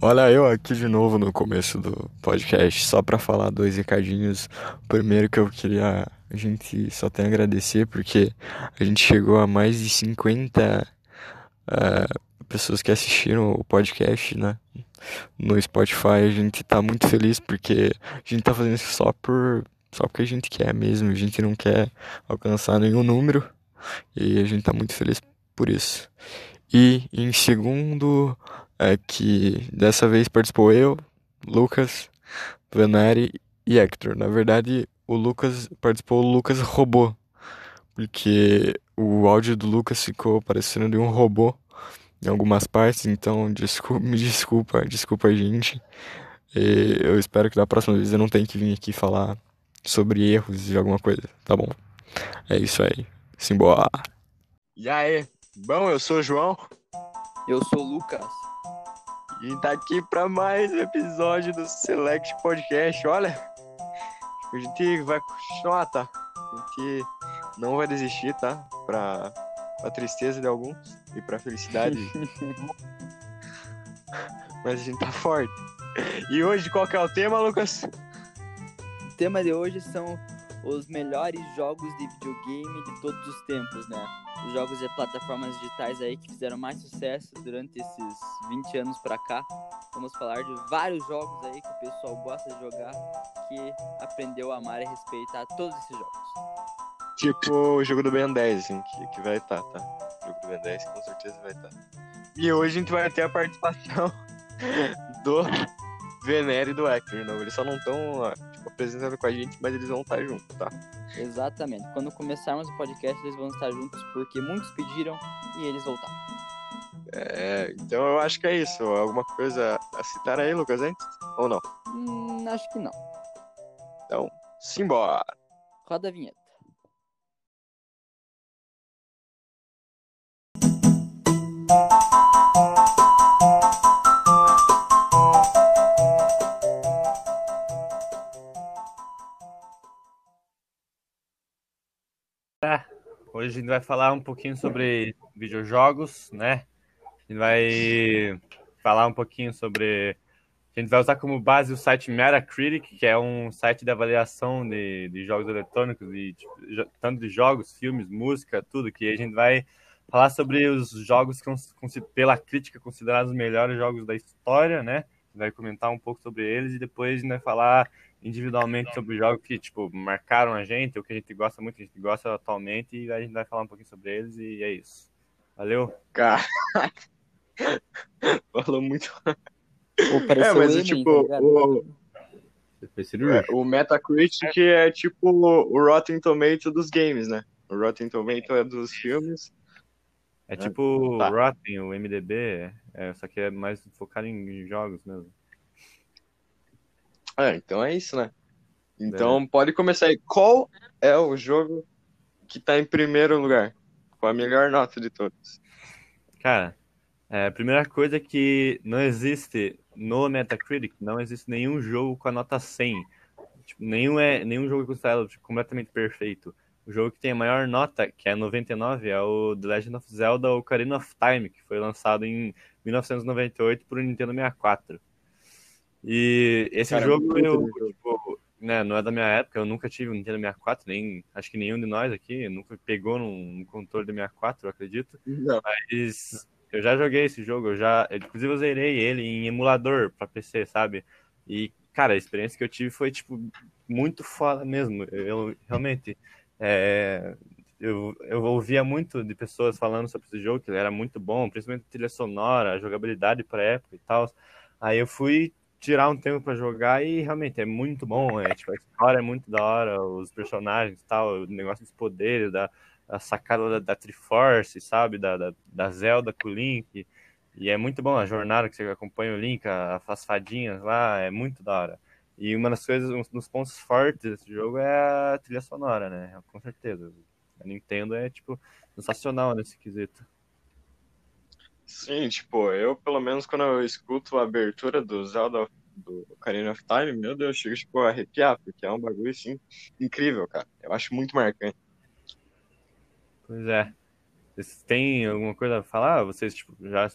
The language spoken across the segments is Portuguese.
Olha, eu aqui de novo no começo do podcast, só para falar dois recadinhos. O primeiro que eu queria, a gente só tem a agradecer porque a gente chegou a mais de 50 uh, pessoas que assistiram o podcast, né? No Spotify, a gente tá muito feliz porque a gente tá fazendo isso só por só porque a gente quer mesmo, a gente não quer alcançar nenhum número e a gente tá muito feliz por isso. E em segundo, é que dessa vez participou eu, Lucas, Venari e Hector. Na verdade, o Lucas participou, o Lucas robô, porque o áudio do Lucas ficou parecendo de um robô em algumas partes, então desculpa, me desculpa, desculpa a gente. E eu espero que da próxima vez eu não tenha que vir aqui falar sobre erros de alguma coisa, tá bom? É isso aí. Simbora. E aí? Bom, eu sou o João. Eu sou o Lucas. E tá aqui para mais um episódio do Select Podcast. Olha, a gente vai continuar, tá? A gente não vai desistir, tá? Pra, pra tristeza de alguns e pra felicidade. Mas a gente tá forte. E hoje, qual que é o tema, Lucas? O tema de hoje são os melhores jogos de videogame de todos os tempos, né? Os jogos de plataformas digitais aí que fizeram mais sucesso durante esses 20 anos pra cá. Vamos falar de vários jogos aí que o pessoal gosta de jogar, que aprendeu a amar e respeitar todos esses jogos. Tipo o jogo do Ben 10, assim, que, que vai estar, tá, tá? O jogo do Ben 10 com certeza vai estar. Tá. E hoje a gente vai ter a participação do Venere e do Hector, não. Eles só não estão apresentando com a gente, mas eles vão estar juntos, tá? Exatamente. Quando começarmos o podcast, eles vão estar juntos porque muitos pediram e eles voltaram. É, então eu acho que é isso. Alguma coisa a citar aí, Lucas, antes? Ou não? Hum, acho que não. Então, simbora. Roda a vinheta. Hoje a gente vai falar um pouquinho sobre videojogos, né? A gente vai falar um pouquinho sobre. A gente vai usar como base o site Metacritic, que é um site de avaliação de, de jogos eletrônicos, e, tipo, tanto de jogos, filmes, música, tudo, que a gente vai falar sobre os jogos que, pela crítica, considerados os melhores jogos da história, né? vai comentar um pouco sobre eles e depois a gente vai falar individualmente sobre jogos que, tipo, marcaram a gente, ou que a gente gosta muito, que a gente gosta atualmente, e a gente vai falar um pouquinho sobre eles, e é isso. Valeu? Cara, falou muito. é, mas é tipo, tá o... É, o Metacritic é tipo o Rotten Tomato dos games, né? O Rotten Tomato é dos filmes. É tipo tá. o Rotten, o MDB, é, só que é mais focado em jogos mesmo. É, então é isso, né? Então é. pode começar aí. Qual é o jogo que tá em primeiro lugar? Com a melhor nota de todos? Cara, é, a primeira coisa é que não existe no Metacritic, não existe nenhum jogo com a nota 100. Tipo, nenhum, é, nenhum jogo é considerado tipo, completamente perfeito. O jogo que tem a maior nota, que é 99, é o The Legend of Zelda Ocarina of Time, que foi lançado em 1998 por Nintendo 64. E esse Cara, jogo, eu, tipo, né, não é da minha época, eu nunca tive um Nintendo 64, nem acho que nenhum de nós aqui nunca pegou num, num controle do 64, eu acredito. Não. Mas eu já joguei esse jogo, eu já, inclusive eu zerei ele em emulador para PC, sabe? E cara, a experiência que eu tive foi tipo muito foda mesmo. Eu realmente é, eu, eu ouvia muito de pessoas falando sobre esse jogo, que ele era muito bom, principalmente a trilha sonora, a jogabilidade para época e tal. Aí eu fui tirar um tempo para jogar e realmente é muito bom. É, tipo, a história é muito da hora, os personagens e tal, o negócio dos poderes, da, da sacada da, da Triforce, sabe? Da, da, da, Zelda com o Link. E é muito bom a jornada que você acompanha o Link, as fadinhas lá, é muito da hora. E uma das coisas, um dos pontos fortes desse jogo é a trilha sonora, né? Com certeza. A Nintendo é, tipo, sensacional nesse quesito. Sim, tipo, eu pelo menos quando eu escuto a abertura do Zelda do Ocarina of Time, meu Deus, chega tipo a arrepiar, porque é um bagulho assim incrível, cara. Eu acho muito marcante. Pois é. Vocês têm alguma coisa a falar? Vocês tipo, já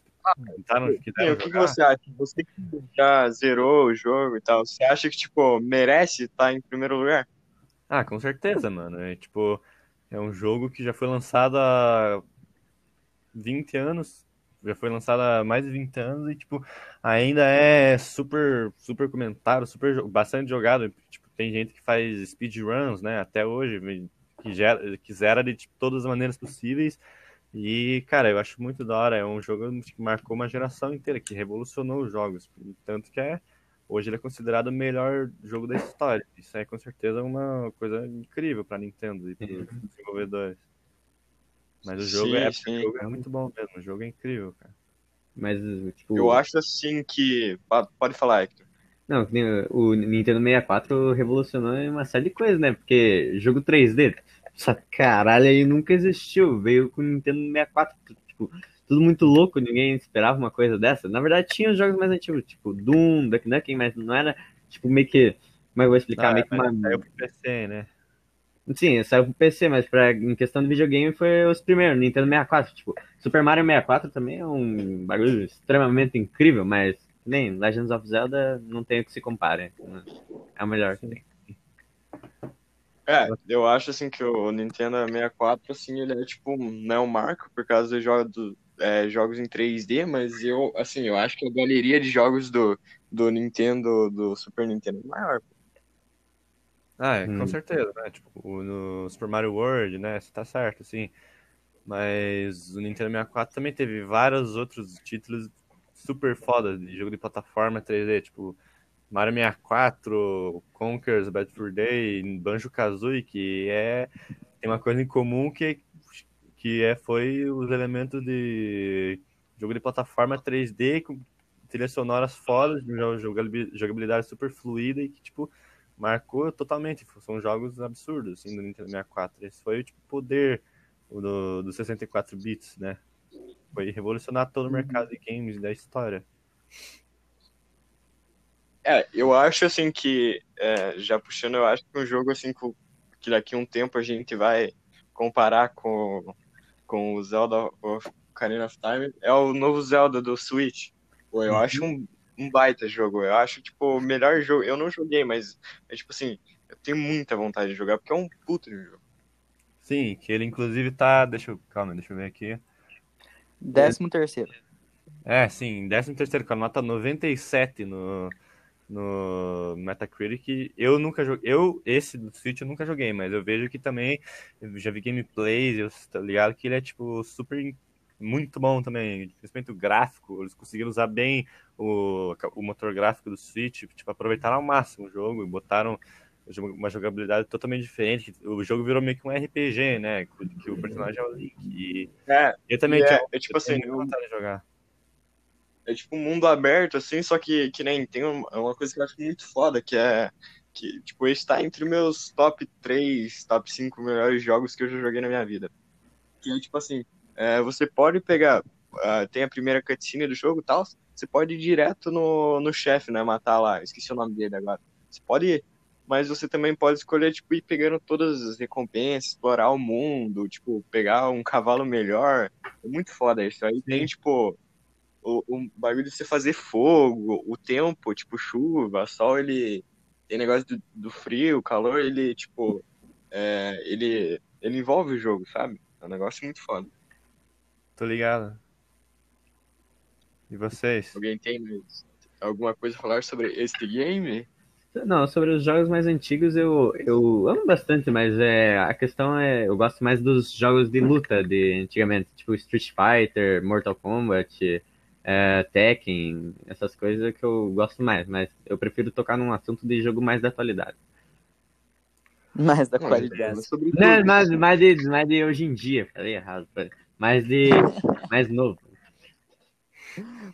Tentaram, Sim, quiseram o que, que você acha? Você que já zerou o jogo e tal, você acha que, tipo, merece estar em primeiro lugar? Ah, com certeza, mano. É tipo, é um jogo que já foi lançado há 20 anos. Já foi lançado há mais de 20 anos e, tipo, ainda é super, super comentado, super, bastante jogado. Tipo, tem gente que faz speedruns, né, até hoje, que, gera, que zera de tipo, todas as maneiras possíveis. E, cara, eu acho muito da hora. É um jogo que marcou uma geração inteira, que revolucionou os jogos. Tanto que é, hoje ele é considerado o melhor jogo da história. Isso é com certeza uma coisa incrível para Nintendo e para os desenvolvedores. Mas o jogo, Sim, é, sim. o jogo é muito bom mesmo. O jogo é incrível, cara. Mas, tipo. Eu acho, assim, que... Pode falar, Hector. Não, o Nintendo 64 revolucionou em uma série de coisas, né? Porque jogo 3D, essa caralho aí nunca existiu. Veio com o Nintendo 64, tipo, tudo muito louco, ninguém esperava uma coisa dessa. Na verdade, tinha os jogos mais antigos, tipo Doom, Duck Nukem, mas não era, tipo, meio que. Como é que eu vou explicar? Ah, meio que uma. Saiu pro PC, né? Sim, saiu pro PC, mas pra, em questão de videogame foi os primeiros, Nintendo 64. Tipo, Super Mario 64 também é um bagulho extremamente incrível, mas nem Legends of Zelda não tem o que se compare. É o melhor que tem. É, eu acho, assim, que o Nintendo 64, assim, ele é, tipo, não é um marco por causa dos jogos, do- é, jogos em 3D, mas eu, assim, eu acho que a galeria de jogos do, do Nintendo, do Super Nintendo é maior. Ah, é, com Hum. certeza, né? Tipo, no Super Mario World, né? Você tá certo, assim. Mas o Nintendo 64 também teve vários outros títulos super fodas de jogo de plataforma 3D, tipo Mario 64, Conker's Bad Fur Day, Banjo-Kazooie, que é tem uma coisa em comum que que é foi os elementos de jogo de plataforma 3D com trilhas sonoras fodas, jogabil- jogabilidade super fluida e que tipo marcou totalmente. São jogos absurdos assim do Nintendo 64. Esse foi tipo, o tipo poder do, do 64 bits, né? Foi revolucionar todo o mercado de games da história. É, eu acho assim que, é, já puxando, eu acho que um jogo assim que daqui a um tempo a gente vai comparar com, com o Zelda of Ocarina of Time é o novo Zelda do Switch. Pô, eu Uhum. acho um, um baita jogo. Eu acho, tipo, o melhor jogo. Eu não joguei, mas é tipo assim, eu tenho muita vontade de jogar, porque é um puto de jogo. Sim, que ele inclusive tá. Deixa eu. Calma, deixa eu ver aqui. Décimo terceiro. É, sim, 13 terceiro, com a nota 97 no, no Metacritic. Eu nunca joguei. Eu, esse do Switch eu nunca joguei, mas eu vejo que também. Eu já vi gameplays, eu tô ligado que ele é, tipo, super. Muito bom também, principalmente o gráfico. Eles conseguiram usar bem o, o motor gráfico do Switch, tipo, aproveitaram ao máximo o jogo e botaram uma jogabilidade totalmente diferente. O jogo virou meio que um RPG, né? Que o personagem é o Link. E É, eu também é, tinha, é tipo eu assim, tenho muita vontade de jogar. É tipo um mundo aberto, assim, só que, que nem tem um- uma coisa que eu acho muito foda, que é que, tipo, esse tá entre meus top 3, top 5 melhores jogos que eu já joguei na minha vida. Que é tipo assim, é, você pode pegar, ah, tem a primeira cutscene do jogo e tal, você pode ir direto no, no chefe, né, matar lá, esqueci o nome dele agora. Você pode ir, mas você também pode escolher, tipo, ir pegando todas as recompensas, explorar o mundo, tipo, pegar um cavalo melhor. É muito foda isso. Aí tem, tipo, o, o bagulho de você fazer fogo, o tempo, tipo, chuva, sol, ele tem negócio do, do frio, calor, ele, tipo, é, ele, ele envolve o jogo, sabe? É um negócio muito foda. Tô ligado. E vocês? Alguém tem alguma coisa a falar sobre este game? Não, sobre os jogos mais antigos eu, eu amo bastante, mas é, a questão é, eu gosto mais dos jogos de luta de antigamente, tipo Street Fighter, Mortal Kombat, é, Tekken, essas coisas que eu gosto mais, mas eu prefiro tocar num assunto de jogo mais da atualidade. Mais da qualidade. sobre Não, mais, mais, de, mais de hoje em dia, falei errado, falei. Mais de mais novo.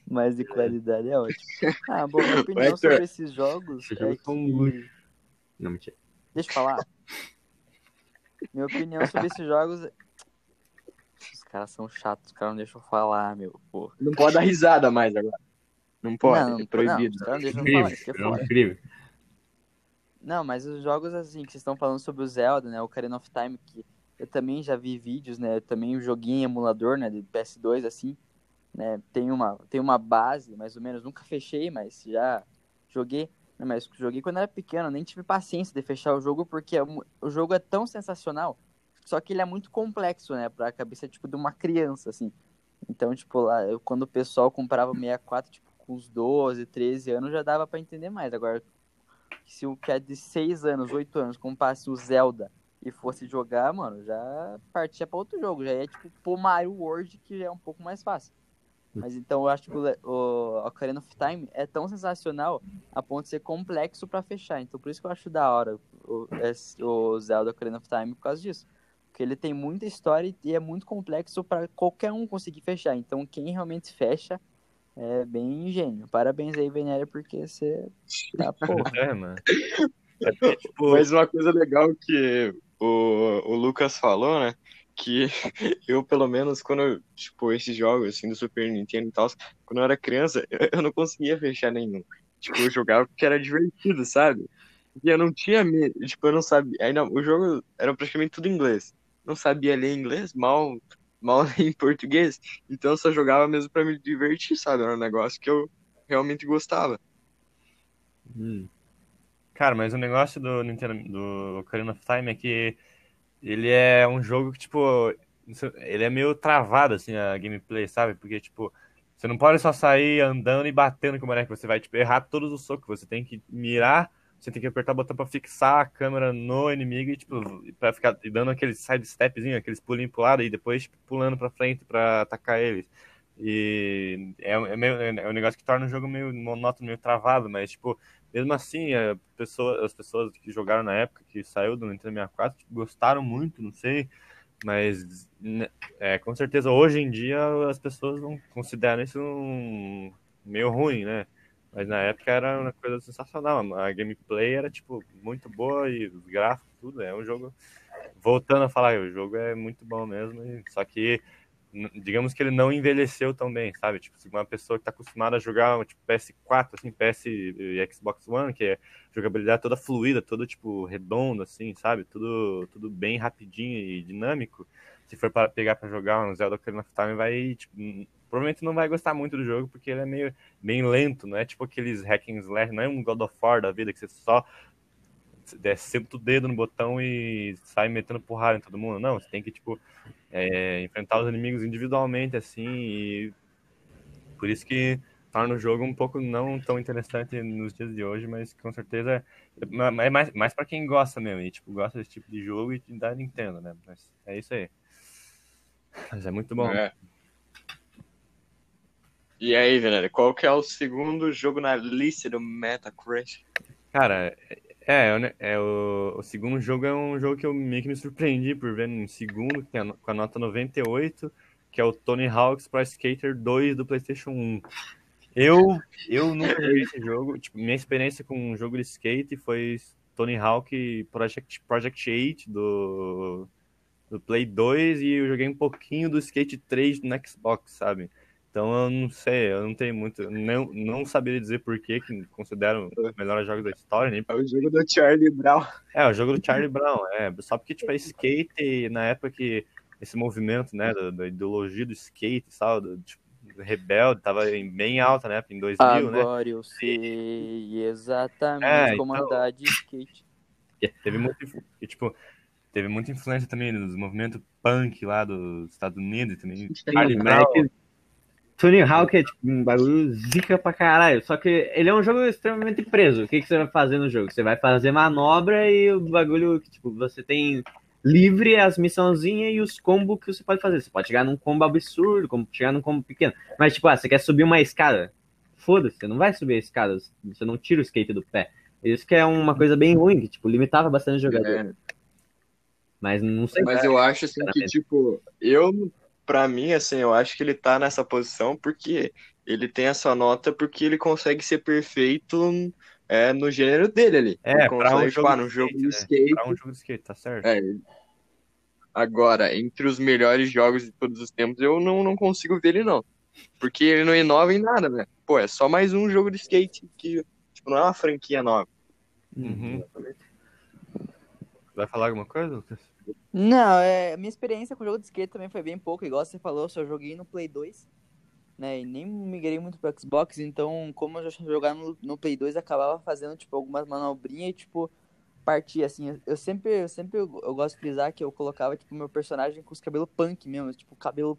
Mais de qualidade é ótimo. Ah, bom, minha opinião sobre esses jogos é que... muito- Não, mentira. Deixa eu falar. Minha opinião sobre esses jogos... é- Os caras são chatos, os caras não deixam eu falar, meu, pô. Não pode dar risada mais agora. Não pode, não, é proibido. Não, não deixam falar, Incrível, que é é incrível. Não, mas os jogos assim que vocês estão falando sobre o Zelda, né? O Ocarina of Time, que eu também já vi vídeos, né? Também joguei em emulador, né? De PS2, assim. né? Tem uma, tem uma base, mais ou menos. Nunca fechei, mas já joguei. né, Mas joguei quando era pequeno, nem tive paciência de fechar o jogo, porque é o jogo é tão sensacional, só que ele é muito complexo, né? Pra cabeça, tipo, de uma criança, assim. Então, tipo, lá, eu, quando o pessoal comprava o 64, tipo, com uns 12, 13 anos, já dava pra entender mais. Agora, se o que é de 6 anos, 8 anos, comprasse o Zelda e fosse jogar, mano, já partia pra outro jogo. Já é tipo pro Mario World, que já é um pouco mais fácil. Mas então eu acho que o, o Ocarina of Time é tão sensacional a ponto de ser complexo pra fechar. Então por isso que eu acho da hora o, o Zelda Ocarina of Time por causa disso. Porque ele tem muita história e é muito complexo pra qualquer um conseguir fechar. Então quem realmente fecha é bem gênio. Parabéns aí, Venéria, porque você tá porra. É, mano. É tipo, Mas uma coisa legal que o, o Lucas falou, né? Que eu, pelo menos, quando, tipo, esses jogos, assim, do Super Nintendo e tal, quando eu era criança, eu, não conseguia fechar nenhum. Tipo, eu jogava porque era divertido, sabe? E eu não tinha medo, tipo, eu não sabia. Ainda, o jogo era praticamente tudo inglês. Não sabia ler inglês, mal, mal em português. Então eu só jogava mesmo pra me divertir, sabe? Era um negócio que eu realmente gostava. Hum. Cara, mas o negócio do Nintendo, do Ocarina of Time é que ele é um jogo que, tipo, ele é meio travado, assim, a gameplay, sabe? Porque, tipo, você não pode só sair andando e batendo com o boneco, você vai, tipo, errar todos os socos, você tem que mirar, você tem que apertar o botão pra fixar a câmera no inimigo e, tipo, pra ficar dando aqueles sidestepzinho, aqueles pulinhos pro lado e depois, tipo, pulando pra frente pra atacar eles. E é, é, meio, é um negócio que torna o jogo meio monótono, meio travado, mas, tipo, mesmo assim, a pessoa, as pessoas que jogaram na época que saiu do Nintendo 64 tipo, gostaram muito, não sei, mas né, é, com certeza hoje em dia as pessoas não consideram isso um, meio ruim, né? Mas na época era uma coisa sensacional. A gameplay era tipo muito boa e os gráficos, tudo. É um jogo. Voltando a falar, o jogo é muito bom mesmo. Só que digamos que ele não envelheceu tão bem, sabe? Tipo, se uma pessoa que tá acostumada a jogar tipo, PS4, assim, PS e Xbox One, que é jogabilidade toda fluida, toda, tipo, redonda, assim, sabe? Tudo, tudo bem rapidinho e dinâmico. Se for para pegar pra jogar um Zelda Ocarina of Time, vai, tipo, provavelmente não vai gostar muito do jogo, porque ele é meio bem lento, não é tipo aqueles hack and slash, não é um God of War da vida, que você só senta o dedo no botão e sai metendo porrada em todo mundo. Não, você tem que, tipo, é, enfrentar os inimigos individualmente, assim, e por isso que torna o jogo um pouco não tão interessante nos dias de hoje, mas com certeza é mais, mais para quem gosta mesmo, e tipo, gosta desse tipo de jogo e da Nintendo, né? Mas é isso aí. Mas é muito bom. É. E aí, Venéria, qual que é o segundo jogo na lista do Metacritic? Cara, é, é, o- é o, o segundo jogo é um jogo que eu meio que me surpreendi por ver em segundo, que é com a nota 98, que é o Tony Hawk's Pro Skater 2 do PlayStation 1. Eu, eu nunca joguei esse jogo. Tipo, minha experiência com um jogo de skate foi Tony Hawk Project, Project 8 do, do Play 2 e eu joguei um pouquinho do Skate 3 no Xbox, sabe? Então eu não sei, eu não tenho muito. Não, não saberia dizer por que que considero os melhores jogos da história, nem É o jogo do Charlie Brown. é, o jogo do Charlie Brown, é. Só porque, tipo, é skate, na época que esse movimento, né, da, da ideologia do skate, sabe, do, tipo, rebelde, tava em- bem alta, né, em 2000, né? Agora eu sei exatamente É, como então- andar de skate. Teve muito, e, tipo, teve muita influência também dos movimentos punk lá dos Estados Unidos, também. Charlie Brown, é Tony Hawk é tipo um bagulho zica pra caralho. Só que ele é um jogo extremamente preso. O que, que você vai fazer no jogo? Você vai fazer manobra e o bagulho que, tipo, você tem livre as missãozinhas e os combos que você pode fazer. Você pode chegar num combo absurdo, como chegar num combo pequeno. Mas, tipo, ah, você quer subir uma escada? Foda-se, você não vai subir a escada. Você não tira o skate do pé. Isso que é uma coisa bem ruim, que, tipo, limitava bastante o jogador. É, Mas não sei. mas eu acho assim que, tipo, eu, pra mim, assim, eu acho que ele tá nessa posição porque ele tem essa nota porque ele consegue ser perfeito é, no gênero dele ali. É, ele um tipo, jogo ah, de no jogo skate, de né? Pra um jogo de skate, tá certo. É, agora, entre os melhores jogos de todos os tempos, eu não, não consigo ver ele, não. Porque ele não inova em nada, né? Pô, é só mais um jogo de skate que, tipo, não é uma franquia nova. Uhum. Vai falar alguma coisa, Lucas? Não, é, minha experiência com o jogo de skate também foi bem pouco, igual você falou, eu só joguei no Play 2. né? E nem migrei muito pro Xbox, então como eu já jogava no, no Play 2, acabava fazendo, tipo, algumas manobrinhas e, tipo, partia, assim. Eu, sempre, eu sempre eu, eu gosto de frisar que eu colocava, tipo, meu personagem com os cabelos punk mesmo, tipo, cabelo,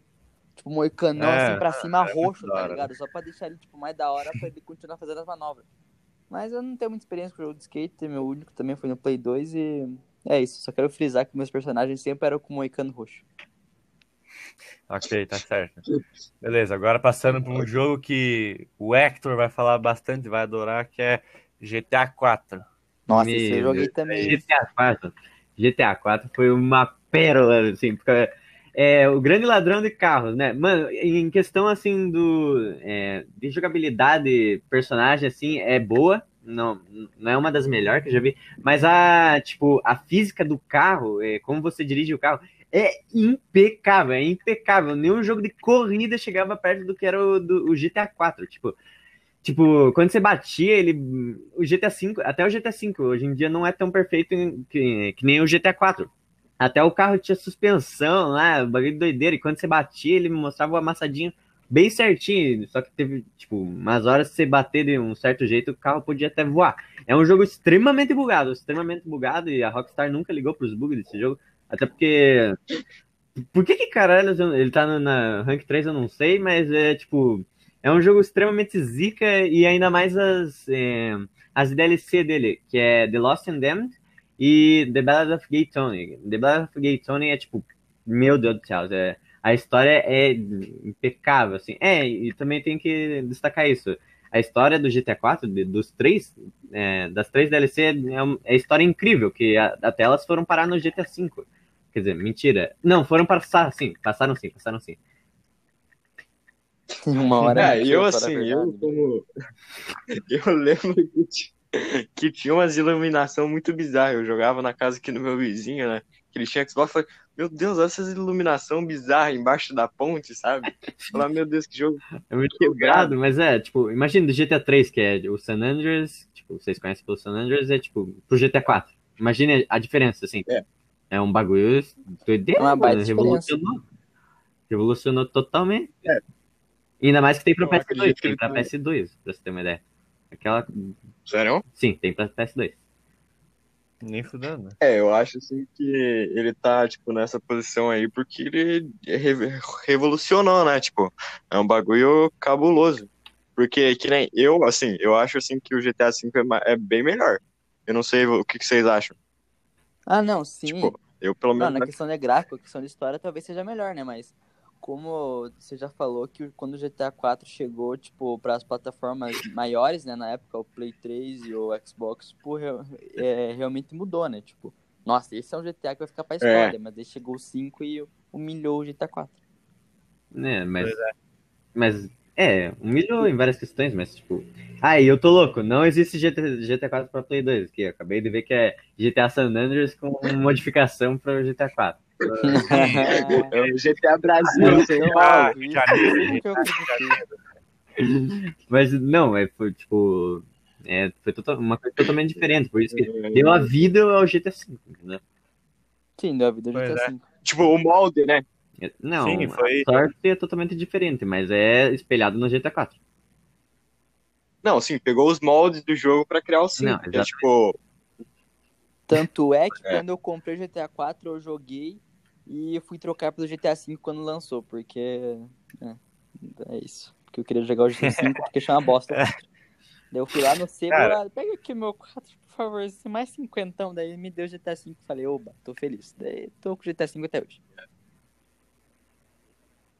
tipo, moicanão, É, assim, pra cima, é muito roxo, tá ligado? Só pra deixar ele, tipo, mais da hora pra ele continuar fazendo as manobras. Mas eu não tenho muita experiência com o jogo de skate, meu único também foi no Play 2 e é isso. Só quero frisar que meus personagens sempre eram com moicano roxo. Ok, tá certo. Beleza, agora passando para um jogo que o Hector vai falar bastante, vai adorar, que é GTA 4. Nossa, esse eu joguei também. GTA 4. GTA 4 foi uma pérola, assim, porque é o grande ladrão de carros, né? Mano, em questão, assim, do é, de jogabilidade, personagem, assim, é boa. Não, não é uma das melhores que eu já vi, mas a, tipo, a física do carro, é, como você dirige o carro, é impecável, é impecável. Nenhum jogo de corrida chegava perto do que era o, do, o GTA 4, tipo... Tipo, quando você batia, ele. O GTA V, até o GTA V, hoje em dia não é tão perfeito que, que nem o GTA 4. Até o carro tinha suspensão lá, bagulho de doideira. E quando você batia, ele mostrava o amassadinho bem certinho. Só que teve, tipo, umas horas você bater de um certo jeito, o carro podia até voar. É um jogo extremamente bugado, extremamente bugado. E a Rockstar nunca ligou pros bugs desse jogo. Até porque. Por que que caralho ele tá na Rank 3, eu não sei, mas é tipo. É um jogo extremamente zica e ainda mais as, é, as DLC dele, que é The Lost and Damned e The Ballad of Gay Tony. The Ballad of Gay Tony é tipo, meu Deus do céu, é, a história é impecável, assim. É, e também tem que destacar isso. A história do GTA 4, de- dos três, é, das três DLC, é, é história incrível, que a- até elas foram parar no GTA V. Quer dizer, mentira. Não, foram passar, sim, passaram sim, passaram sim. Uma hora. É, eu assim, eu como. Eu lembro que, que tinha umas iluminação muito bizarras. Eu jogava na casa aqui do meu vizinho, né? Que ele tinha Xbox. Falei, meu Deus, olha essas iluminação bizarra embaixo da ponte, sabe? Falar, meu Deus, que jogo. É muito Quebrado. mas é, tipo, imagina do GTA 3, que é o San Andreas, tipo, vocês conhecem pelo San Andreas, é tipo, pro GTA 4. Imagina a diferença, assim. É. É um bagulho doideira, É uma baita mano, revolucionou. Revolucionou totalmente. É. Ainda mais que tem pra Eu PS2, acredito que tem pra também. PS2, pra você ter uma ideia. Aquela. Sério? Sim, tem pra PS2. Nem fudendo. né? É, eu acho assim que ele tá, tipo, nessa posição aí porque ele re- revolucionou, né? Tipo, é um bagulho cabuloso. Porque que nem eu, assim, eu acho assim que o GTA V é, é bem melhor. Eu não sei o que, que vocês acham. Ah, não, sim. Tipo, eu pelo Não, menos. na questão de gráfico, questão de história talvez seja melhor, né? Mas como você já falou que quando o GTA 4 chegou, tipo, para as plataformas maiores, né, na época, o Play 3 e o Xbox, tipo, re- é, realmente mudou, né? Tipo, nossa, esse é um GTA que vai ficar pra história, mas daí chegou o 5 e humilhou o GTA 4. né? Mas, mas é, humilhou em várias questões, mas tipo. Ah, e eu tô louco, não existe GT, GTA 4 pra Play 2, que acabei de ver que é GTA San Andreas com modificação pra GTA 4. É o GTA Brasil, Então, ah, é acreditei. Mas não, é, foi tipo. É, foi total- uma coisa totalmente diferente, por isso que deu a vida ao GTA V, né? Sim, deu a vida do Pois GTA é. 5. Tipo, o molde, né? Não, Sim, foi- a sorte é totalmente diferente, mas é espelhado no GTA 4. Não, sim, pegou os moldes do jogo pra criar o 5. Não, que é, tipo, Tanto é que É. quando eu comprei o GTA 4, eu joguei e eu fui trocar pelo GTA 5 quando lançou, porque. É, é isso. Porque eu queria jogar o GTA 5 porque achei uma bosta. o 4. Daí eu fui lá no sebo, Cara. lá, pega aqui meu 4, por favor, esse mais cinquentão. Daí ele me deu o GTA 5 falei, oba, tô feliz. Daí tô com o GTA 5 até hoje.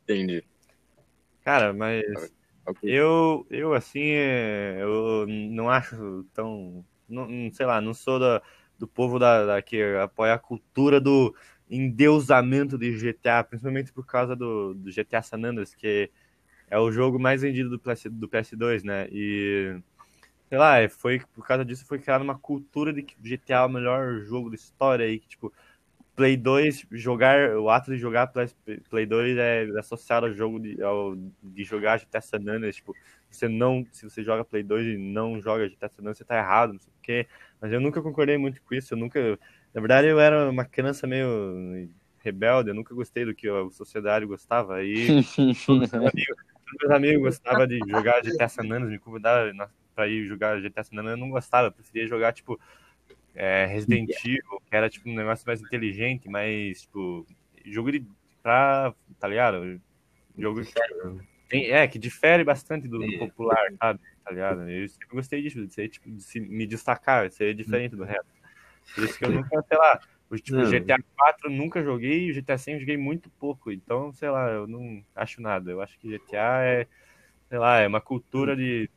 entendi. Cara, mas Ok. eu, eu assim, é, eu não acho tão. Não, não- sei lá, não sou da, do povo da, da- que apoia a cultura do endeusamento de GTA, principalmente por causa do, do GTA San Andreas, que é o jogo mais vendido do, PS, do PS2, né? E sei lá, é, foi por causa disso foi criada uma cultura de que GTA é o melhor jogo da história aí, que tipo Play 2, jogar, o ato de jogar Play, Play 2 é associado ao jogo de, ao, de jogar GTA San Andreas, tipo, você não, se você joga Play 2 e não joga GTA San Andreas, você tá errado, não sei o quê, mas eu nunca concordei muito com isso, eu nunca, na verdade eu era uma criança meio rebelde, eu nunca gostei do que a sociedade gostava, aí meus amigos gostavam de jogar GTA San Andreas, me convidavam pra ir jogar GTA San Andreas, eu não gostava, eu preferia jogar, tipo, é, Resident Evil, que era, tipo, um negócio mais inteligente, mais, tipo, jogo de, pra, tá ligado? Jogo que tem, é, que difere bastante do, do popular, sabe? Tá ligado? Eu sempre gostei disso, de ser, tipo, de se- me destacar, de ser diferente do resto. Por isso que eu nunca, sei lá, o tipo, Não. GTA 4 eu nunca joguei, o GTA 5 eu joguei muito pouco, então, sei lá, eu não acho nada. Eu acho que GTA é, sei lá, é uma cultura de.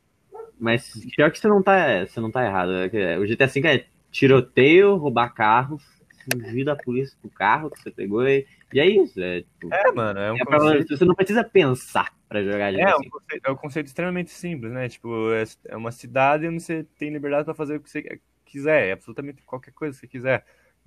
Mas pior que você não tá, você não tá errado. é que O GTA V é tiroteio, roubar carro, fugir da polícia com o carro que você pegou e, e é isso. É, tipo, É, mano, é um é pra- conceito. você não precisa pensar pra jogar GTA É, um V. conceito, é um conceito extremamente simples, né? Tipo, é, é uma cidade onde você tem liberdade pra fazer o que você quiser, é absolutamente qualquer coisa que você quiser.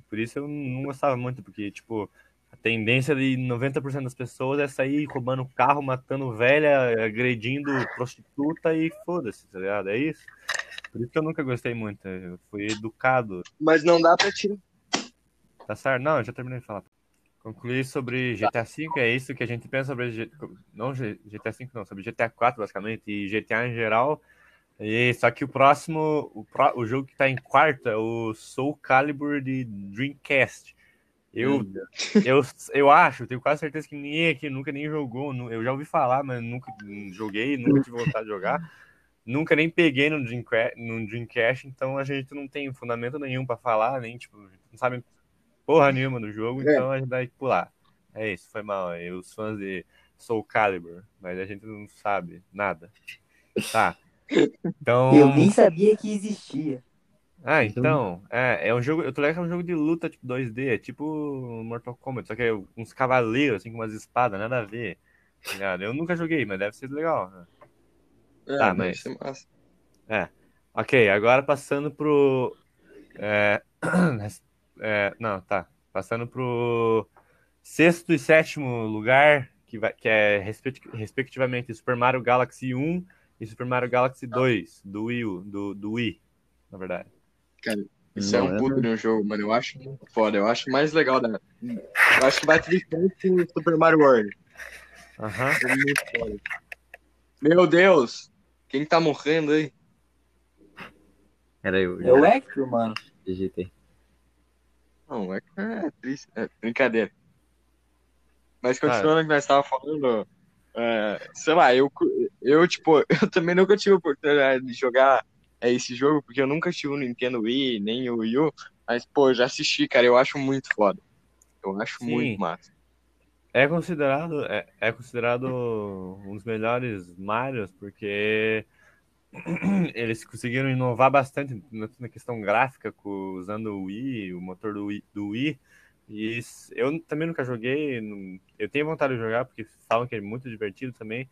Por isso eu não gostava muito, porque, tipo, a tendência de 90% das pessoas é sair roubando carro, matando velha, agredindo prostituta e foda-se, tá ligado? É isso. Por isso que eu nunca gostei muito. Eu fui educado Mas não dá pra tirar. Tá certo? Não, eu já terminei de falar. Concluir sobre GTA V, é isso que a gente pensa sobre. Não GTA V, não, sobre GTA 4, basicamente, e GTA em geral. E, só que o próximo, o, pró- o jogo que tá em quarto é o Soul Calibur de Dreamcast. Eu, eu, eu acho, tenho quase certeza que ninguém aqui nunca nem jogou. Eu já ouvi falar, mas nunca joguei, nunca tive vontade de jogar. Nunca nem peguei no Dreamcast, no Dreamcast, então a gente não tem fundamento nenhum pra falar, nem tipo, a gente não sabe porra nenhuma do jogo, É. então a gente vai pular. É isso, foi mal aí. Os fãs de Soul Calibur, mas a gente não sabe nada. Tá. Então. Eu nem sabia que existia. Ah, então, é, é um jogo, eu tô ligado que é um jogo de luta, tipo 2D, é tipo Mortal Kombat, só que é uns cavaleiros, assim, com umas espadas, nada a ver, tá ligado? Eu nunca joguei, mas deve ser legal. né? É, Tá, deve mas- ser massa. Ok, agora passando pro... é, é, não, tá, passando pro sexto e sétimo lugar, que, vai, que é respect- respectivamente Super Mario Galaxy 1 e Super Mario Galaxy 2, do Wii, U, do, do Wii, na verdade. Isso é um puto de um jogo, mano. Eu acho muito foda. Eu acho mais legal da. Eu acho que vai ter frente o Super Mario World. Aham. É foda. Meu Deus! Quem tá morrendo aí? Era eu. É o Hector, mano. digitei. Não, é, é triste. É brincadeira. Mas continuando o que nós tava falando, é, sei lá, eu, eu, tipo, eu também nunca tive a oportunidade de jogar é, esse jogo, porque eu nunca tive o Nintendo Wii, nem o Wii U, mas, pô, já assisti, cara, eu acho muito foda. Eu acho Sim. muito massa. É considerado, é, é considerado um dos melhores Marios, porque eles conseguiram inovar bastante na questão gráfica, usando o Wii, o motor do Wii. Do Wii. E eu também nunca joguei, eu tenho vontade de jogar, porque falam que é muito divertido também,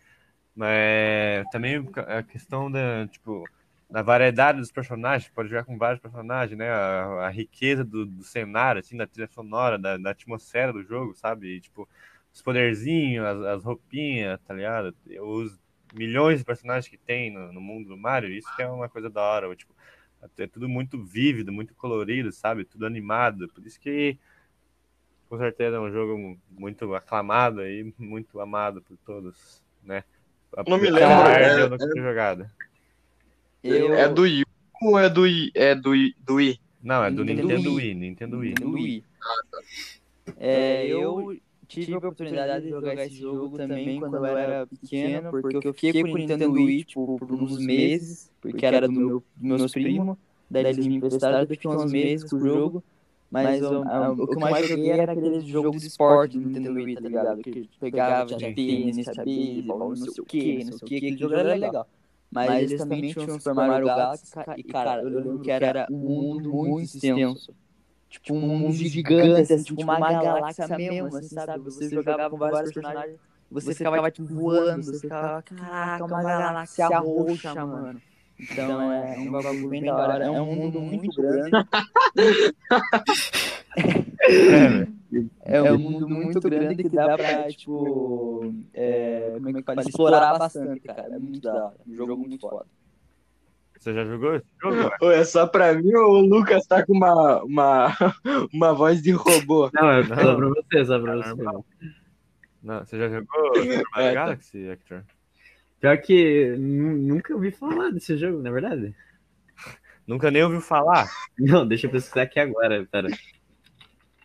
mas também a questão da, tipo, da variedade dos personagens, pode jogar com vários personagens, né? A, a riqueza do, do cenário, assim, da trilha sonora, da, da atmosfera do jogo, sabe? E, tipo, os poderzinhos, as, as roupinhas, tá ligado? Os milhões de personagens que tem no, no mundo do Mario, isso que é uma coisa da hora, tipo, é tudo muito vívido, muito colorido, sabe? Tudo animado, por isso que com certeza é um jogo muito aclamado e muito amado por todos, né? Não me lembro, é- nunca ter jogado. Eu... É do Wii ou é do Wii? É do? Do Wii? Não, é do Nintendo Nintendo Wii. Wii, Nintendo Wii. Nintendo Wii. É, eu tive a oportunidade de jogar esse jogo também quando eu era pequeno, porque eu fiquei com o Nintendo Wii, tipo, por uns meses, porque era do meu, dos meus primos, daí eles me emprestaram, eu fiquei uns meses com o jogo, mas o, a- o que eu mais joguei era aquele jogo de esporte do Nintendo Wii, tá ligado? Que pegava, tinha tênis, tinha beisebol, não sei o que, não sei o que, aquele jogo era legal. Mas eles também tinham Super Mario Galaxy, e cara, eu lembro que era um mundo muito extenso. Tipo, um mundo gigante, assim, tipo uma galáxia mesmo, assim, sabe? Você jogava com vários personagens, você ficava, tipo, voando, você ficava, caraca, uma galáxia roxa, mano. Então é um bagulho bem da hora. É um mundo muito grande. É. É um mundo muito grande que dá pra, tipo, é, como é que fala? Explorar bastante, cara. É muito da hora. Um jogo muito foda. Você já jogou esse jogo? É só pra mim ou o Lucas tá com uma, uma, uma voz de robô? Não, é só pra você, só pra você. Não, você já jogou Super Mario É, tá. Galaxy, Hector? Pior que nu- nunca ouvi falar desse jogo, na verdade. Nunca nem ouviu falar. Não, deixa eu pesquisar aqui agora, pera.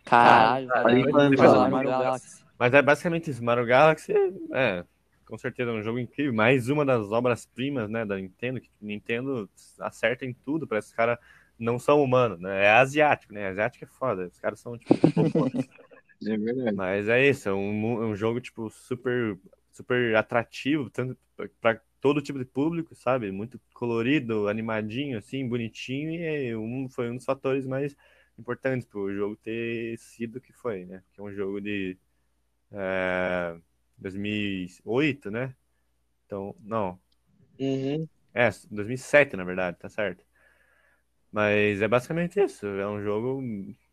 Caralho, pra- lá, Mario Galaxy. Mas é basicamente isso. Mario Galaxy é, com certeza, um jogo incrível. Mais uma das obras-primas, né, da Nintendo. Que Nintendo acerta em tudo. Parece que os caras não são humanos, né? É asiático, né? Asiático é foda. Os caras são, tipo. É verdade. Mas é isso. É um, é um jogo, tipo, super, super atrativo, tanto para todo tipo de público, sabe? Muito colorido, animadinho, assim, bonitinho. E é um, foi um dos fatores mais importantes para o jogo ter sido o que foi, né? Que é um jogo de é, 2008, né? Então, não. Uhum. É, 2007, na verdade, tá certo. Mas é basicamente isso. É um jogo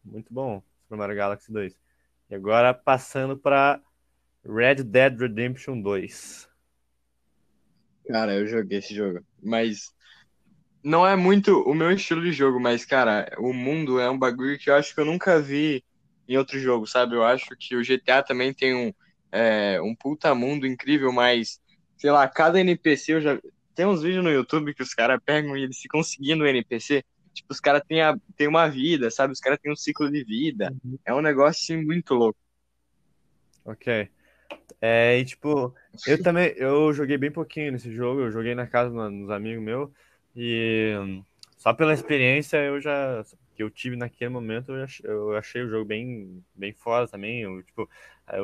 muito bom, Super Mario Galaxy 2. E agora passando para Red Dead Redemption 2. Cara, eu joguei esse jogo, mas não é muito o meu estilo de jogo, mas, cara, o mundo é um bagulho que eu acho que eu nunca vi em outro jogo, sabe? Eu acho que o GTA também tem um, é, um puta mundo incrível, mas, sei lá, cada NPC eu já. Tem uns vídeos no YouTube que os caras pegam e eles ficam seguindo o NPC. Tipo, os caras têm, a- têm uma vida, sabe? Os caras têm um ciclo de vida. É um negócio assim, muito louco. Ok. É, e tipo, eu também, eu joguei bem pouquinho nesse jogo, eu joguei na casa dos amigos meus, e só pela experiência eu já, que eu tive naquele momento, eu ach- eu achei o jogo bem, bem foda também, eu, tipo, a,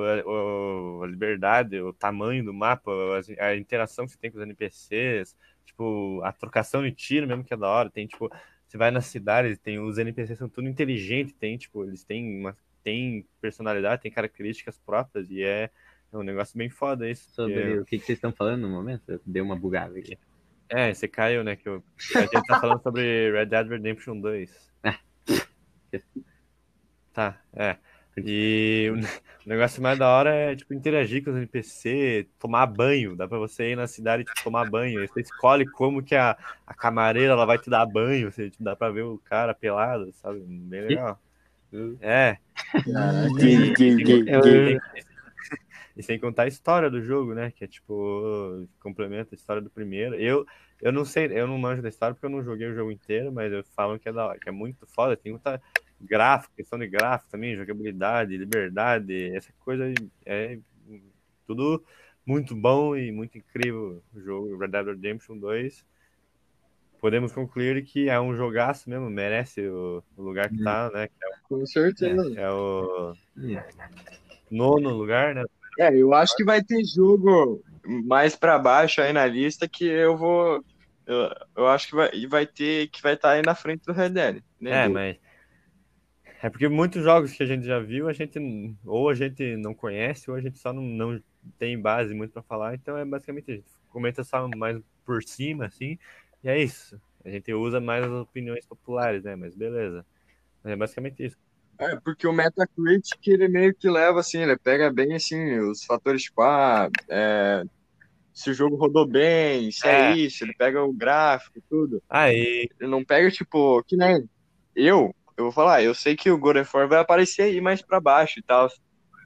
a liberdade, o tamanho do mapa, a interação que você tem com os NPCs, tipo, a trocação de tiro mesmo que é da hora, tem, tipo, você vai na cidade, tem, os NPCs são tudo inteligentes, tem, tipo, eles têm uma, tem personalidade, tem características próprias, e é é um negócio bem foda isso. Sobre porque- o que, que vocês estão falando no momento? Eu dei uma bugada aqui. É, você caiu, né? Que eu... A gente tá falando sobre Red Dead Redemption 2. Ah. Tá, é. E o negócio mais da hora é, tipo, interagir com os NPC, tomar banho. Dá pra você ir na cidade e tipo, tomar banho. Aí Você escolhe como que a, a camareira ela vai te dar banho. Você, tipo, dá pra ver o cara pelado, sabe? Bem legal. É. Gay, gay, gay, Eu- gay. E sem contar a história do jogo, né? Que é tipo, complementa a história do primeiro. Eu, eu não sei, eu não manjo da história porque eu não joguei o jogo inteiro, mas eu falam que é da que é muito foda, tem muita gráfico, questão de gráfico também, jogabilidade, liberdade, essa coisa é tudo muito bom e muito incrível o jogo Red Dead Redemption 2. Podemos concluir que é um jogaço mesmo, merece o, o lugar que tá, né? Que Com certeza. é, é o Hum. nono lugar, né? É, eu acho que vai ter jogo mais pra baixo aí na lista que eu vou. Eu, eu acho que vai, vai ter que vai estar aí na frente do Red Dead. Né? É, mas. É porque muitos jogos que a gente já viu, a gente ou a gente não conhece, ou a gente só não, não tem base muito pra falar. Então é basicamente a gente comenta só mais por cima, assim, e é isso. A gente usa mais as opiniões populares, né? Mas beleza. É basicamente isso. É, porque o Metacritic ele meio que leva assim, ele pega bem assim os fatores tipo, ah, é, se o jogo rodou bem, se é, É. isso, ele pega o gráfico, tudo. Aí, Ele não pega tipo, que nem eu, eu vou falar, eu sei que o God of War vai aparecer aí mais pra baixo e tal.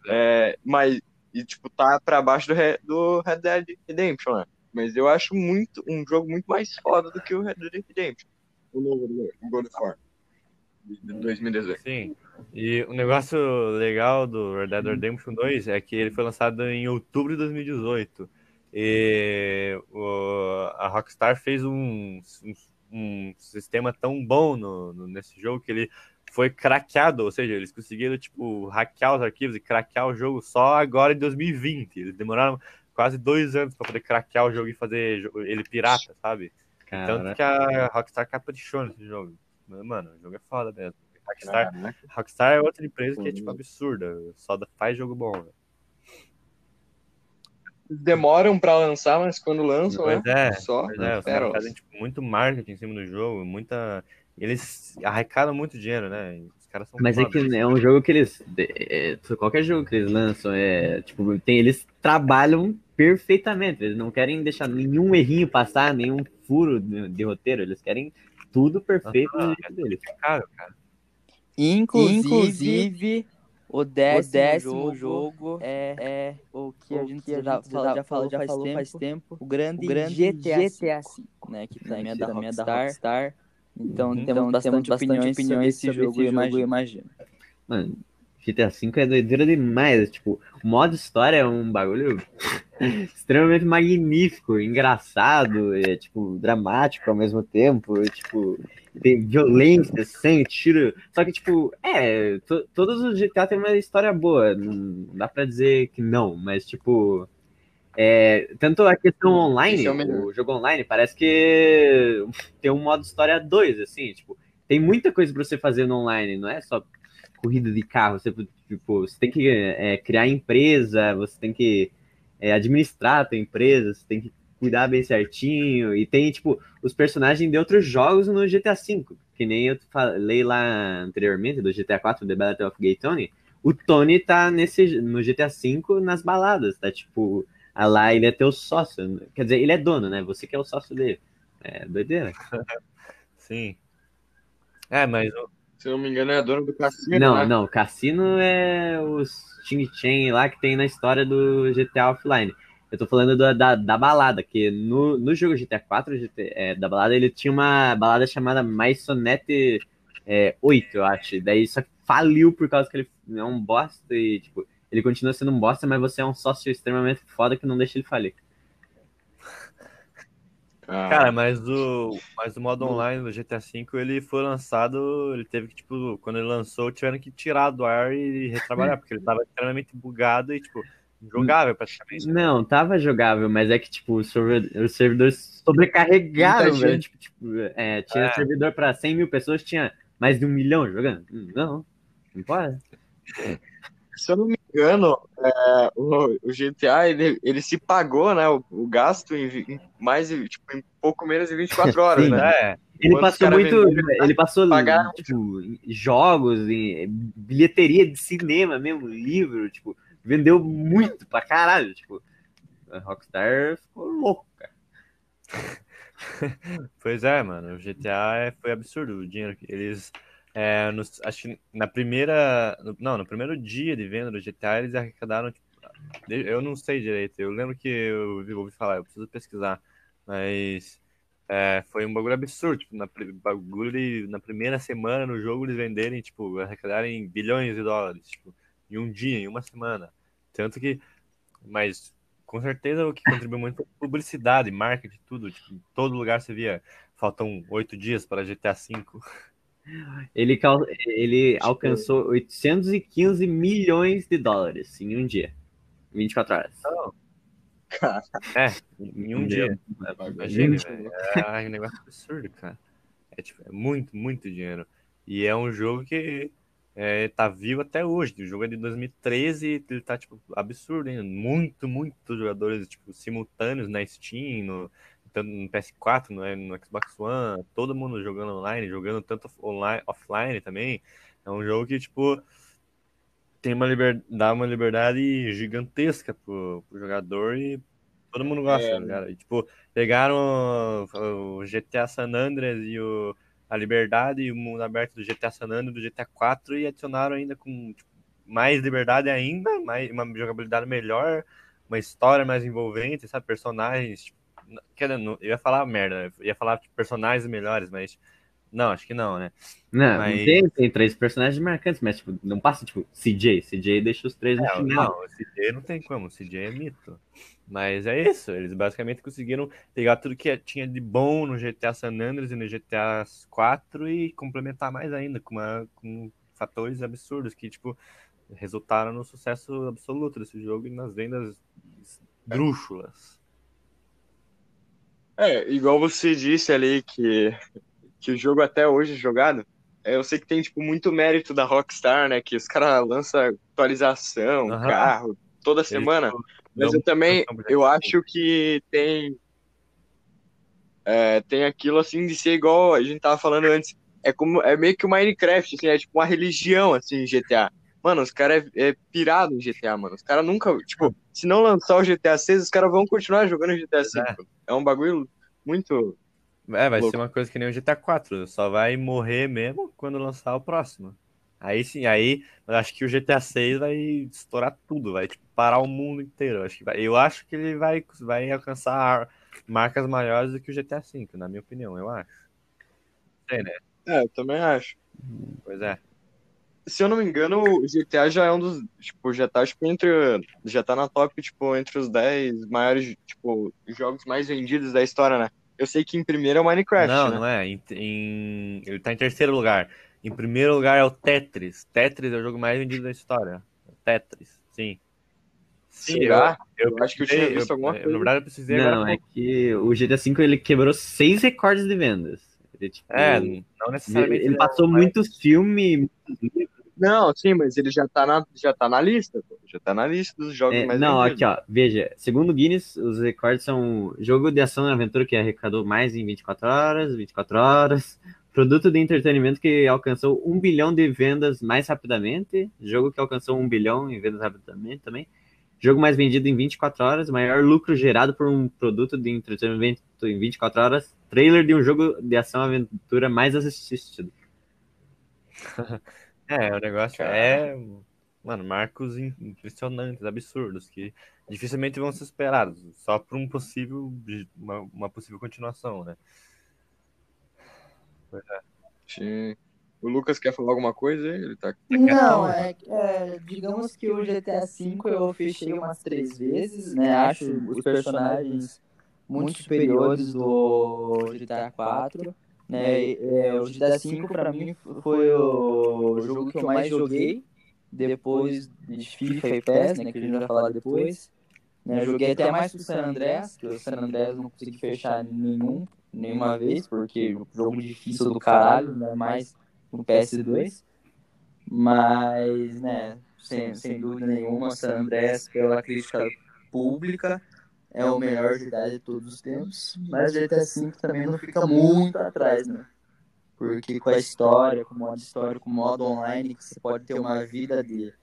É, mas e tipo tá pra baixo do, Re- do Red Dead Redemption, né? Mas eu acho muito um jogo muito mais foda do que o Red Dead Redemption. O novo God of War de 2018. sim. E o negócio legal do Red Dead Redemption 2 é que ele foi lançado em outubro de 2018. E o- a Rockstar fez um, um, um sistema tão bom no, no- nesse jogo que ele foi craqueado, ou seja, eles conseguiram tipo hackear os arquivos e craquear o jogo só agora em 2020. Eles demoraram quase dois anos para poder craquear o jogo e fazer ele pirata, sabe? Tanto Cara, que a Rockstar caprichou nesse jogo. Mano, o jogo é foda mesmo. Rockstar, Caraca. Rockstar é outra empresa que é tipo absurda, só faz jogo bom. né? Demoram pra lançar, mas quando lançam, Pois né? é, Só pois é, os caras pérolas. fazem tipo, muito marketing em cima do jogo, muita. Eles arrecadam muito dinheiro, né? Os caras são Mas é que é um jogo que eles. é, qualquer jogo que eles lançam é. Tipo, tem, eles trabalham perfeitamente. Eles não querem deixar nenhum errinho passar, nenhum furo de, de roteiro. Eles querem tudo perfeito Ah, do jeito deles. Caro, cara. Inclusive, O décimo, décimo jogo, é, é o que a gente, já, fala, já, falou, já falou faz tempo, o grande, o grande GTA, GTA V, né, que tá em da, da Rockstar. Então, uhum. temos bastante, bastante opiniões, opiniões sobre esse jogo, eu imagino. imagino. GTA V é doideira demais. Tipo, o modo história é um bagulho extremamente magnífico, engraçado, é, tipo, dramático ao mesmo tempo. É, tipo, tem violência, sangue, tiro. Só que, tipo, é, to, todos os GTA têm uma história boa. Não dá pra dizer que não, mas, tipo. É, tanto a questão online, é o, o jogo online, parece que tem um modo história 2, assim, tipo, tem muita coisa para você fazer no online, não é só corrida de carro, você, tipo, você tem que é, criar empresa, você tem que é, administrar a tua empresa, você tem que cuidar bem certinho, e tem, tipo, os personagens de outros jogos no GTA V, que nem eu falei lá anteriormente, do GTA 4, The Battle of Gay Tony, o Tony tá nesse, no GTA V nas baladas, tá, tipo, lá ele é teu sócio, quer dizer, ele é dono, né, você que é o sócio dele, é doideira. Sim. É, mas se não me engano, é a dona do cassino. Não, né? não, cassino é os Ching Chen lá que tem na história do GTA Offline. Eu tô falando da, da, da balada, que no, no jogo GTA 4 GTA, é, da balada, ele tinha uma balada chamada Maisonette é, 8, eu acho. Daí só que faliu por causa que ele é um bosta e, tipo, ele continua sendo um bosta, mas você é um sócio extremamente foda que não deixa ele falir. Ah. Cara, mas o, mas o modo online do GTA V, ele foi lançado, ele teve que, tipo, quando ele lançou, tiveram que tirar do ar e retrabalhar, porque ele tava extremamente bugado e, tipo, jogável praticamente. Não, tava jogável, mas é que, tipo, os servidores sobrecarregaram, velho. Tipo, tipo, é, tinha é. servidor pra 100 mil pessoas, tinha mais de um milhão jogando. Não, não pode. Se eu não me engano, é, o, o, GTA ele, ele se pagou, né? O, o gasto em, em, mais tipo, em pouco menos de 24 horas, né? É. Ele passou muito. Venderam, ele passou pagaram, tipo, jogos, em, bilheteria de cinema mesmo, livro, tipo, vendeu muito pra caralho. Tipo, a Rockstar ficou louca. pois é, mano. O GTA é, foi absurdo o dinheiro que eles é, no, acho que na primeira. Não, no primeiro dia de venda do GTA, eles arrecadaram. Tipo, eu não sei direito. Eu lembro que eu ouvi falar, eu preciso pesquisar. Mas é, foi um bagulho absurdo. Tipo, na, bagulho na primeira semana no jogo eles venderem, tipo, arrecadarem bilhões de dólares. Tipo, em um dia, em uma semana. Tanto que. Mas com certeza o que contribuiu muito foi publicidade, marketing, tudo. Tipo, em todo lugar você via. Faltam oito dias para GTA V. Ele, ele alcançou 815 milhões de dólares em um dia. 24 horas. Oh. É, em um, um dia. dia. Imagina, É um negócio absurdo, cara. É, tipo, é muito, muito dinheiro. E é um jogo que é, tá vivo até hoje. O jogo é de 2013 ele tá, tipo, absurdo ainda. Muito, muitos jogadores, tipo, simultâneos na Steam, no, tanto no PS4, no, no Xbox One, todo mundo jogando online, jogando tanto online, offline também. É um jogo que, tipo, tem uma liberdade, dá uma liberdade gigantesca pro, pro jogador e todo mundo gosta, é. cara. E, tipo, pegaram o, o GTA San Andreas e o, a liberdade e o mundo aberto do GTA San Andreas do GTA 4 e adicionaram ainda com tipo, mais liberdade ainda, mais, uma jogabilidade melhor, uma história mais envolvente, sabe? Personagens, tipo, eu ia falar merda, eu ia falar personagens melhores, mas. Não, acho que não, né? Não, mas... tem, tem três personagens marcantes, mas tipo, não passa, tipo, CJ. CJ deixa os três no é, final. Não, CJ não tem como, CJ é mito. Mas é isso, eles basicamente conseguiram pegar tudo que tinha de bom no GTA San Andreas e no GTA 4 e complementar mais ainda com, uma, com fatores absurdos que, tipo, resultaram no sucesso absoluto desse jogo e nas vendas drúxulas. É, igual você disse ali que, que o jogo até hoje é jogado, é, eu sei que tem tipo muito mérito da Rockstar, né? Que os caras lançam atualização, uhum. carro, toda semana. Mas eu também, eu acho que tem é, tem aquilo assim de ser igual a gente tava falando antes. É como é meio que o Minecraft, assim, é tipo uma religião assim em GTA. Mano, os caras é, é pirado em GTA, mano. Os caras nunca, tipo, se não lançar o GTA 6, os caras vão continuar jogando GTA 5. É. é um bagulho muito. É, vai louco. ser uma coisa que nem o GTA 4. Só vai morrer mesmo quando lançar o próximo. Aí sim, aí eu acho que o GTA 6 vai estourar tudo, vai tipo, parar o mundo inteiro. Eu acho que, vai, eu acho que ele vai, vai alcançar marcas maiores do que o GTA V, na minha opinião, eu acho. Sei, né? É, eu também acho. Pois é. Se eu não me engano, o GTA já é um dos. Tipo, já tá, tipo, entre. Já tá na top, tipo, entre os 10 maiores, tipo, jogos mais vendidos da história, né? Eu sei que em primeiro é o Minecraft. Não, né? não é. Em, em- ele tá em terceiro lugar. Em primeiro lugar é o Tetris. Tetris é o jogo mais vendido da história. Tetris, sim. Sim, Será? eu, Eu acho que eu tinha visto alguma eu, coisa. Na verdade, eu precisei agora. Não, é que o GTA V ele quebrou seis recordes de vendas. Ele, tipo, É, não necessariamente. ele é passou mais- muitos filmes. Não, sim, mas ele já tá na, já tá na lista, pô. Já tá na lista dos jogos É, mais não, vendidos. aqui ó, veja, segundo o Guinness, os recordes são jogo de ação e aventura que arrecadou mais em 24 horas, 24 horas, produto de entretenimento que alcançou um bilhão de vendas mais rapidamente, jogo que alcançou um bilhão em vendas rapidamente também, jogo mais vendido em 24 horas, maior lucro gerado por um produto de entretenimento em 24 horas, trailer de um jogo de ação e aventura mais assistido. É, o negócio é. Mano, marcos im- impressionantes, absurdos, que dificilmente vão ser esperados, só por um possível, uma, uma possível continuação, né? Sim. O Lucas quer falar alguma coisa? aí? Ele tá. Não, é, é, digamos que o GTA V eu fechei umas três vezes, né? Acho os personagens muito superiores do GTA IV, né? É, o GTA V pra mim foi o jogo que eu mais joguei depois de FIFA e PES, né? Que a gente vai falar depois. Né, joguei até mais que o San Andreas, que o San Andreas não consegui fechar nenhum, nenhuma vez, porque jogo difícil do caralho, ainda mais no PS2. Mas, né, sem, sem dúvida nenhuma, San Andreas, pela crítica pública, é o melhor GTA de todos os tempos. Mas GTA V também não fica muito atrás, né? Porque com a história, com o modo história, com o modo online, você pode ter uma vida de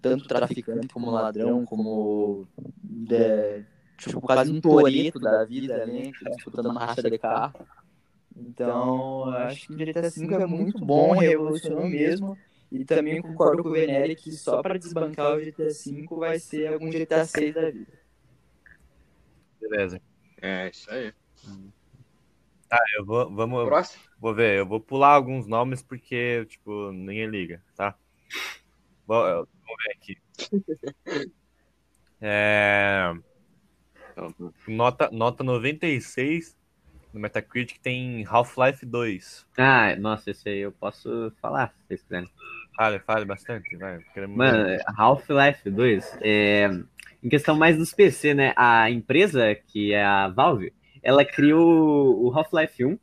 tanto traficante como ladrão, como de, tipo, quase um toreto da vida, né? Disputando uma racha de carro. Então, eu acho que o GTA V é muito bom, revolucionou mesmo. E também concordo com o Venere que só para desbancar o GTA V vai ser algum GTA 6 da vida. Beleza. É, isso aí. Tá, eu vou, vamos, Próximo? vou ver, eu vou pular alguns nomes porque, tipo, ninguém liga, tá? Vou- eu- Vamos ver aqui. É, nota, nota 96 no Metacritic tem Half-Life 2. Ah, nossa, esse aí eu posso falar, se vocês quiserem. Fale, fale bastante, vai. Queremos Mano. Half-Life 2, é, em questão mais dos PC, né? A empresa, que é a Valve, ela criou o Half-Life 1,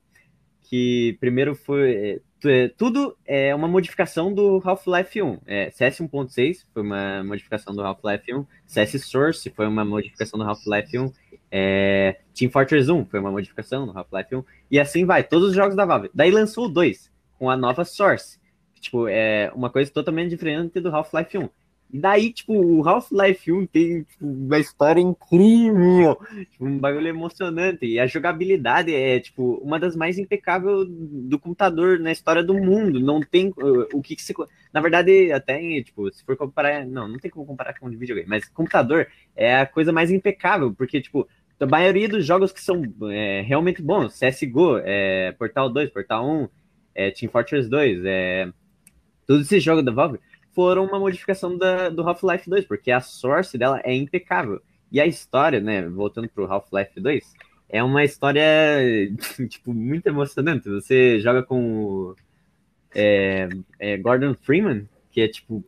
que primeiro foi. é, é, tudo é uma modificação do Half-Life 1. É, CS 1.6 foi uma modificação do Half-Life 1. CS Source foi uma modificação do Half-Life 1. É, Team Fortress 1 foi uma modificação do Half-Life 1. E assim vai, todos os jogos da Valve. Daí lançou o 2, com a nova Source. Tipo, é uma coisa totalmente diferente do Half-Life 1. E daí, tipo, o Half-Life 1 tem tipo, uma história incrível, tipo, um bagulho emocionante. E a jogabilidade é, tipo, uma das mais impecáveis do computador na história do mundo. Não tem uh, o que, que se. Na verdade, até, tipo, se for comparar. Não, não tem como comparar com um videogame, mas computador é a coisa mais impecável, porque, tipo, a maioria dos jogos que são é, realmente bons, CSGO, é, Portal 2, Portal 1, é, Team Fortress 2, é, todos esses jogos da Valve foram uma modificação da, do Half-Life 2, porque a source dela é impecável. E a história, né, voltando pro Half-Life 2, é uma história, tipo, muito emocionante. Você joga com é, é, Gordon Freeman, que é, tipo,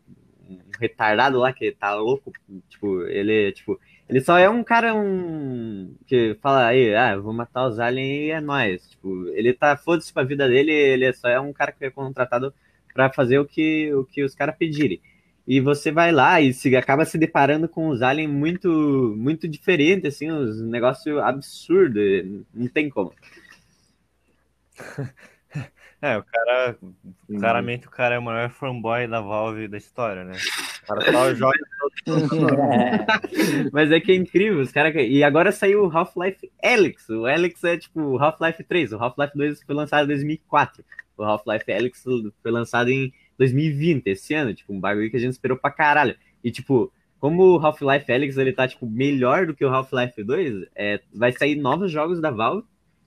um retardado lá, que tá louco, tipo, ele, tipo, ele só é um cara, um, que fala aí, ah, vou matar os aliens e é nóis. Tipo, ele tá, foda-se pra vida dele, ele só é um cara que é contratado para fazer o que, o que os caras pedirem. E você vai lá e se acaba se deparando com os aliens muito muito diferentes, assim, uns negócios absurdos, não tem como. É, o cara. Claramente o cara é o maior fanboy da Valve da história, né? O cara só joga. Mas é que é incrível, os caras. E agora saiu o Half-Life Alyx. O Alyx é tipo o Half-Life 3. O Half-Life 2 foi lançado em 2004. O Half-Life Alyx foi lançado em 2020, esse ano, tipo, um bagulho que a gente esperou pra caralho. E, tipo, como o Half-Life Alyx, ele tá, tipo, melhor do que o Half-Life 2, é, vai sair novos jogos da Valve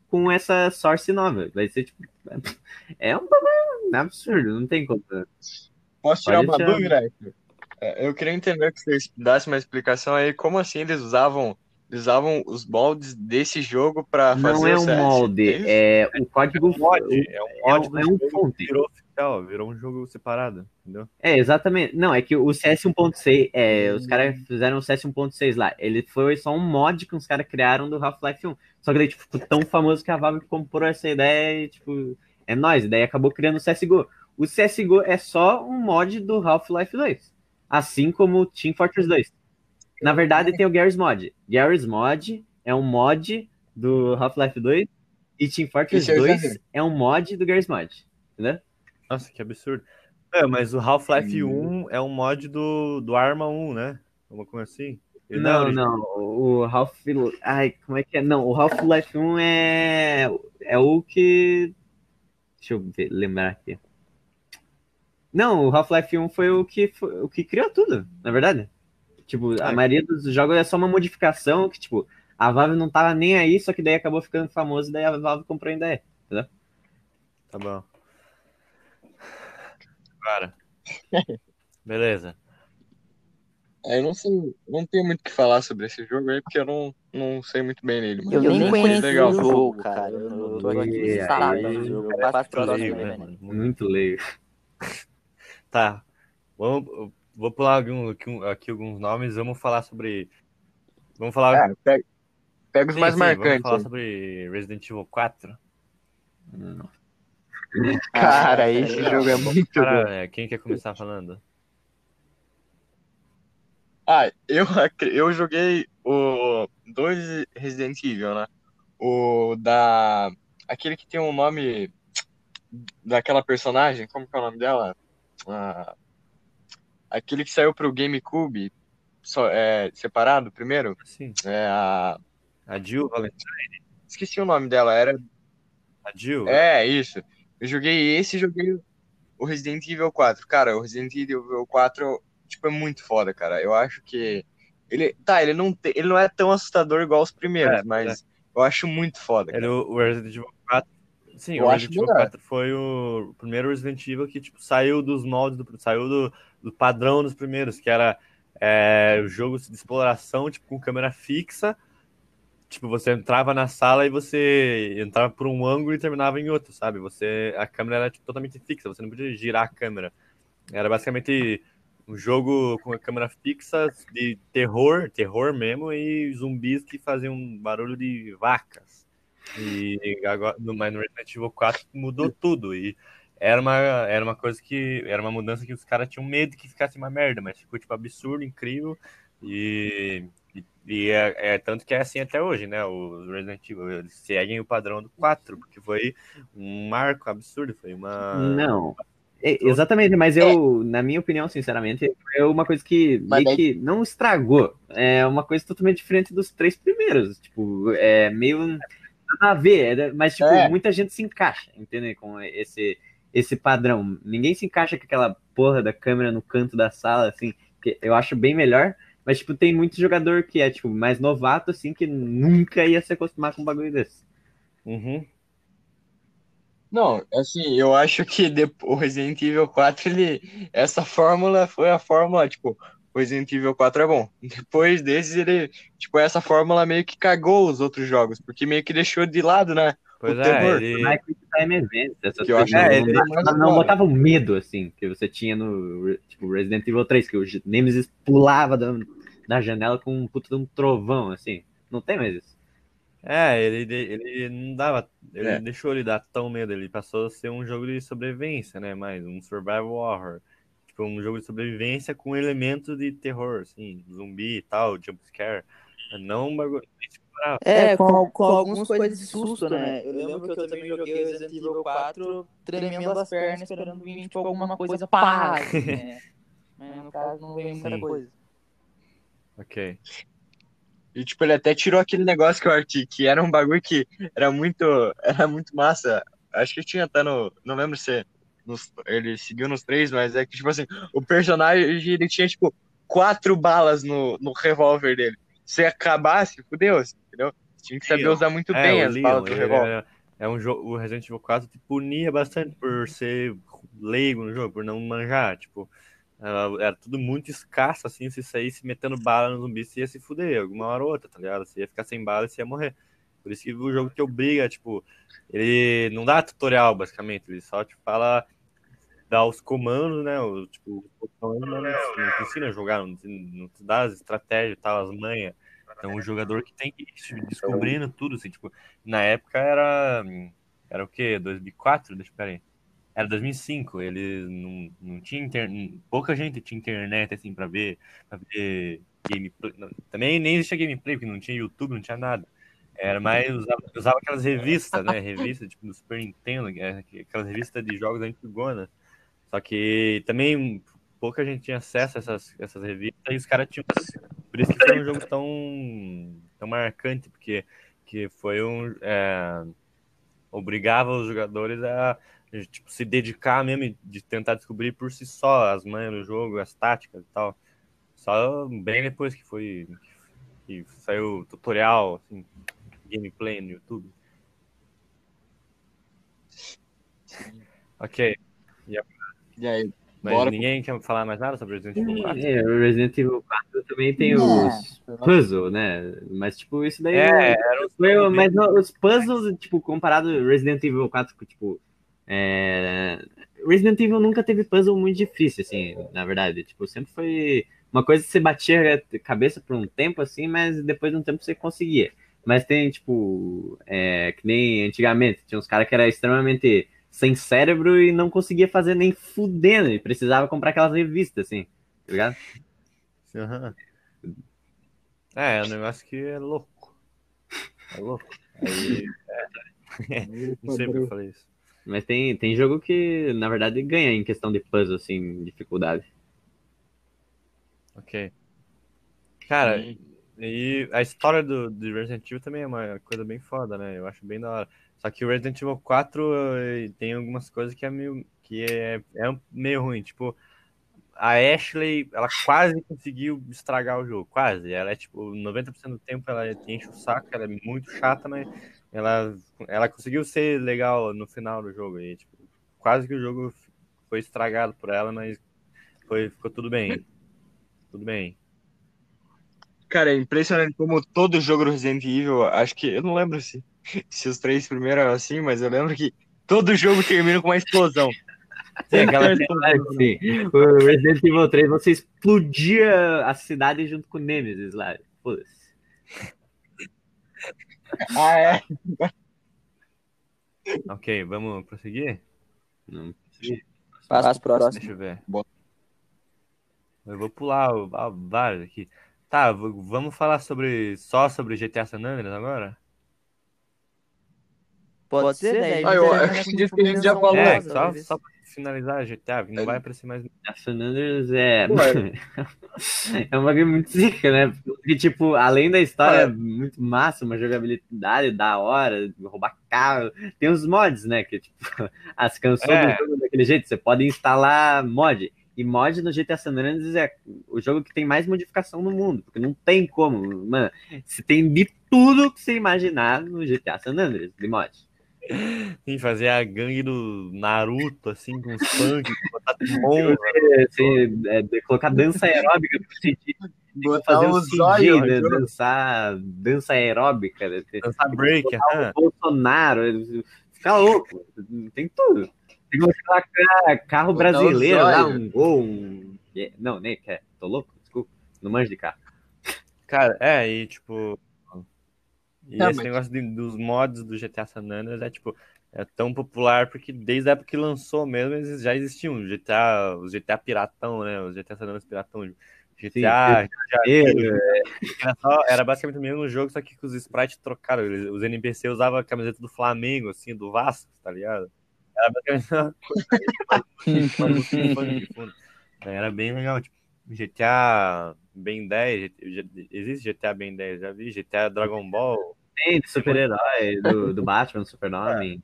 com essa source nova. Vai ser, tipo, é um bagulho absurdo, não tem como. Posso tirar Pode uma tirar. dúvida? É, Eu queria entender que vocês dessem uma explicação aí, como assim eles usavam, usavam os moldes desse jogo pra fazer Não é o um CS? molde, É é o código. mod, é um é mod um- do é um jogo fonte. virou oficial, virou um jogo separado, entendeu? É, exatamente. Não, é que o CS 1.6, é, os Hum. caras fizeram o CS 1.6 lá. Ele foi só um mod que os caras criaram do Half-Life 1. Só que daí, tipo, ficou tão famoso que a Valve comprou essa ideia e, tipo, é nóis. E daí acabou criando o CSGO. O CSGO é só um mod do Half-Life 2. Assim como o Team Fortress 2. Na verdade, tem o Garry's Mod. Garry's Mod é um mod do Half-Life 2 e Team Fortress Isso eu já 2 vi. é um mod do Garry's Mod. Entendeu? Nossa, que absurdo. É, mas o Half-Life Hum. 1 é um mod do, do Arma 1, né? Uma coisa assim. Ele Não, é não, o Half... Ai, como é que é? Não, o Half-Life 1 é... é o que... Deixa eu ver, lembrar aqui. Não, o Half-Life 1 foi o que, foi, o que criou tudo, na verdade. Tipo, a É. maioria dos jogos é só uma modificação que, tipo, a Valve não tava nem aí, só que daí acabou ficando famoso, daí a Valve comprou a ideia. Tá bom. Cara. Beleza. É, Eu não sei, não tenho muito o que falar sobre esse jogo aí, porque eu não, não sei muito bem nele. mas Eu, nem conheço legal. o jogo, cara. Eu, eu tô aqui aí, no jogo. Eu próximo, né, né, mano? Muito leigo. Tá. Vamos, eu vou pular aqui, um- aqui alguns nomes. Vamos falar sobre. Vamos falar. É, pega, pega os Sim, mais sim, Vamos marcantes. falar aí. sobre Resident Evil 4. Cara, esse jogo é muito bom. Cara, é, quem quer começar falando? Ah, eu, eu joguei o dois Resident Evil, né? O da. Aquele que tem um nome daquela personagem, como que é o nome dela? Ah, aquele que saiu pro GameCube só, é, separado primeiro. Sim. É a. A Jill, Valentine. Esqueci o nome dela, era. A Jill. É, isso. Eu joguei esse e joguei o Resident Evil 4. Cara, o Resident Evil 4, tipo, é muito foda, cara. Eu acho que. Ele, tá, ele não, te- ele não é tão assustador igual os primeiros, É, mas eu acho muito foda, cara. o Resident Evil 4. Sim, Eu o acho Resident Evil melhor. 4 foi o primeiro Resident Evil que tipo, saiu dos moldes, do, saiu do, do padrão dos primeiros, que era é, o jogo de exploração, tipo, com câmera fixa. Tipo, você entrava na sala e você entrava por um ângulo e terminava em outro, sabe? Você, a câmera era tipo, totalmente fixa, você não podia girar a câmera. Era basicamente um jogo com a câmera fixa de terror, terror mesmo, e zumbis que faziam barulho de vacas. E agora, no, mas no Resident Evil 4 mudou tudo. E era uma, era uma coisa que. Era uma mudança que os caras tinham medo que ficasse uma merda, mas ficou tipo absurdo, incrível. E, e, e é, é tanto que é assim até hoje, né? Os Resident Evil eles seguem o padrão do 4, porque foi um marco absurdo, foi uma. Não. É, exatamente, mas eu, na minha opinião, sinceramente, é uma coisa que meio que não estragou. É uma coisa totalmente diferente dos três primeiros. Tipo, é meio nada a ver, é- mas tipo, É. muita gente se encaixa, entende? Com esse, esse padrão. Ninguém se encaixa com aquela porra da câmera no canto da sala, assim, que eu acho bem melhor. Mas, tipo, tem muito jogador que é, tipo, mais novato, assim, que nunca ia se acostumar com um bagulho desse. Uhum. Não, assim, eu acho que depo- o Resident Evil 4, ele, essa fórmula foi a fórmula, tipo, Resident Evil 4 é bom. Depois desses, ele, tipo, essa fórmula meio que cagou os outros jogos, porque meio que deixou de lado, né? Pois O é, terror. ele. Mas Quick Time Events, essas Que coisas, não, ele não, não botava o medo, assim, que você tinha no tipo, Resident Evil 3, que o Nemesis pulava da, da janela com um puto de um trovão, assim. Não tem mais isso. É, ele, ele não dava. Ele É. não deixou ele dar tão medo. Ele passou a ser um jogo de sobrevivência, né? Mais um survival horror. Tipo, um jogo de sobrevivência com elementos de terror, assim, zumbi e tal, jumpscare. Não um bagulho. É, com, com algumas coisas de susto, né? Eu lembro que eu também joguei Resident Evil 4 tremendo as pernas, esperando vir, tipo, alguma coisa pá, assim, né? Mas no caso não veio muita Sim. coisa. Ok. E, tipo, ele até tirou aquele negócio que eu que, que era um bagulho que era muito, era muito massa. Acho que tinha até no, não lembro se, nos- ele seguiu nos três, mas é que, tipo assim, o personagem, ele tinha, tipo, quatro balas no, no revólver dele. Se acabasse, fudeu, entendeu? Tinha que saber usar muito É, bem as Leon, balas do revólver. é, é um jogo, o Resident Evil 4 te punia bastante por ser leigo no jogo, por não manjar, tipo, era, era tudo muito escasso, assim, se saísse metendo bala no zumbi, você ia se fuder, alguma hora ou outra, tá ligado? Você ia ficar sem bala e você ia morrer. Por isso que o jogo te obriga, tipo, ele não dá tutorial, basicamente, ele só te fala, dá os comandos, né, o, tipo, o botão, mas não, não te ensina a jogar, não te, não te dá as estratégias e tal, as manhas. Então, o jogador que tem que ir descobrindo tudo, assim, tipo, na época era. Era o quê? 2004? Deixa eu peraí. Era 2005. Eles não, não tinha internet. Pouca gente tinha internet, assim, pra ver, pra ver gameplay. Não, Também nem existia gameplay, porque não tinha YouTube, não tinha nada. Era mais. Usava, usava aquelas revistas, né? Revistas, tipo, do Super Nintendo, é, aquelas revistas de jogos antigonas. Só que também pouca gente tinha acesso a essas, essas revistas e os caras tinham. Por isso que foi um jogo tão, tão marcante, porque que foi um. é, obrigava os jogadores a tipo, se dedicar mesmo e de tentar descobrir por si só as manhas do jogo, as táticas e tal. Só bem depois que foi. que saiu tutorial, assim, gameplay no YouTube. Ok. E aí, Mas Bora. ninguém quer falar mais nada sobre Resident Evil 4? É, o Resident Evil 4 também tem Não. os puzzles, né? Mas, tipo, isso daí. É, não- foi, mas não, os puzzles, tipo, comparado ao Resident Evil 4, com, tipo. É... Resident Evil nunca teve puzzle muito difícil, assim, na verdade. Tipo, sempre foi uma coisa que você batia a cabeça por um tempo, assim, mas depois de um tempo você conseguia. Mas tem, tipo, é, que nem antigamente, tinha uns caras que era extremamente sem cérebro e não conseguia fazer nem fudendo, e precisava comprar aquelas revistas, assim, tá ligado? Aham. É, é um negócio que é louco. É louco. Aí, é, não sei porque eu falei isso. Mas tem, tem jogo que, na verdade, ganha em questão de puzzle, assim, dificuldade. Ok. Cara, e a história do, do Resident Evil também é uma coisa bem foda, né? Eu acho bem da hora. Só que o Resident Evil 4 eh, tem algumas coisas que é meio, que é, é meio ruim. Tipo, a Ashley, ela quase conseguiu estragar o jogo. Quase. Ela é, tipo, 90% do tempo ela enche o saco, ela é muito chata, mas ela, ela conseguiu ser legal no final do jogo. E, tipo, quase que o jogo foi estragado por ela, mas foi, ficou tudo bem. Tudo bem. Cara, é impressionante como todo jogo do Resident Evil, acho que, eu não lembro se, se os três primeiros eram assim, mas eu lembro que todo jogo termina com uma explosão. Tem aquela Sim, o Resident Evil 3, você explodia a cidade junto com o Nemesis lá. Foda-se. Ah, é? Ok, vamos prosseguir? Não. Passo pro próximo. Deixa eu ver. Bom. Eu vou pular vários aqui. Tá, vamos falar sobre só sobre GTA San Andreas agora? Pode ser, daí. Ah, eu a gente acredito termina que a gente já falou. É, só, honrosa, só pra finalizar GTA, que não É. vai aparecer mais. A San Andreas é. Pô, é um bagulho muito zica, né? Porque, tipo, além da história muito massa, uma jogabilidade da hora, roubar carro, tem os mods, né? Que, tipo, as canções É. do jogo daquele jeito, você pode instalar mod. E mod no GTA San Andreas é o jogo que tem mais modificação no mundo, porque não tem como, mano. Você tem de tudo que você imaginar no GTA San Andreas, de mod. Sim, fazer a gangue do Naruto, assim, com os punks, botar Timon, Você, é, colocar dança aeróbica pra sentir Botar fazer um olhos, né? dançar dança aeróbica, né? Dançar break, aham. o Bolsonaro, fica louco, tem tudo. Tem que colocar ca- carro Botar brasileiro lá, um gol, um... Não, nem quer, tô louco, desculpa, não manjo de carro. Cara, é, e tipo. E Tá, esse mas- negócio de- dos mods do GTA San Andreas é tipo. É tão popular porque desde a época que lançou mesmo, eles já existiam. o GTA, os GTA Piratão, né? Os GTA San Andreas Piratão. GTA, É, era, só- era basicamente o mesmo jogo, só que com os sprites trocaram. Eles- Os NPC usavam a camiseta do Flamengo, assim, do Vasco, tá ligado? Era basicamente coisa. Era bem legal. Tipo, GTA Ben 10, GT existe GTA Ben 10, já vi. GTA Dragon Ball. Tem de super-herói, do, do Batman, do Super-Nome.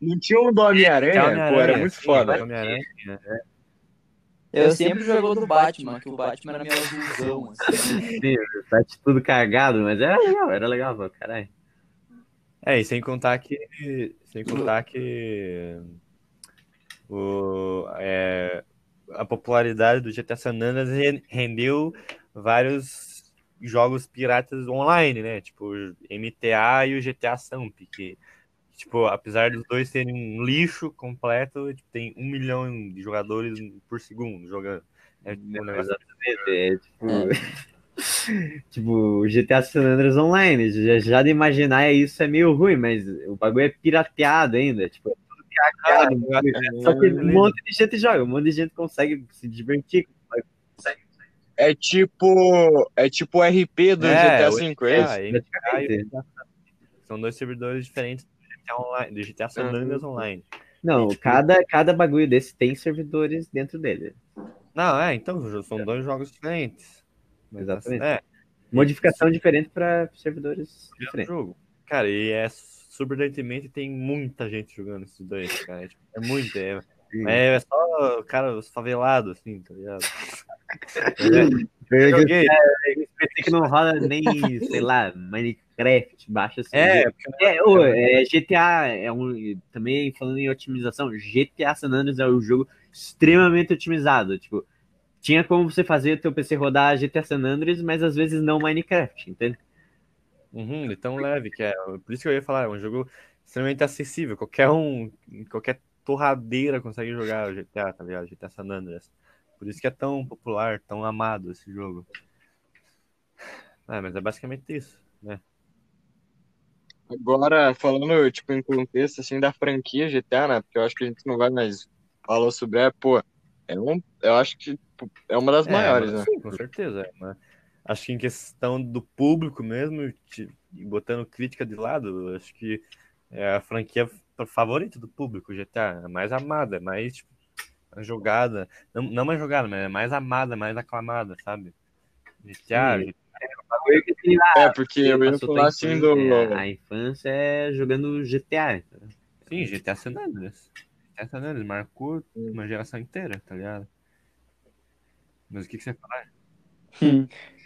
Não tinha um do Homem-Aranha? Pô, era muito sim, foda. Né? Eu sempre jogo do Batman, que o Batman era meu azulzão, assim. Sim, tá tudo cagado, mas era legal, era legal, pô, caralho. É, e sem contar que. Sem contar que. O, é, a popularidade do GTA San Andreas re- rendeu vários jogos piratas online, né? Tipo, MTA e o GTA Samp, que, tipo, apesar dos dois serem um lixo completo, tipo, tem um milhão de jogadores por segundo jogando. É tipo, um negócio É, tipo, tipo, o GTA San Andreas Online, já, já de imaginar isso é meio ruim, mas o bagulho é pirateado ainda, tipo, é tudo cagado. Só que um monte de gente joga, um monte de gente consegue se divertir. É tipo. É tipo o RP do É, GTA V, é isso? GTA São dois servidores diferentes do GTA, Online, do GTA San Andreas Online. Não, cada, cada bagulho desse tem servidores dentro dele. Não, é, então, são dois jogos diferentes. Mas, Exatamente. É, Modificação diferente para servidores é diferentes. jogo. Cara, e é surpreendentemente tem muita gente jogando esses dois, cara. É, tipo, é muito, é, é, é só, cara, os favelados, assim, tá ligado? Eu Joguei. pensei que não rola nem, sei lá, Minecraft, baixa assim. É, É, ô, é, GTA é um. Também falando em otimização, GTA San Andreas é um jogo extremamente otimizado. Tipo, tinha como você fazer o teu PC rodar GTA San Andreas, mas às vezes não Minecraft, entende? Uhum, de tão leve que é. Por isso que eu ia falar, é um jogo extremamente acessível. Qualquer um, qualquer torradeira consegue jogar o GTA, tá ligado? GTA San Andreas. Por isso que é tão popular, tão amado esse jogo. É, mas é basicamente isso, né? Agora, falando, tipo, em contexto, assim, da franquia GTA, né? Porque eu acho que a gente não vai mais falar sobre ela, pô, é um, eu acho que é uma das É, maiores, mas né? Sim, com certeza. é, mas acho que em questão do público mesmo, te- botando crítica de lado, acho que é a franquia favorita do público, GTA. É mais amada, é mais tipo, a jogada. Não, não mais jogada, mas é mais amada, mais aclamada, sabe? GTA, Sim. Que tem lá, É, porque eu ia falar assim do. A infância é jogando GTA. sim, GTA San Andreas. GTA San Andreas marcou uma geração inteira, tá ligado? Mas o que, que você fala?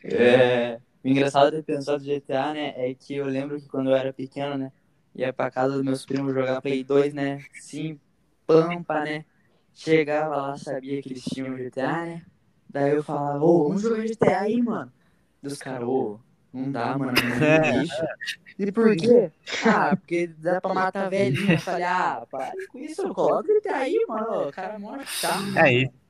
É, o engraçado de pensar do GTA, né, é que eu lembro que quando eu era pequeno, né, ia pra casa dos meus primos jogar Play 2, né, sim, pampa, né, chegava lá, sabia que eles tinham GTA, né, daí eu falava, ô, vamos jogar GTA aí, mano. Dos caras, ô, não dá, mano, não deixa. E por quê? Ah, porque dá pra matar velhinha. Eu falei, ah, para com isso, coloca o GTA aí, mano, o cara é mó chato. É isso.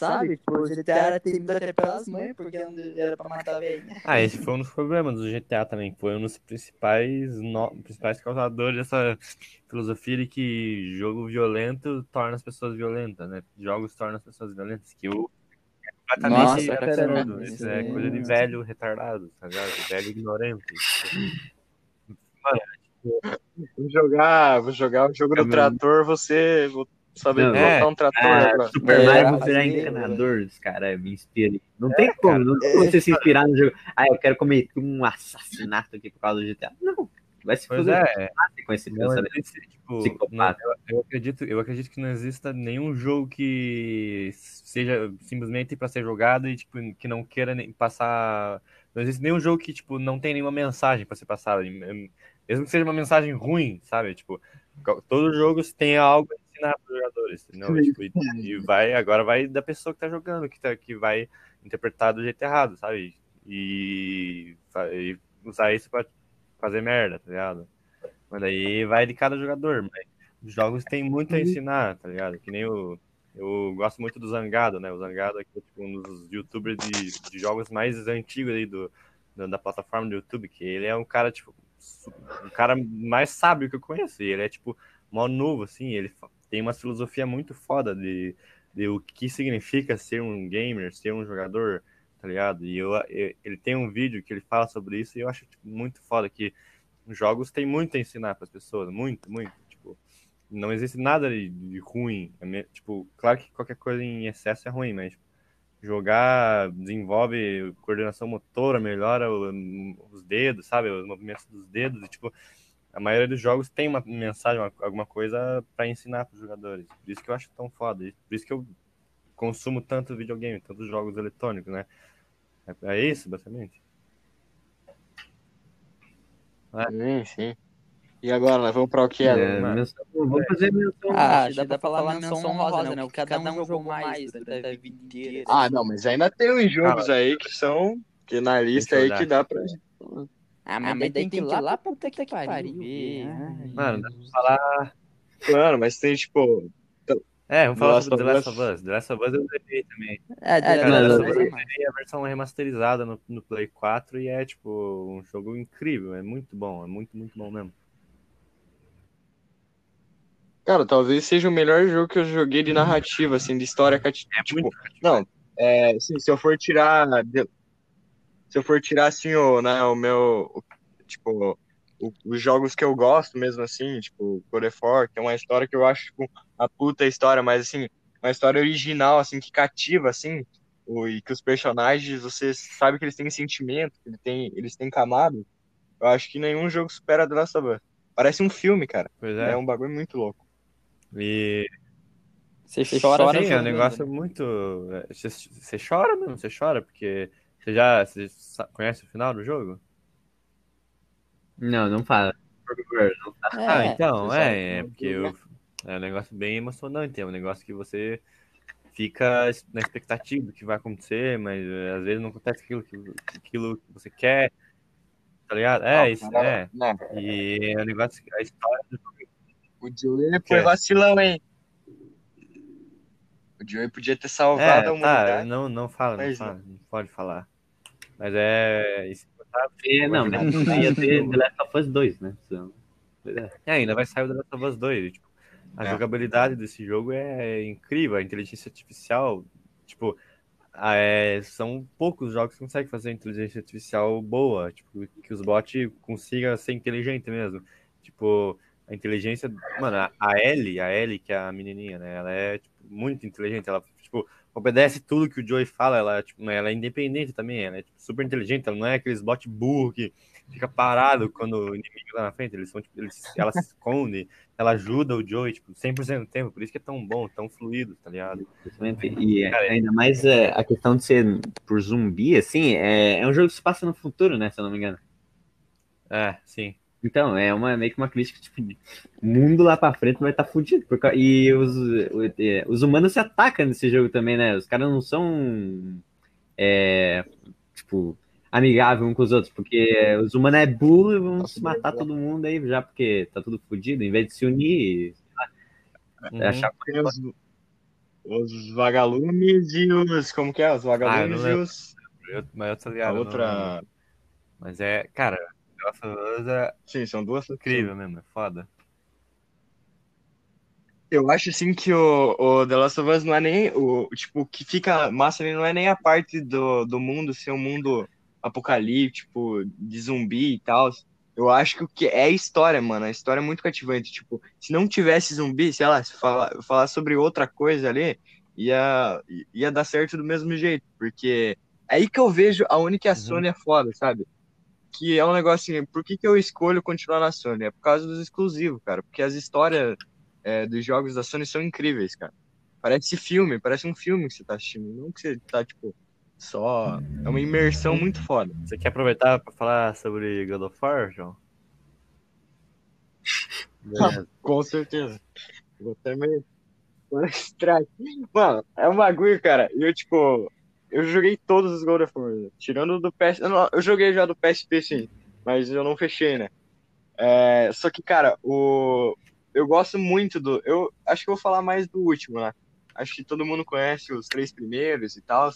Sabe? Tipo, o GTA era temido até pelas mães, porque era pra matar a velhinha. Ah, esse foi um dos problemas do GTA também. Foi um dos principais, no... principais causadores dessa filosofia de que jogo violento torna as pessoas violentas, né? Jogos tornam as pessoas violentas. Que o é completamente Nossa, absurdo. caramba, Isso isso é coisa de velho retardado, tá ligado? Velho ignorante. Vou jogar, vou jogar o jogo do É, trator, você vou saber Não, botar é. um trator Ah, agora. Super É, Mario vou faz virar meio, encanador, os caras me inspiram. Não tem como, não tem como você se inspirar no jogo. Ah, eu quero cometer um assassinato aqui por causa do GTA. Não, vai se Pois fazer é, com esse Não existe, tipo, Psicopata. não, eu, eu acredito, eu acredito que não exista nenhum jogo que seja simplesmente para ser jogado e tipo que não queira nem passar. Não existe nenhum jogo que tipo não tem nenhuma mensagem para ser passada, mesmo que seja uma mensagem ruim, sabe? Tipo, os jogos têm algo ensinar para os jogadores, entendeu? Tipo, e, e vai agora vai da pessoa que tá jogando, que tá, que vai interpretar do jeito errado, sabe? E, e usar isso para fazer merda, tá ligado? Mas daí vai de cada jogador. Mas os jogos têm muito a ensinar, tá ligado? Que nem o. Eu gosto muito do Zangado, né? O Zangado é tipo, um dos youtubers de, de jogos mais antigos aí do, da, da plataforma do YouTube, que ele é um cara, tipo, um cara mais sábio que eu conheço. Ele é, tipo, mó novo, assim. Ele tem uma filosofia muito foda de, de o que significa ser um gamer, ser um jogador, tá ligado? E eu, eu- ele tem um vídeo que ele fala sobre isso e eu acho tipo, muito foda que os jogos têm muito a ensinar para as pessoas, muito, muito. Tipo, não existe nada de, de ruim. É Tipo, claro que qualquer coisa em excesso é ruim, mas jogar desenvolve coordenação motora, melhora os dedos, sabe? Os movimentos dos dedos. E, tipo, a maioria dos jogos tem uma mensagem, uma- alguma coisa pra ensinar pros jogadores. Por isso que eu acho tão foda. Por isso que eu consumo tanto videogame, tantos jogos eletrônicos, né? É, é isso, basicamente. Sim, sim. E agora, nós vamos pra o que É, é? menção- vamos fazer menção. Ah, acho que dá pra falar menção honrosa, né? O que cada um jogou mais durante a vida inteira. Ah, não, mas ainda tem uns jogos aí que são. Que na lista aí que dá pra. Ah, mas daí tem que ir lá pra puta que pariu. ver. Ai, Mano, dá pra falar. Mano, mas tem tipo. É, vamos falar sobre The Last of Us. The Last of Us eu zerei também. É, É, The Cara, The Last of não. Us eu a versão remasterizada no, no Play 4 e é, tipo, um jogo incrível. É muito bom, é muito, muito bom mesmo. Cara, talvez seja o melhor jogo que eu joguei de narrativa, assim, de história cativa. É tipo, muito não, é, assim, se eu for tirar. Se eu for tirar, assim, o, né, o meu. o- tipo, o- os jogos que eu gosto mesmo, assim, tipo, God of War, que é uma história que eu acho, tipo, a puta história, mas, assim, uma história original, assim, que cativa, assim, o, e que os personagens, você sabe que eles têm sentimento, que eles têm, eles têm camada. Eu acho que nenhum jogo supera The Last of Us. Parece um filme, cara. Pois É é. um bagulho muito louco. E Você chora, Sim, é um negócio né? muito. é, Você, você chora mesmo, você chora, porque você já você conhece o final do jogo? Não, não fala. Por favor, não fala. Ah, É, então, é, é porque eu- é um negócio bem emocionante, é um negócio que você fica na expectativa do que vai acontecer, mas é, às vezes não acontece aquilo que, aquilo que você quer, tá ligado? É, Não, isso, cara, é. Né? E é um negócio, a história do O Joey Que foi é? vacilão, hein? O Joey podia ter salvado a É, tá, humanidade. não, não fala, não fala, não pode falar. Mas é. Isso, É, não, mas não ia ter The Last of Us 2, né? Então, é. É, ainda vai sair o The Last of Us 2. e, Tipo, a É. jogabilidade desse jogo é incrível. A inteligência artificial, tipo, a- é, são poucos jogos que conseguem fazer inteligência artificial boa. Tipo, que os bots consigam ser inteligente mesmo. Tipo, a inteligência. Mano, a a Ellie, a Ellie, que é a menininha, né? Ela é tipo, muito inteligente. Ela, tipo, obedece tudo que o Joey fala. Ela, tipo, ela é independente também. Ela é tipo, super inteligente. Ela não é aqueles bots burros que fica parado quando o inimigo tá na frente. Eles são, tipo, eles, ela se esconde, ela ajuda o Joey, tipo, 100% do tempo. Por isso que é tão bom, tão fluido, tá ligado? E é, Cara, ainda mais é, a questão de ser por zumbi, assim, é, é um jogo que se passa no futuro, né? Se eu não me engano. É, sim. Então, é uma, meio que uma crítica, tipo, o mundo lá pra frente vai estar fudido. por ca- E os, é, os humanos se atacam nesse jogo também, né? Os caras não são, é, tipo, amigáveis uns com os outros, porque os humanos é burro e vão Nossa, se matar todo mundo aí já, porque tá tudo fudido. Em vez de se unir, Uhum. achar os, os vagalumes e os. Como que é? Os vagalumes Ah, e não os. Eu, mas eu tô A ligado. não- outra. Mas é, cara, Last of Us é Sim, são duas. incrível mesmo, é foda. Eu acho assim que o, o The Last of Us não é nem o tipo o que fica massa ali não é nem a parte do, do mundo ser um mundo apocalíptico de zumbi e tal. Eu acho que o que é a história, mano, a história é muito cativante. Tipo, se não tivesse zumbi, sei lá, se falar, falar sobre outra coisa ali, ia, ia dar certo do mesmo jeito, porque é aí que eu vejo aonde que a Uhum. Sony é foda, sabe? Que é um negócio assim, por que, que eu escolho continuar na Sony? É por causa dos exclusivos, cara. Porque as histórias é, dos jogos da Sony são incríveis, cara. Parece filme, parece um filme que você tá assistindo. Não que você tá, tipo, só. É uma imersão muito foda. Você quer aproveitar pra falar sobre God of War, João? Beleza. Com certeza. Vou até meio. Mano, é um bagulho, cara. E eu, tipo. Eu joguei todos os God of War. Tirando do PS. Eu, não- eu joguei já do PSP, sim. Mas eu não fechei, né? É, só que, cara, o. Eu gosto muito do. Eu acho que eu vou falar mais do último, né? Acho que todo mundo conhece os três primeiros e tal.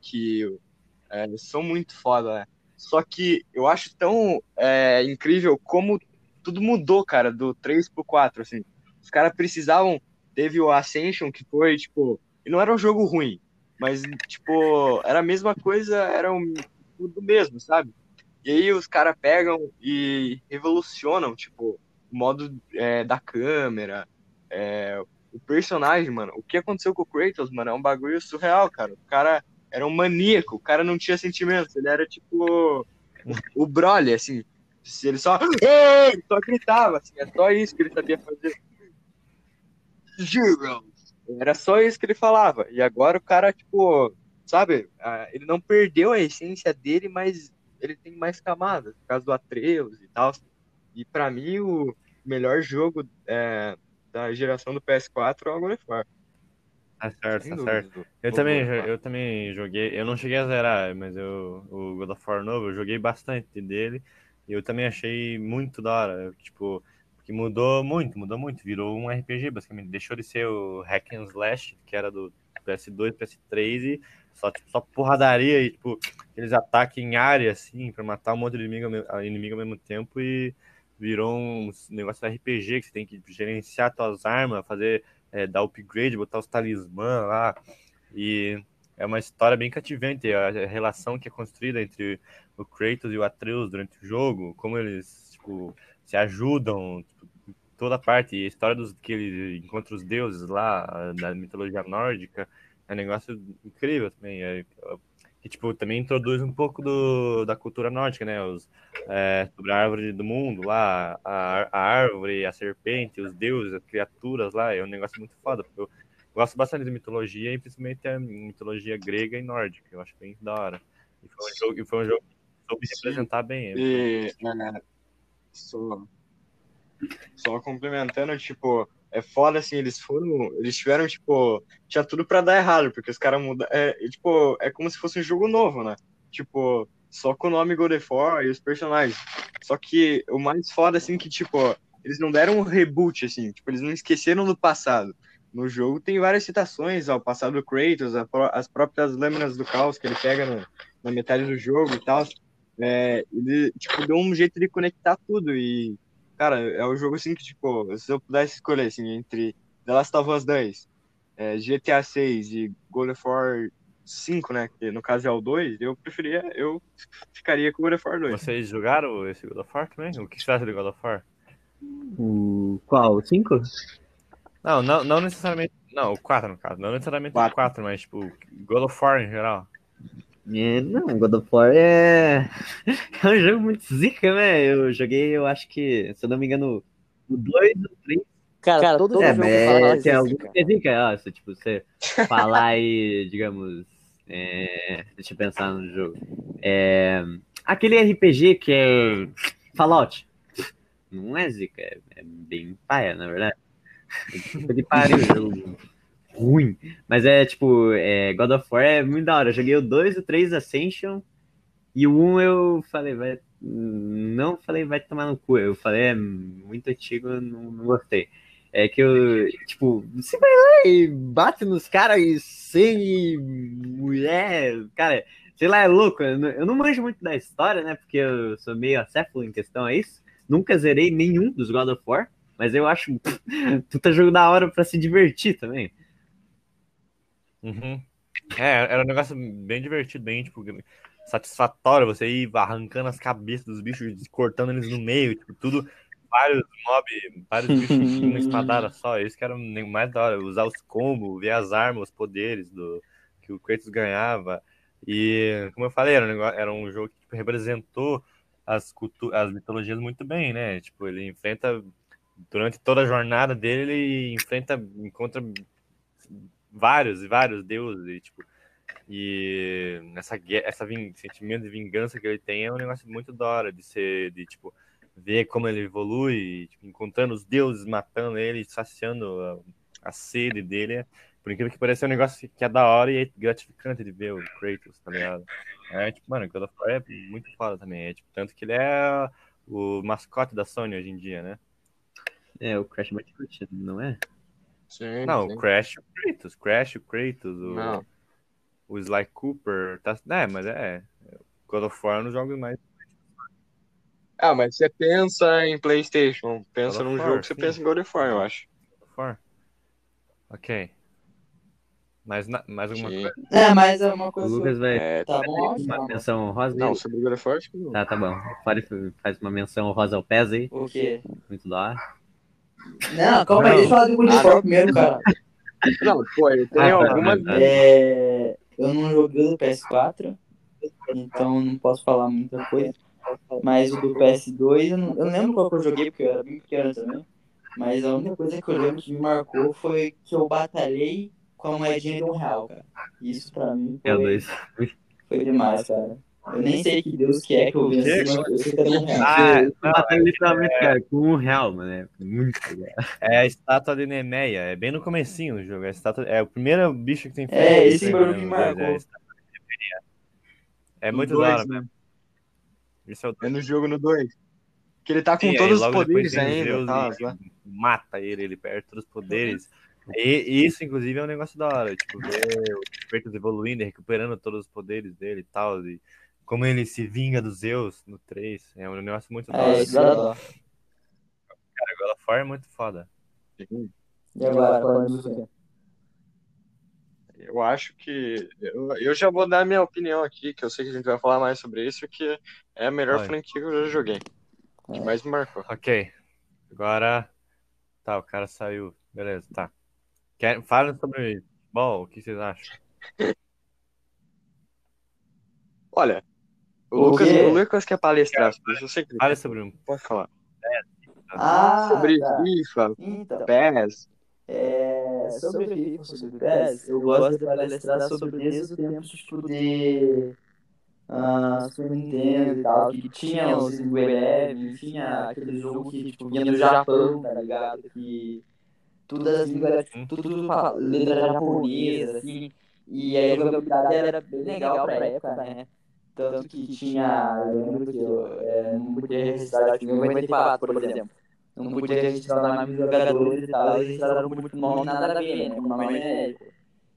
Que é, são muito foda, né? Só que eu acho tão é, incrível como tudo mudou, cara, do 3 pro 4, assim. Os caras precisavam. Teve o Ascension, que foi, tipo. E não era um jogo ruim, mas, tipo, era a mesma coisa, era um, tudo mesmo, sabe? E aí os caras pegam e revolucionam, tipo, o modo é, da câmera, é, o personagem, mano. O que aconteceu com o Kratos, mano, é um bagulho surreal, cara. O cara era um maníaco, o cara não tinha sentimentos, ele era tipo o Broly, assim. Ele só. Só gritava, assim, é só isso que ele sabia fazer. Zero. Era só isso que ele falava. E agora o cara, tipo, sabe, ele não perdeu a essência dele, mas ele tem mais camadas, por causa do Atreus e tal. E pra mim, o melhor jogo é, da geração do PS4 é o God of War. Tá certo, tá certo. Eu também, War. eu também joguei, eu não cheguei a zerar, mas eu, o God of War novo, eu joguei bastante dele, e eu também achei muito da hora, tipo, porque mudou muito, mudou muito, virou um RPG, basicamente, deixou de ser o Hack and Slash, que era do PS2, PS3, e só, tipo, só porradaria, e, tipo, aqueles ataques em área, assim, pra matar um monte de inimigo, inimigo ao mesmo tempo, e virou um negócio de RPG, que você tem que gerenciar suas armas, fazer é, dar upgrade, botar os talismã lá. E é uma história bem cativante, a relação que é construída entre o Kratos e o Atreus durante o jogo, como eles tipo, se ajudam, toda parte. E a história dos que ele encontra os deuses lá, da mitologia nórdica, é um negócio incrível também. É, que tipo, também introduz um pouco do, da cultura nórdica, né? Os, é, sobre a árvore do mundo lá, a, a árvore, a serpente, os deuses, as criaturas lá, é um negócio muito foda. porque Eu gosto bastante de mitologia, e principalmente a mitologia grega e nórdica, eu acho bem da hora. E foi um jogo, foi um jogo que soube representar bem. ele. E é, só, só complementando, tipo, é foda assim, eles foram. Eles tiveram, tipo, tinha tudo pra dar errado, porque os caras mudaram. É, e, tipo, é como se fosse um jogo novo, né? Tipo, só com o nome God of War e os personagens. Só que o mais foda, assim, que, tipo, eles não deram um reboot, assim, tipo, eles não esqueceram do passado. No jogo tem várias citações ao passado do Kratos, as próprias lâminas do caos que ele pega no- na metade do jogo e tal. É, ele, tipo, deu um jeito de conectar tudo e, cara, é um jogo assim que, tipo, se eu pudesse escolher, assim, entre The Last of Us 2, é, GTA 6 e God of War 5, né, que no caso é o 2, eu preferia, eu ficaria com God of War 2. Vocês jogaram esse God of War também? O que você acha de God of War? O qual? O 5? Não, não, não necessariamente. Não, o 4 no caso. Não necessariamente Quatro. o 4, mas tipo, God of War em geral. É, não, God of War é... é um jogo muito zica, né? Eu joguei, eu acho que, se eu não me engano, o 2, o 3. Cara, todo É, jogo mas fala é, é algum zica. é zica, ó, se tipo, você falar aí, digamos, é, deixa eu pensar no jogo. É, aquele RPG que é Fallout. Não é zica, é, é bem paia, na verdade. Que pariu, jogo ruim. Mas é tipo, é, God of War é muito da hora. Eu joguei o 2, o 3 Ascension e o 1 eu falei, vai. Não falei, vai tomar no cu. Eu falei, é muito antigo, não, não gostei. É que eu, tipo, você vai lá e bate nos caras e mulher, cara, sei lá, é louco. Eu não, eu não manjo muito da história, né? Porque eu sou meio acéfalo em questão a isso. Nunca zerei nenhum dos God of War, mas eu acho puta jogo da hora pra se divertir também. Uhum. É, era um negócio bem divertido, bem, tipo, satisfatório você ir arrancando as cabeças dos bichos, cortando eles no meio, tipo, tudo, vários mob, vários bichos uma espadada só, isso que era mais da hora, usar os combos, ver as armas, os poderes do que o Kratos ganhava, e, como eu falei, era um, negócio, era um jogo que tipo, representou as, cultu as mitologias muito bem, né, tipo, ele enfrenta, durante toda a jornada dele, ele enfrenta, encontra vários e vários deuses e tipo e essa essa sentimento de vingança que ele tem é um negócio muito da hora de ser de tipo ver como ele evolui tipo, encontrando os deuses matando ele saciando a, a sede dele. Por incrível que pareça é um negócio que é da hora e é gratificante de ver o Kratos tá ligado? É tipo mano God of é muito foda também. É tipo tanto que ele é o mascote da Sony hoje em dia né? É, o Crash Bandicoot, não é? Sim, não, sim. o Crash o Kratos, Crash o Kratos, o, Não. o Sly Cooper, tá, é, mas é, God of War nos jogos mais, Ah, mas você pensa em PlayStation, pensa num War, jogo, você sim. pensa em God of War, eu acho. God of War. Ok. Mais, na, mais alguma Sim. coisa? É, mas é uma O coisa. Lucas vai É, Tá bom, uma não. menção rosa não, sobre God of War, acho que não. Tá, tá bom. Pode faz uma menção rosa ao pés aí. O quê? Muito da hora. Não, calma aí, deixa eu falar do God of Ah, primeiro, cara. Não, pô, eu tenho Ah, tá, algumas. tá. É, eu não joguei no PS4, então não posso falar muita coisa. Mas o do PS2, eu não, eu lembro qual que eu joguei, porque eu era bem pequeno também. Mas a única coisa que eu lembro que me marcou foi que eu batalhei com a moedinha de um real, cara. Isso pra mim É o foi, foi demais, cara. Eu nem sei que Deus é que eu venci, mas eu sei que é um real. Ah, não, Batalha literalmente, cara, com um real, mano. É muito legal. é a estátua de Nemeia. É bem no comecinho do jogo. É, a estátua, é o primeiro bicho que tem É, fogo, esse né, foi o no que marcou. É. É muito dois, da hora né? mesmo. Esse é o É no jogo no 2. Que ele tá com Sim, aí todos os poderes ainda. Tá, e- tá. mata ele, ele perde todos os poderes. E isso, inclusive, é um negócio da hora. Tipo, ver o Kratos evoluindo, e recuperando todos os poderes dele e tal. E como ele se vinga dos Zeus no 3. É um negócio muito. É, isso dá dó. Cara, God of War é muito foda. E agora, falando do quê? Eu acho que. Eu, eu já vou dar a minha opinião aqui, que eu sei que a gente vai falar mais sobre isso, que é a melhor franquia que eu já joguei. Que mais me marcou. Ok. Agora. Tá, o cara saiu. Beleza, tá. Quer... Fala sobre futebol, o que vocês acham? Olha, o O Lucas, o Lucas quer palestrar, mas eu sei que ele Fala sobre um. pode falar. Ah, Sobre tá. FIFA, Então, PES. é, sobre FIFA, sobre PES, eu gosto de palestrar sobre desde o tempo tipo, de ah, Super Nintendo e tal, que tinha os Windows Eleven, tinha aquele jogo que tipo, vinha do Japão, tá ligado? Que todas as línguas, tipo, tudo, tudo letra japonesa, assim, e aí a jogabilidade era bem legal pra época, né? Tanto que tinha, eu lembro que eu é, não podia registrar, que em 94, por exemplo. Não podia registrar o nome dos jogadores e tal, eles registraram muito nome nada a ver, né? O nome genérico.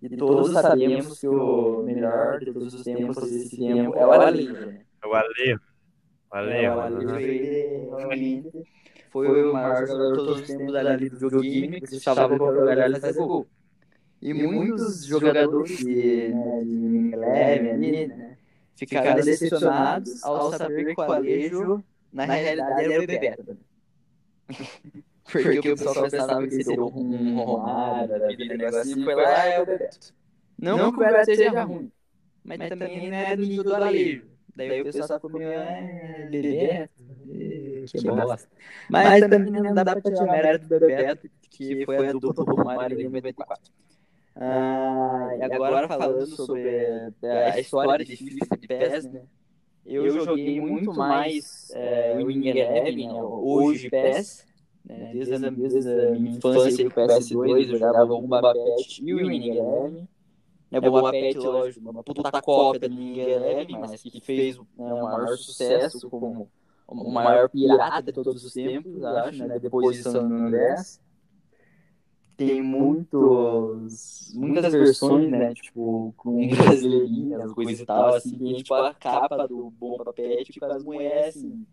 E todos sabemos que o melhor de todos os tempos desse tempo é o Alejo, né? É o Alejo. O É, Alejo. o ele realmente foi o maior jogador de todos os tempos ali do videogame, que deixava qualquer lugar ele fazer gol. E muitos jogadores de, né, de Eleven ali, né, ficaram decepcionados ao saber que o Alejo, na realidade, era o Bebeto. né? Porque o pessoal pensava que seria um Romário um negócio foi lá, é o Bebeto. Não que o Bebeto seja ruim, mas também não é do nível do Alejo. Daí o pessoal ficou meio, é, Bebeto, que bosta. Mas também não dá pra tirar mérito do Bebeto, que foi a dupla do Romário em 94. Ah, e agora falando sobre eh, a história de FIFA de PES, né? Eu joguei muito mais é, o Wing Eleven, né, hoje PES, né, desde, a, desde a minha infância com o PS2, eu jogava o Bomba Pet e o Wing Eleven. Né, Bomba Pet, lógico, uma puta cópia do Wing Eleven, mas que fez né, o maior sucesso como o maior pirata de todos os tempos, acho, né, depois de San Andreas tem muitos, muitas versões, né, tipo, com brasileirinhas, coisa e tal, assim, tem, tipo, a capa do Bomba Pet com as mulheres, assim.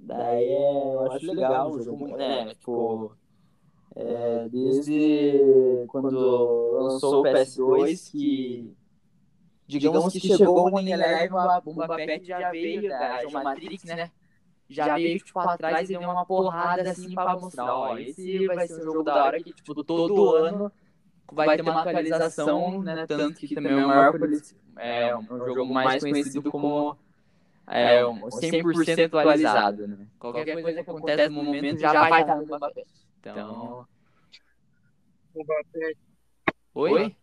Daí é, eu acho legal o jogo, né, tipo, é, desde quando lançou o PS2, que, digamos que chegou o Eleven, a Bomba Pet já veio da Geomatrix, né, já veio, tipo, atrás e deu uma porrada, assim, pra mostrar, ó, esse vai ser um jogo da hora que, tipo, todo ano vai ter uma atualização, né, tanto que também é o maior, é um jogo mais conhecido como é, um 100% atualizado, né. Qualquer coisa que acontece no momento já vai estar no Bomba Pet. Então... Oi?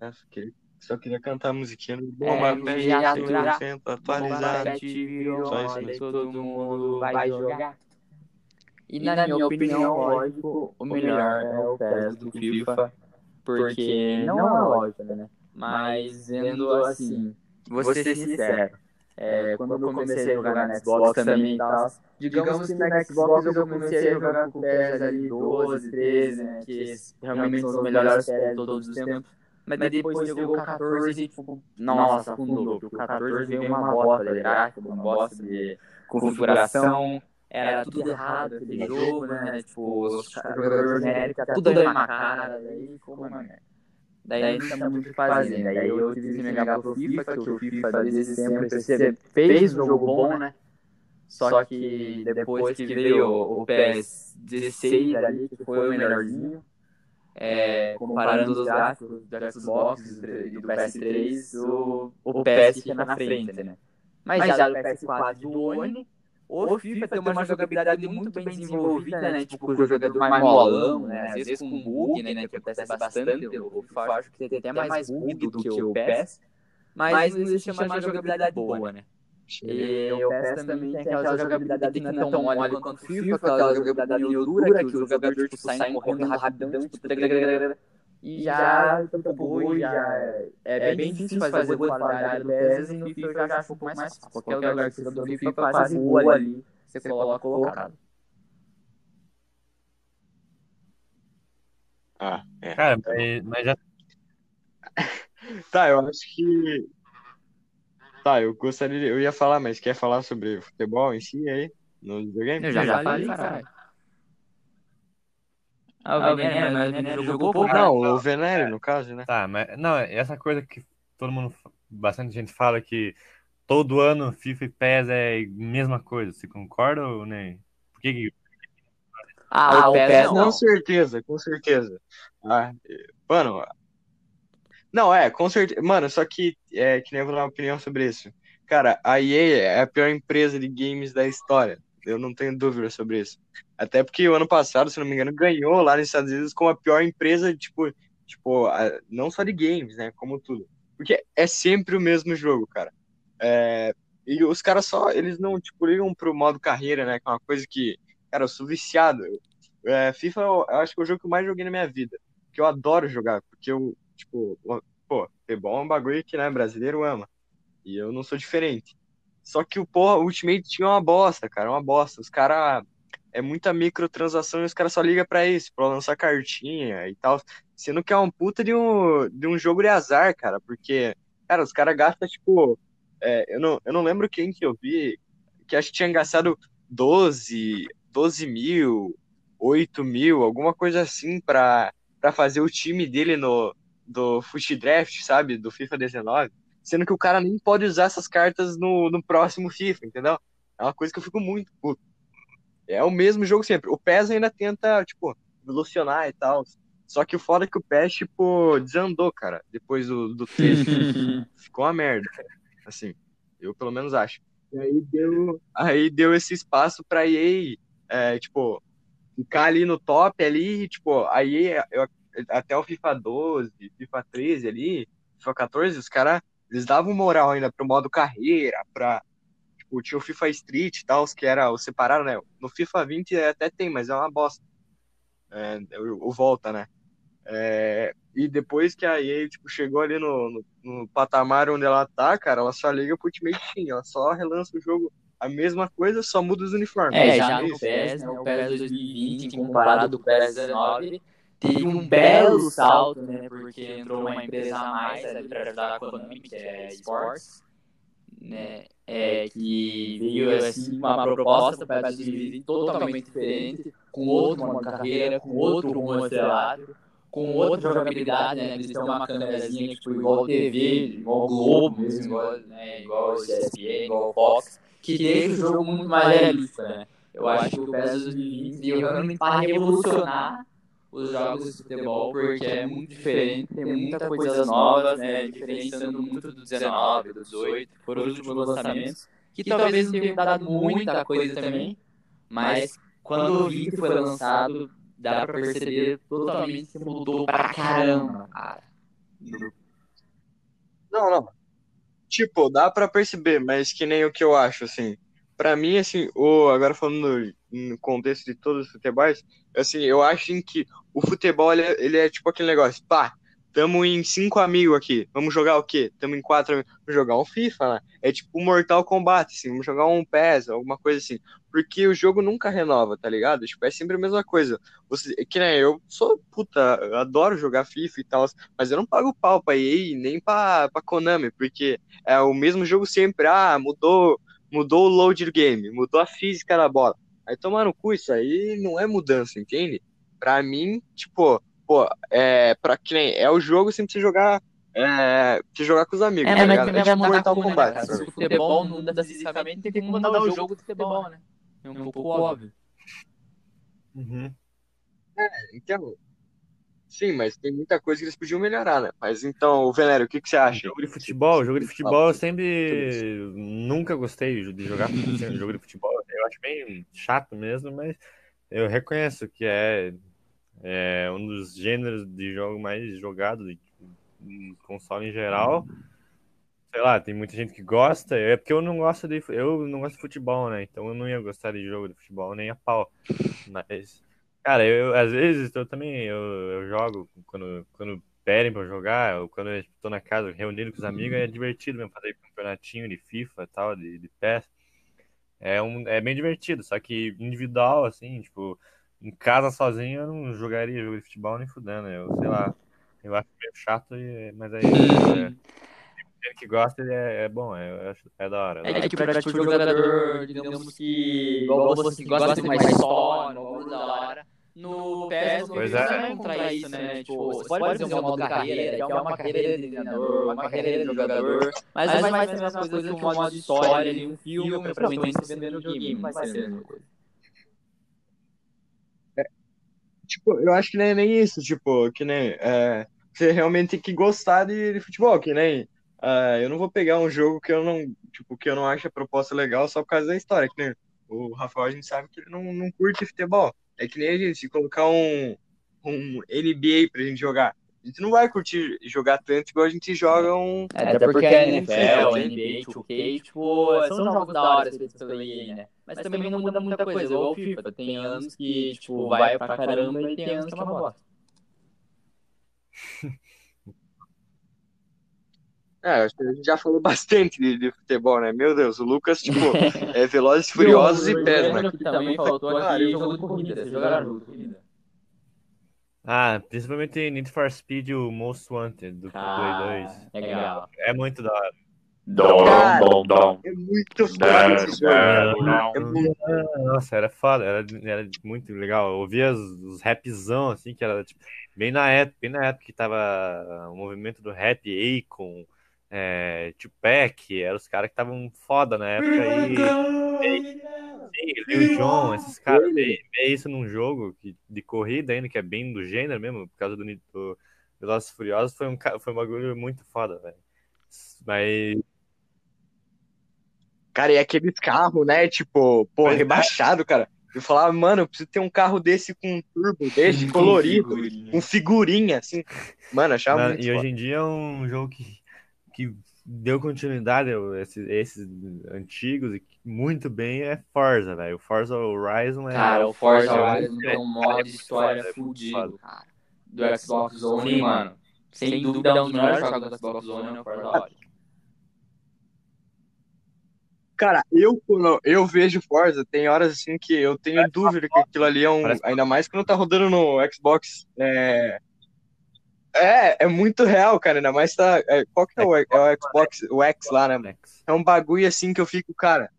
É, fiquei- Só queria cantar a musiquinha do É, Bomba no Pet viatura, 100% Bomba atualizado. Só isso mesmo. todo mundo vai jogar. E na minha opinião, lógico, o melhor é o PES do FIFA, porque não é lógico, né? Mas vendo assim, vou ser sincero, é, quando eu comecei a jogar na Xbox também e tal, digamos que na Xbox eu comecei a jogar com o PES ali 12, 13, né? Que realmente são os melhores PES de todos os tempos. Mas depois chegou o 14 e, tipo, nossa, afundou. Porque o 14 veio uma bosta de gráfico, uma bosta de configuração. Era tudo errado aquele jogo, né? Tipo, os jogadores genéricos, tudo a mesma cara. Daí ficou uma merda. Daí não tinha muito o que fazer. Daí eu tive que me ligar pro FIFA, que o FIFA desde sempre você fez um jogo bom, né? Só que depois que veio o PES 16 ali, que foi o melhorzinho, é, comparando os gráficos do Xbox e do PS3, o, o PS fica na frente, né? Mas já do PS4 e do One, o FIFA tem uma jogabilidade muito bem desenvolvida, né? Tipo, o jogador mais molão, né? Às vezes com bug, né? Que acontece bastante. O FIFA acho que tem até mais bug do que o PES. Mas não existe uma jogabilidade boa, né? E o PES também tem aquela jogabilidade que não é tão mole quanto o FIFA, aquela jogabilidade meio dura, que o jogador, tipo, sai correndo rapidão, tipo, e já tampou, já é, bem difícil fazer gol da área do PES, e no FIFA eu já acho um pouco mais fácil. Qualquer lugar que você do FIFA faz gol ali, você coloca colocado. Ah, é. Cara, mas já. Tá, eu acho que. Tá, eu gostaria. Eu ia falar, mas quer falar sobre futebol em si aí? No videogame? Eu já, já falei, caralho. Ah, o Venere, mas o Venere jogou pouco. Não, o Venere, no caso, né? Tá, mas não, essa coisa que todo mundo, bastante gente fala que todo ano FIFA e PES é a mesma coisa. Você concorda ou nem? Por que que Ah, o PES Com não. certeza, com certeza. Ah, mano. Não, é, com certeza. Mano, só que, é, que nem eu vou dar uma opinião sobre isso. Cara, a EA é a pior empresa de games da história. Eu não tenho dúvida sobre isso. Até porque o ano passado, se não me engano, ganhou lá nos Estados Unidos como a pior empresa, tipo, tipo, não só de games, né? Como tudo. Porque é sempre o mesmo jogo, cara. É, e os caras só, eles não, tipo, ligam pro modo carreira, né? Que é uma coisa que, cara, eu sou viciado. É, FIFA, eu acho que é o jogo que eu mais joguei na minha vida. Que eu adoro jogar, porque eu, tipo, pô, futebol é um bagulho que, né, brasileiro ama. E eu não sou diferente. Só que o porra, o Ultimate tinha uma bosta, cara, uma bosta. Os caras. É muita microtransação e os caras só ligam pra isso, pra lançar cartinha e tal. Sendo que é um puta de um, de um jogo de azar, cara. Porque, cara, os caras gastam, tipo. é, eu, não, eu não lembro quem que eu vi, que acho que tinha gastado 12, 12 mil, 8 mil, alguma coisa assim pra, pra fazer o time dele no do Fut Draft, sabe? Do FIFA 19 sendo que o cara nem pode usar essas cartas no, no próximo FIFA, entendeu? É uma coisa que eu fico muito puto. É o mesmo jogo sempre. O PES ainda tenta, tipo, evolucionar e tal. Só que o foda é que o PES, tipo, desandou, cara, depois do, do 13. Ficou uma merda, assim. Eu pelo menos acho. E aí deu, aí deu esse espaço pra EA, é, tipo, ficar ali no top ali, tipo, a EA, eu, até o FIFA 12, FIFA 13 ali, FIFA 14, os caras eles davam moral ainda pro modo carreira, pra. Tipo, tinha o FIFA Street e tal, que era o separado, né? No FIFA 20 até tem, mas é uma bosta. É, o, o volta, né? É, e depois que a EA tipo, chegou ali no, no, no, patamar onde ela tá, cara, ela só liga pro Ultimate Team, ela só relança o jogo a mesma coisa, só muda os uniformes. É, já no PES, né? O PES 2020, comparado com o PES 19, teve um belo salto, né? Porque entrou uma empresa a mais ali para ajudar a Konami, que é Sports, né? É, que veio assim uma proposta para 2020 totalmente diferente, com outro modo de carreira, com outro rumo acelerado, com outra jogabilidade, né? Eles têm uma câmerazinha tipo igual TV, igual Globo, mesmo, igual, né? igual o ESPN, igual o Fox, que deixa o jogo muito mais realista, né? Eu acho que o PES 2020 veio realmente para revolucionar os jogos de futebol, porque é muito diferente, tem muitas coisas novas, né, diferenciando muito do 19, do 18, foram os últimos lançamentos, que talvez tenham dado muita coisa também, mas quando o 20 foi lançado, dá pra perceber totalmente que mudou pra caramba, cara. Não, não. Tipo, dá pra perceber, mas que nem o que eu acho, assim. Pra mim, assim, o, agora falando no contexto de todos os futebols, assim, eu acho que o futebol, ele é, ele é tipo aquele negócio, pá, tamo em cinco amigos aqui, vamos jogar o quê? Tamo em quatro amigos, vamos jogar um FIFA, né? É tipo Mortal Kombat, assim, vamos jogar um PES, alguma coisa assim. Porque o jogo nunca renova, tá ligado? Tipo, é sempre a mesma coisa. Você, que nem eu sou, puta, eu adoro jogar FIFA e tal, mas eu não pago pau pra EA, nem pra, pra Konami, porque é o mesmo jogo sempre, ah, mudou, mudou o load do game, mudou a física da bola. Aí tomar no cu, isso aí não é mudança, entende? Pra mim, tipo, pô, é, pra que nem, é o jogo sem você jogar, é, você jogar com os amigos, É, tá mas ligado? É tipo mudar Mortal né, Kombat, cara? Se o futebol não muda fisicamente, tem como mudar o jogo de futebol, né? É um pouco óbvio. Uhum. Então, Sim, mas tem muita coisa que eles podiam melhorar, né? Mas então, Venério, o que, que você acha? Jogo de futebol, jogo de futebol eu sempre nunca gostei de jogar jogo de futebol. Eu acho bem chato mesmo, mas eu reconheço que é, é um dos gêneros de jogo mais jogado em console em geral. Sei lá, tem muita gente que gosta, é porque eu não gosto de eu não gosto de futebol, né? Então eu não ia gostar de jogo de futebol nem a pau. Mas cara, eu às vezes eu também eu, eu jogo quando quando pedem pra jogar, ou quando eu tô na casa reunido com os amigos, é divertido mesmo fazer campeonatinho de FIFA e tal, de, de. É, um, é bem divertido, só que individual, assim, tipo, em casa sozinho eu não jogaria jogo de futebol nem fudendo. Eu, sei lá, eu acho meio chato, mas aí. É, gente que gosta é, é bom, é, é da hora. É, é que pra tipo, jogador, digamos que. Igual você que gosta de mais história, da hora. No pois você é. vai encontrar isso, né? Tipo, você pode fazer um modo carreira, que é uma carreira de treinador, uma carreira de jogador, mas não vai ser a mesma coisa que um modo de história ali, um filme, provavelmente você vendo no game, não vai ser a mesma coisa. Tipo, eu acho que nem, nem isso, tipo, que nem. É, você realmente tem que gostar de, de futebol, que nem. é, eu não vou pegar um jogo que eu não, tipo, que eu não acho a proposta legal só por causa da história, que nem o Rafael, a gente sabe que ele não, não curte futebol. É que nem a gente, se colocar um, um NBA pra gente jogar, a gente não vai curtir jogar tanto igual a gente joga um. É, até porque a NFL, a NBA, 2K, tipo, são jogos da hora feitos pela EA, né? Mas também não muda muita coisa, igual o FIFA. Tem anos que, tipo, vai pra caramba e tem anos que é uma bosta. É, acho que a gente já falou bastante de, de futebol, né? Meu Deus, o Lucas, tipo, é Velozes, Furiosos e PES, né? que também faltou aqui jogo de corrida. Vocês jogaram jogo de corrida? Ah, principalmente Need for Speed e o Most Wanted do Play 2. Ah, legal. É muito da hora. Cara, Dom, dom, É muito foda esse jogo. dom. É muito... Nossa, era foda, era, era muito legal. Eu ouvia os, os rapzão, assim, que era tipo, bem na época, bem na época que tava o movimento do rap, Akon, é, Tupac, eram os caras que estavam foda na época aí. Sim, Lil Jon, esses caras, ver, ver isso num jogo que, de corrida ainda, que é bem do gênero mesmo, por causa do, do Velozes e Furiosos, foi um, foi um bagulho muito foda, velho. Mas Cara, e aqueles carros, né? Tipo, pô, Pois é. rebaixado, cara. Eu falava, mano, eu preciso ter um carro desse com um turbo desse, colorido, com figurinha, assim. Mano, achava Na- muito e foda. hoje em dia é um jogo que, que deu continuidade a esses, esses antigos e muito bem é Forza, velho. O Forza Horizon é. Cara, o Forza é Horizon muito- tem um modo de história é muito fudido, cara. Do Xbox One, mano. Sem dúvida, é um dos melhores jogos do Xbox One é o Forza Horizon. Cara, eu quando eu vejo Forza, tem horas assim que eu tenho dúvida que aquilo ali é um. Parece- Ainda mais quando tá rodando no Xbox. É, é, é muito real, cara. Ainda mais tá. é, qual que é o, é o Xbox, o X lá, né? É um bagulho assim que eu fico, cara.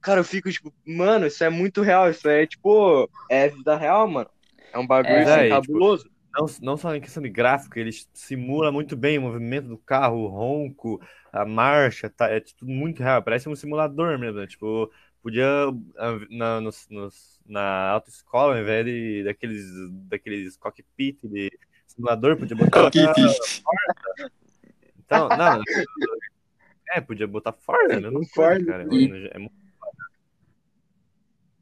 Cara, eu fico tipo, mano, isso é muito real. Isso é tipo, é vida real, mano. É um bagulho É, assim, é, e, tipo, cabuloso. Não, não só em questão de gráfico, ele simula muito bem o movimento do carro, o ronco, a marcha, tá, é tudo muito real, parece um simulador mesmo, né? Tipo, podia ah, na, nos- nos- na autoescola, ao invés de, daqueles, daqueles cockpit de simulador, podia botar. Então, não, é, podia botar Forza, mesmo. Um Forza, cara. e- É muito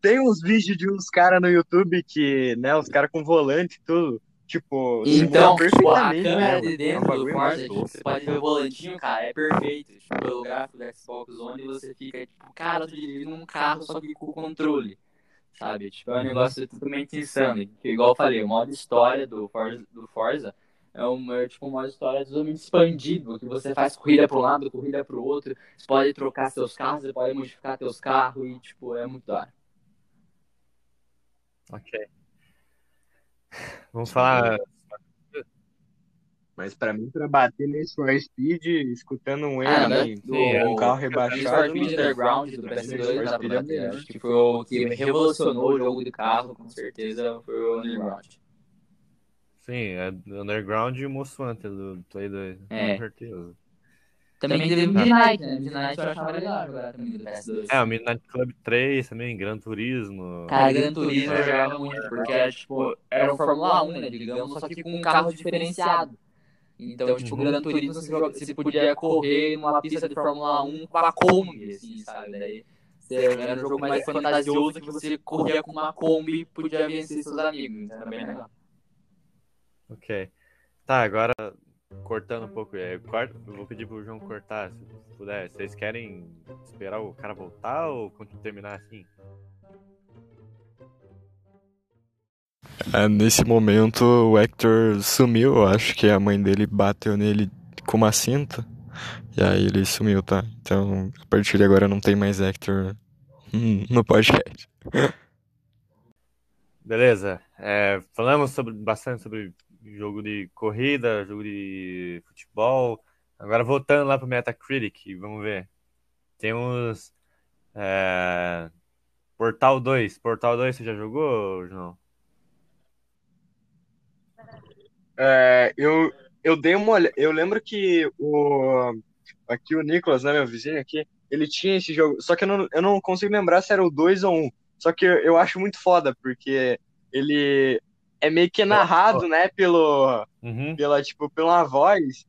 Tem uns vídeos de uns caras no YouTube que, né, os caras com volante e tudo. Tipo, Então, tipo, a câmera né, de mano? É um dentro do Forza, muito tipo, você pode ver o volantinho, cara, é perfeito. Tipo, pelo gráfico do Xbox One, você fica, tipo, cara, eu tô dirigindo um carro só que com o controle. Sabe? Tipo, é um negócio totalmente insano. Que, igual eu falei, o modo história do Forza, do Forza é, um, é tipo um modo história totalmente expandido, que você faz corrida para um lado, corrida para o outro. Você pode trocar seus carros, você pode modificar seus carros e, tipo, é muito da hora. Ok. Vamos falar. Mas pra mim, pra bater nesse For Speed, escutando um Ah, né? Do- um carro Need rebaixado, for Speed Underground do Need PS2 for dá pra Speed é bater. melhor. Acho que foi o que revolucionou o jogo de carro, com certeza, foi o Underground. Sim, é Underground e o Most Wanted do Play 2. É. Com certeza. Também teve o Midnight, né? Midnight eu achava legal jogar também do PS2. É, o Midnight Club 3 também, Gran Turismo. Cara, Gran Turismo eu jogava muito, porque era, tipo, era o Fórmula 1, né, digamos, só que com um carro diferenciado. Então, tipo, o Gran Turismo você, joga- você podia correr numa pista de Fórmula 1 com a Kombi, assim, sabe? Daí você- era um jogo mais fantasioso que você corria com uma Kombi e podia vencer seus amigos. Então, era bem legal. Ok. Tá, agora cortando um pouco. É, corta, eu vou pedir pro João cortar, se puder. Vocês querem esperar o cara voltar ou terminar assim? É, nesse momento o Hector sumiu, eu acho que a mãe dele bateu nele com uma cinta. E aí ele sumiu, tá? Então, a partir de agora não tem mais Hector no podcast. Beleza. É, falamos sobre, bastante sobre jogo de corrida, jogo de futebol. Agora voltando lá pro Metacritic, vamos ver. Temos é, Portal 2. Portal 2 você já jogou, João? É, eu, eu dei uma olhada. Eu lembro que o. Aqui o Nicolas, né, meu vizinho aqui, ele tinha esse jogo. Só que eu não, eu não consigo lembrar se era o 2 ou 1. Um. Só que eu, eu acho muito foda, porque ele é meio que narrado, né, pelo, Uhum. pela, tipo, pela voz.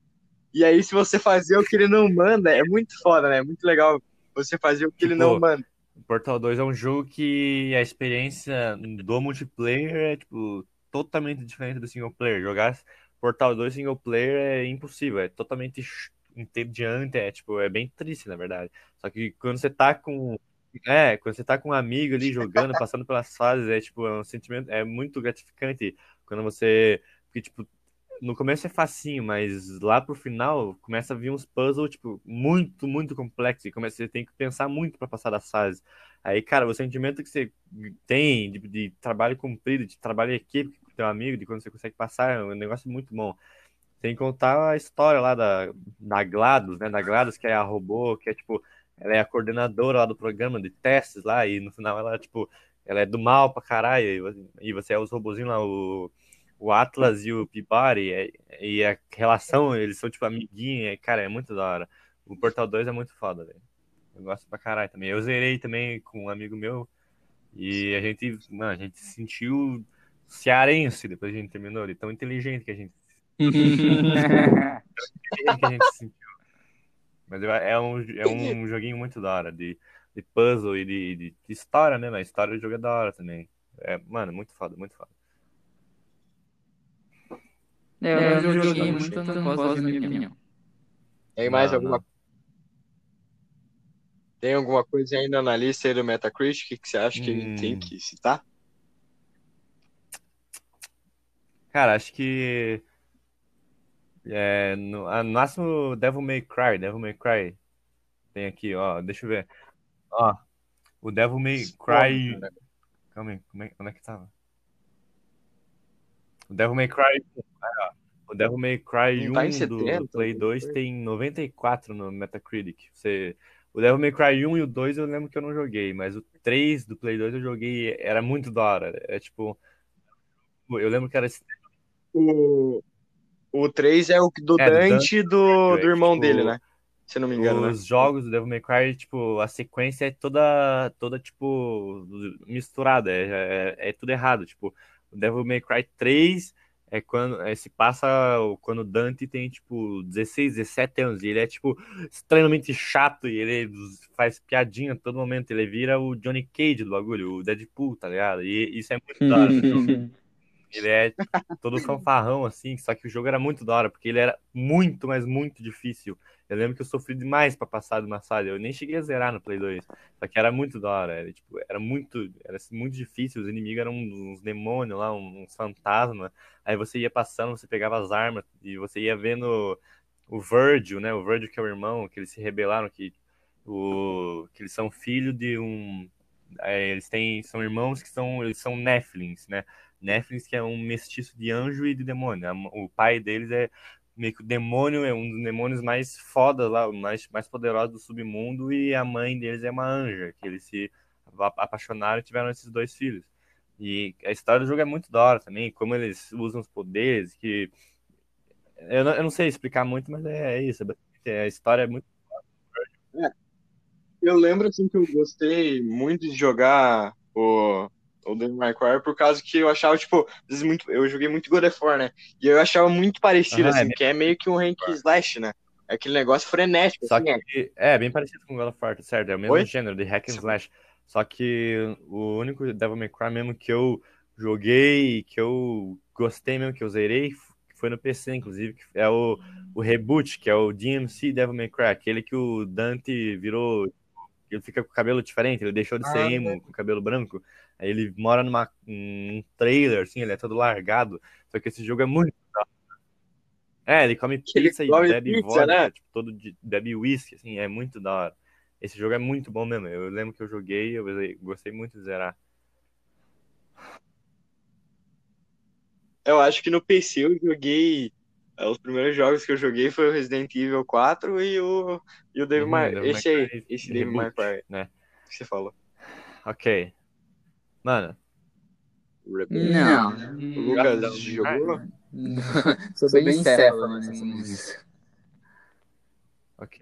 E aí, se você fazer o que ele não manda, é muito foda, né? É muito legal você fazer o que ele Tipo, não manda. Portal 2 é um jogo que a experiência do multiplayer é, tipo, totalmente diferente do single player. Jogar Portal 2 single player é impossível, é totalmente entediante, é, tipo, é bem triste, na verdade. Só que quando você tá com... É, quando você tá com um amigo ali jogando, passando pelas fases, é, tipo, é um sentimento, é muito gratificante quando você... Porque, tipo, no começo é facinho, mas lá pro final começa a vir uns puzzles, tipo, muito, muito complexos. E começa, você tem que pensar muito pra passar das fases. Aí, cara, o sentimento que você tem de, de trabalho cumprido, de trabalho em equipe teu amigo, de quando você consegue passar, é um negócio muito bom. Sem contar a história lá da, da GLaDOS, né? Da GLaDOS, que é a robô, que é, tipo, ela é a coordenadora lá do programa de testes lá, e no final ela, tipo, ela é do mal pra caralho, e você, e é os robozinhos lá, o o Atlas e o Peabody, é- e a relação, eles são tipo amiguinhos, é, cara, é muito da hora. O Portal 2 é muito foda, velho. Eu gosto pra caralho também. Eu zerei também com um amigo meu e a gente, mano, a gente se sentiu cearense depois a gente terminou, de tão inteligente que a gente, que a gente se sentiu. Mas eu- é um, é um joguinho muito da hora, de, de puzzle e de, de, de história, né? A história do jogo é da hora também. É, mano, muito foda, muito foda. É, eu joguei muito, então não posso minha opinião. Tem mais Não, alguma não. Tem alguma coisa ainda na lista aí do Metacritic que você acha que gente tem Hum. que citar? Cara, acho que. É, no, a- no máximo Devil May Cry, Devil May Cry. Tem aqui, ó, deixa eu ver. Ó, o Devil May Cry. Porra. Calma aí, como é, onde é que tava? O Devil May Cry. ah, ó, O Devil May Cry Não tá em 1 do, 70, do Play não 2 foi? tem 94 no Metacritic. Você, o Devil May Cry 1 e o 2 eu lembro que eu não joguei, mas o 3 do Play 2 eu joguei, era muito da hora. É tipo. Eu lembro que era O, o 3 é o do É, do Dante e do, do irmão tipo, dele, né? Se eu não me engano, né? Os jogos do Devil May Cry, tipo, a sequência é toda, toda tipo, misturada, é, é, é tudo errado, tipo, o Devil May Cry 3 é quando, é, se passa quando o Dante tem, tipo, 16, 17 anos, e ele é, tipo, extremamente chato, e ele faz piadinha a todo momento, ele vira o Johnny Cage do bagulho, o Deadpool, tá ligado? E isso é muito da hora, então, ele é todo fanfarrão, assim, só que o jogo era muito da hora, porque ele era muito, mas muito difícil. Eu lembro que eu sofri demais pra passar de uma fase. Eu nem cheguei a zerar no Play 2. Só que era muito da hora. Era, tipo, era muito, era assim, muito difícil. Os inimigos eram uns demônios lá, uns fantasmas. Aí você ia passando, você pegava as armas e você ia vendo o Virgil, né? O Virgil que é o irmão, que eles se rebelaram, que, o, que eles são filho de um. é, eles têm, são irmãos que são, eles são Nephilims, né? Nephilims que é um mestiço de anjo e de demônio. O pai deles é meio que o demônio, é um dos demônios mais fodas lá, mais, mais poderosos do submundo, e a mãe deles é uma anja, que eles se apaixonaram e tiveram esses dois filhos. E a história do jogo é muito da hora também, como eles usam os poderes, que eu não, eu não sei explicar muito, mas é, é isso. é basicamente A história é muito. Eu lembro assim que eu gostei muito de jogar o, o Devil May Cry por causa que eu achava, tipo, muito, eu joguei muito God of War, né? E eu achava muito parecido, Ah, é assim, mesmo. que é meio que um rank slash, né? É aquele negócio frenético, Só assim, é. que é bem parecido com God of War, certo? É o mesmo Oi? gênero de hack and slash. Só que o único Devil May Cry mesmo que eu joguei, que eu gostei mesmo, que eu zerei, foi no PC, inclusive, que é o, o reboot, que é o DMC Devil May Cry, aquele que o Dante virou. Ele fica com o cabelo diferente, ele deixou de ser Ah, emo, com o cabelo branco. Ele mora numa, num trailer, assim, ele é todo largado. Só que esse jogo é muito. da hora. É, ele come Ele pizza e come bebe pizza, vodka, né? tipo, todo de, bebe whisky, assim, é muito da hora. Esse jogo é muito bom mesmo. Eu lembro que eu joguei, eu gostei muito de zerar. Eu acho que no PC eu joguei. é, Os primeiros jogos que eu joguei foi o Resident Evil 4 e o, e o Devil Uhum, May Esse aí, esse Devil May Cry né? que você falou. Ok. Mano, Não. O Lucas Não. jogou? Sou bem céfalo nessa música. ok.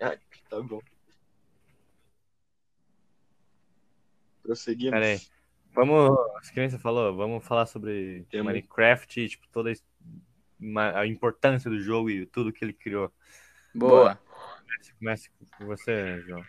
Ah, tá bom. Prosseguimos. Pera aí. Vamos, que você falou, vamos falar sobre Temos. Minecraft, tipo, toda a importância do jogo e tudo que ele criou. Boa. Comece, comece com você, João.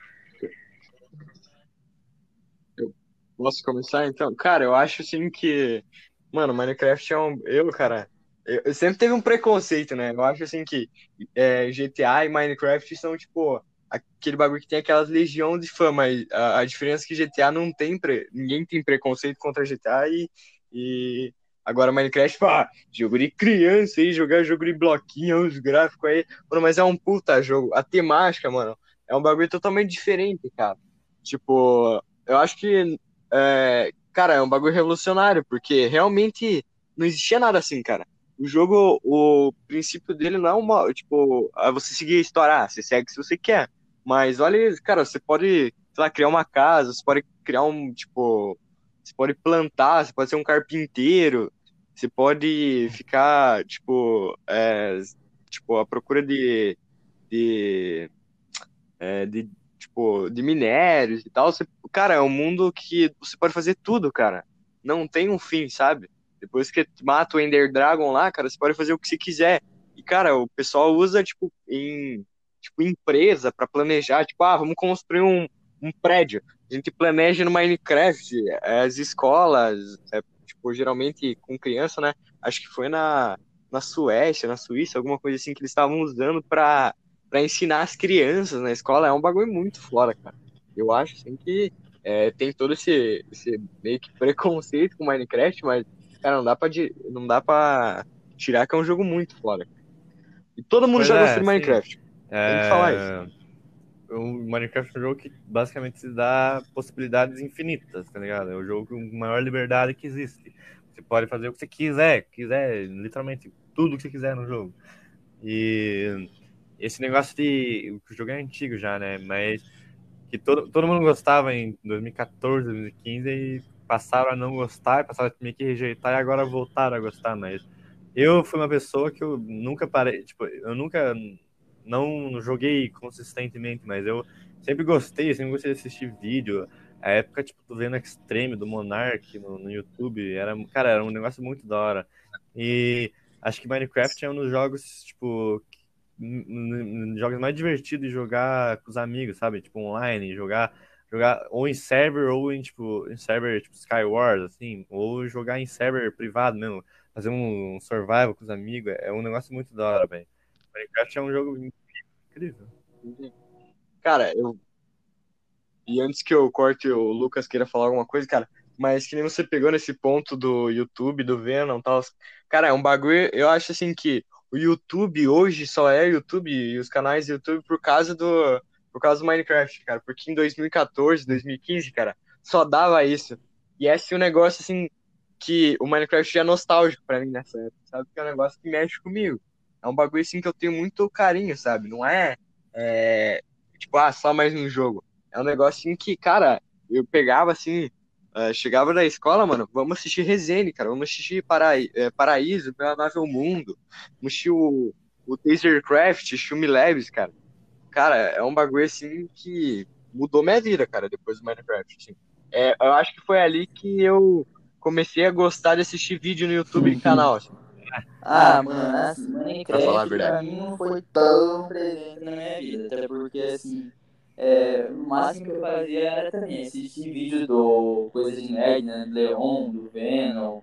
Posso começar então? Cara, eu acho assim que. Mano, Minecraft é um. Eu, cara. Eu, sempre teve um preconceito, né? Eu acho assim que é, GTA e Minecraft são, tipo, aquele bagulho que tem aquelas legião de fã, mas a, a diferença é que GTA não tem. Pre... Ninguém tem preconceito contra GTA e. e... Agora Minecraft, pá, jogo de criança aí, jogar jogo de bloquinho, os gráficos aí. Mano, mas é um puta jogo. A temática, mano, é um bagulho totalmente diferente, cara. Tipo, eu acho que é, cara, é um bagulho revolucionário, porque realmente não existia nada assim, cara. O jogo, o princípio dele não é uma, tipo, ah, você seguir a história, ah, você segue se você quer. Mas olha, cara, você pode, sei lá, criar uma casa, você pode criar um, tipo, você pode plantar, você pode ser um carpinteiro, você pode ficar, tipo, é, tipo, à procura de, de, é, de tipo, de minérios e tal. Você, cara, é um mundo que você pode fazer tudo, cara. Não tem um fim, sabe? Depois que mata o Ender Dragon lá, cara, você pode fazer o que você quiser. E, cara, o pessoal usa, tipo, em tipo, empresa para planejar, tipo, ah, vamos construir um, um prédio. A gente planeja no Minecraft, as escolas, é, tipo, geralmente com criança, né? Acho que foi na, na Suécia, na Suíça, alguma coisa assim que eles estavam usando para para ensinar as crianças na escola é um bagulho muito fora, cara. Eu acho assim que é, tem todo esse, esse meio que preconceito com Minecraft, mas cara, não dá para não dá para tirar que é um jogo muito fora. E todo mundo Pois já é, gostou de sim. Minecraft. É... que falar O Minecraft é um jogo que basicamente te dá possibilidades infinitas, tá ligado? É o jogo com maior liberdade que existe. Você pode fazer o que você quiser, quiser, literalmente tudo que você quiser no jogo. E esse negócio de. O jogo é antigo já, né? Mas que todo, todo mundo gostava em 2014, 2015 e passaram a não gostar, passaram a meio que rejeitar e agora voltaram a gostar. Mas eu fui uma pessoa que eu nunca parei, tipo, eu nunca não joguei consistentemente, mas eu sempre gostei, sempre gostei de assistir vídeo. A época, tipo, do vendo Extreme, do Monark no, no YouTube, era, cara, era um negócio muito da hora. E acho que Minecraft é um dos jogos, tipo, jogos mais divertidos de jogar com os amigos, sabe? Tipo, online, jogar, jogar ou em server ou em, tipo, em server, tipo, Skywars, assim, ou jogar em server privado mesmo, fazer um survival com os amigos, é um negócio muito da hora, velho. Minecraft é um jogo incrível. Cara, eu. E antes que eu corte o Lucas queira falar alguma coisa, cara, mas que nem você pegou nesse ponto do YouTube, do Venom tal. Cara, é um bagulho. Eu acho assim que o YouTube hoje só é YouTube e os canais YouTube por causa do. Por causa do Minecraft, cara. Porque em 2014, 2015, cara, só dava isso. E esse é um negócio assim que o Minecraft é nostálgico pra mim nessa época, sabe? Que é um negócio que mexe comigo. É um bagulho assim que eu tenho muito carinho, sabe? Não é, é tipo, ah, só mais um jogo. É um negócio assim que, cara, eu pegava assim, uh, chegava da escola, mano, vamos assistir Resene, cara, vamos assistir Paraí é, Paraíso, Pela Mundo, vamos assistir o, o Tasercraft, Shumi Labs, cara. Cara, é um bagulho assim que mudou minha vida, cara, depois do Minecraft. Assim. É, eu acho que foi ali que eu comecei a gostar de assistir vídeo no YouTube e canal. Assim. Ah, mano, assim, Minecraft Pra falar a pra verdade. mim não foi tão presente na minha vida. Até porque, assim, é, o máximo que eu fazia era também assistir vídeo do Coisa de Nerd, né? Do Leon, do Venom,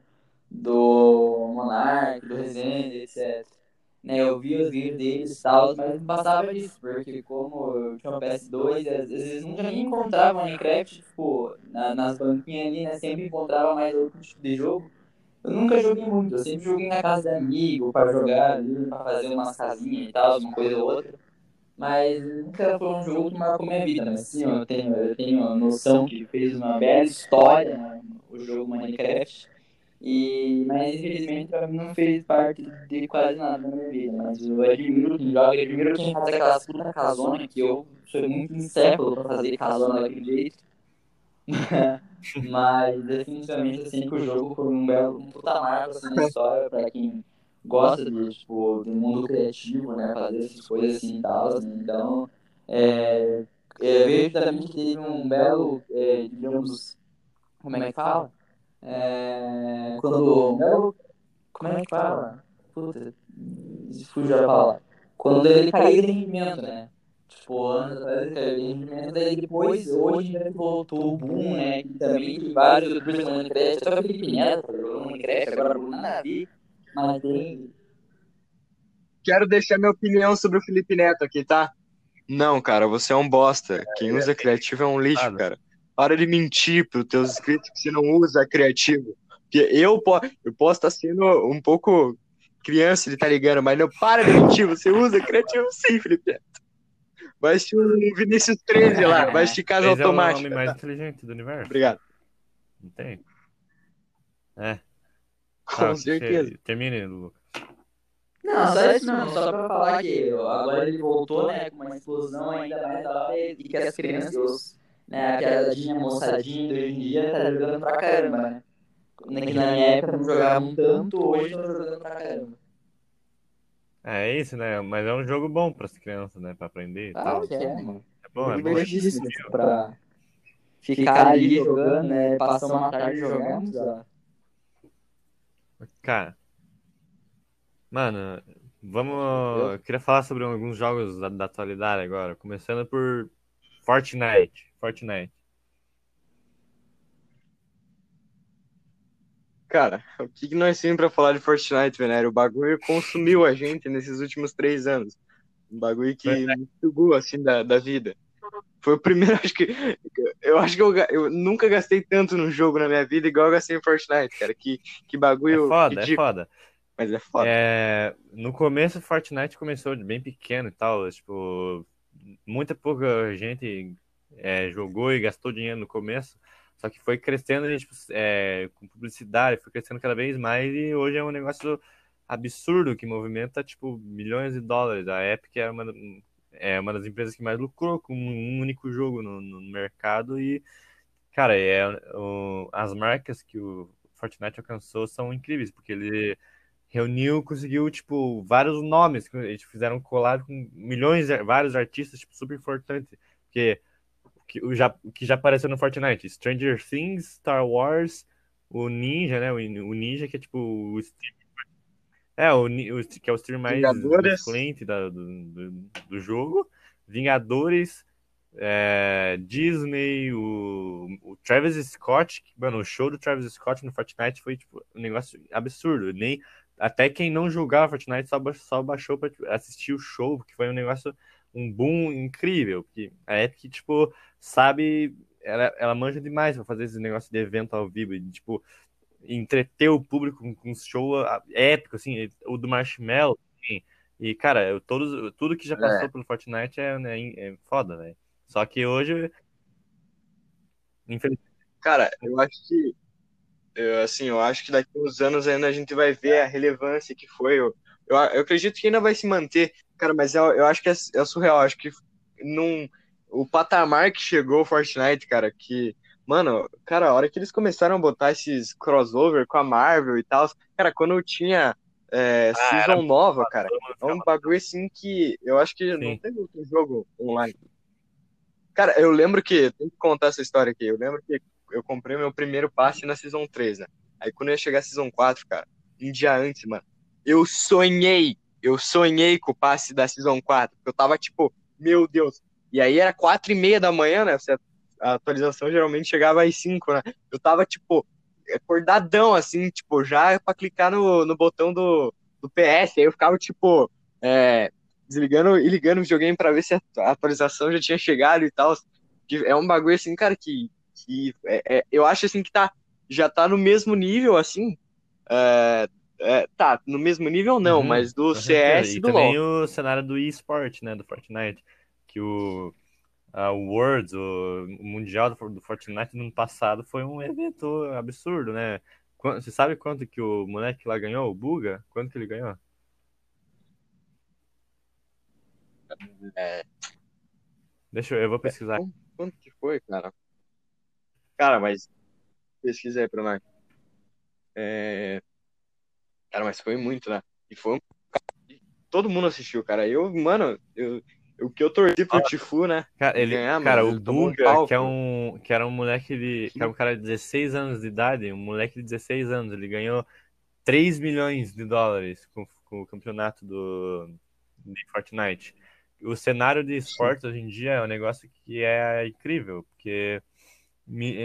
do Monark, do Resende, etc. Né, eu via os vídeos deles e tal, mas não passava disso, porque como eu tinha um PS2, e às vezes nunca nem encontrava Minecraft, tipo, na- nas banquinhas ali, né? Sempre encontrava mais outro tipo de jogo. Eu nunca joguei muito, eu sempre joguei na casa de amigo, pra jogar ali, pra fazer umas casinhas e tal, uma coisa ou outra. Mas nunca foi um jogo que marcou minha vida, mas sim, eu tenho, eu tenho a noção que fez uma bela história, né, o jogo Minecraft. E, mas infelizmente pra mim não fez parte de quase nada na minha vida. Mas eu admiro quem joga, eu admiro quem faz aquelas puta casona, que eu sou muito encéfalo pra fazer casona daquele jeito. Mas definitivamente assim que o jogo foi um belo um puta marco assim, na história pra quem gosta de, tipo, do mundo criativo, né? Fazer essas coisas assim e tal. assim. Então, é, é, vejo também que teve um belo, é, digamos, como é que fala? É, quando belo, como é que fala? Puta, fugiu a palavra. Quando ele caiu de rendimento, né? Tipo, anos atrás ele caiu de rendimento, daí depois, hoje ainda voltou o boom, né? Que também tem vários youtubers no Minecraft, até o Felipe Neto jogando Minecraft, agora nada a ver, mas. Quero deixar minha opinião sobre o Felipe Neto aqui, tá? Não, cara, você é um bosta. Quem usa criativo é um lixo, Nada. cara. Para de mentir pros teus inscritos que você não usa criativo. Porque eu, po eu posso estar sendo um pouco criança, ele tá ligando, mas não para de mentir, você usa criativo sim, Felipe Neto. Vai assistir o Vinícius 13 lá, vai assistir Casa Esse é o homem Automática. mais tá? inteligente do universo. Obrigado. Não tem? É. Com Tá, certeza. che- Termine, Lu. Não, só isso mesmo, só pra falar que agora ele voltou, né, com uma explosão ainda mais da hora e que as crianças, os, né, a piadinha moçadinha de hoje em dia tá jogando pra caramba, né? Na que na minha época não jogavam tanto, hoje estão jogando pra caramba. É isso, né? Mas é um jogo bom para as crianças, né? Para aprender e tal. que é, mano. É bom, é bom. Divertidíssimo pra ficar ali jogando, né, passar uma tarde jogando. Cara, mano, vamos. Eu queria falar sobre alguns jogos da, da atualidade agora. Começando por Fortnite. Fortnite. Cara, o que que nós temos pra falar de Fortnite, Venério? O bagulho consumiu a gente nesses últimos três anos. Um bagulho que me sugou, assim, da, da vida. Foi o primeiro, acho que. Eu acho que eu, eu nunca gastei tanto num jogo na minha vida igual eu gastei em Fortnite, cara. Que, que É bagulho foda, é ridículo. foda. Mas é foda. É, no começo, Fortnite começou bem pequeno e tal. Tipo, muita pouca gente é, jogou e gastou dinheiro no começo. Só que foi crescendo tipo, é, com publicidade, foi crescendo cada vez mais e hoje é um negócio absurdo que movimenta tipo milhões de dólares. A Epic é uma, é uma das empresas que mais lucrou com um único jogo no, no mercado e, cara, é, o, as marcas que o Fortnite alcançou são incríveis, porque ele reuniu, conseguiu, tipo, vários nomes, que eles fizeram collab com milhões, vários artistas, tipo, super importantes, porque que, o já, que já apareceu no Fortnite, Stranger Things, Star Wars, o Ninja, né, o, o Ninja, que é, tipo, o stream, é, o, o, que é o stream mais influente do, do, do jogo, Vingadores, é, Disney, o, o Travis Scott, mano, o show do Travis Scott no Fortnite foi, tipo, um negócio absurdo, nem até quem não jogava Fortnite só, só baixou pra tipo, assistir o show, porque foi um negócio, um boom incrível. Porque a Epic, tipo, sabe, ela, ela manja demais pra fazer esse negócio de evento ao vivo, e, tipo, entreter o público com, um show épico, assim, o do Marshmallow, assim. E, cara, eu, todos, tudo que já passou pelo Fortnite é, né, é foda, velho. Só que hoje, infelizmente, Cara, eu acho que. eu, assim, eu acho que daqui uns anos ainda a gente vai ver a relevância que foi. Eu, eu, eu acredito que ainda vai se manter, cara, mas eu, eu acho que é, é surreal. Acho que num, o patamar que chegou o Fortnite, cara, que. Mano, cara, a hora que eles começaram a botar esses crossover com a Marvel e tal, cara, quando eu tinha é, Ah, era season nova, cara. É um bagulho assim que eu acho que não Sim. tem outro jogo online. Cara, eu lembro que, tem que contar essa história aqui. Eu lembro que eu comprei meu primeiro passe na Season 3, né? Aí quando eu ia chegar a Season 4, cara, um dia antes, mano, eu sonhei, eu sonhei com o passe da Season 4, porque eu tava tipo, meu Deus. E aí era quatro e meia da manhã, né? Você- A atualização geralmente chegava às 5, né? Eu tava, tipo, acordadão, assim, tipo, já pra clicar no, no botão do, do PS. Aí eu ficava, tipo, é, desligando e ligando o videogame pra ver se a atualização já tinha chegado e tal. É um bagulho, assim, cara, que, que é- é- eu acho, assim, que tá, já tá no mesmo nível, assim. é, é, tá, no mesmo nível não, Uhum, mas do. CS e E do também LoL. o cenário do eSport, né, do Fortnite, que o, a o Worlds, o Mundial do, Fortnite no ano passado foi um evento absurdo, né? Você sabe quanto que o moleque lá ganhou, o Buga? Quanto que ele ganhou? É, Deixa eu, eu vou pesquisar. Quanto que foi, cara? Cara, mas pesquisa aí pra nós. É... Cara, mas foi muito, né? E foi um... Todo mundo assistiu, cara. Eu, mano, eu... o que eu torci pro Tifu, né? Cara, ele, ganhar, cara, o um Buga, pau, que é um, que era um moleque de, que era um cara de 16 anos de idade, um moleque de 16 anos, ele ganhou 3 milhões de dólares com, com o campeonato do de Fortnite. O cenário de esportes hoje em dia é um negócio que é incrível, porque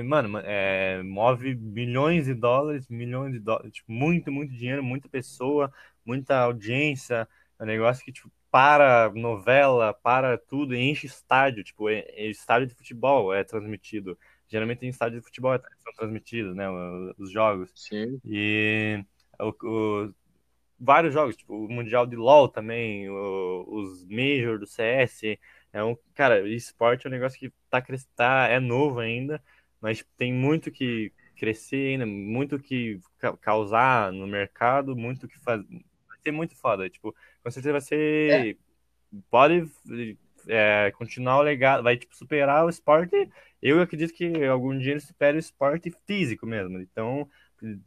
mano, é, move milhões de dólares, milhões de dólares, tipo, muito, muito dinheiro, muita pessoa, muita audiência, é um negócio que, tipo, para novela, para tudo, enche estádio, tipo, é, é estádio de futebol é transmitido. Geralmente em estádio de futebol é- são transmitidos, né, os jogos. Sim. E o, o- vários jogos, tipo o Mundial de LoL também, o- os Major do CS. É um, cara, esporte é um negócio que tá, tá é novo ainda, mas tem muito que crescer ainda, muito que ca- causar no mercado, muito que fazer. Ser muito foda. Tipo, com certeza vai ser. Pode é, continuar o legado, vai tipo, superar o esporte. Eu acredito que algum dia ele supere o esporte físico mesmo. Então,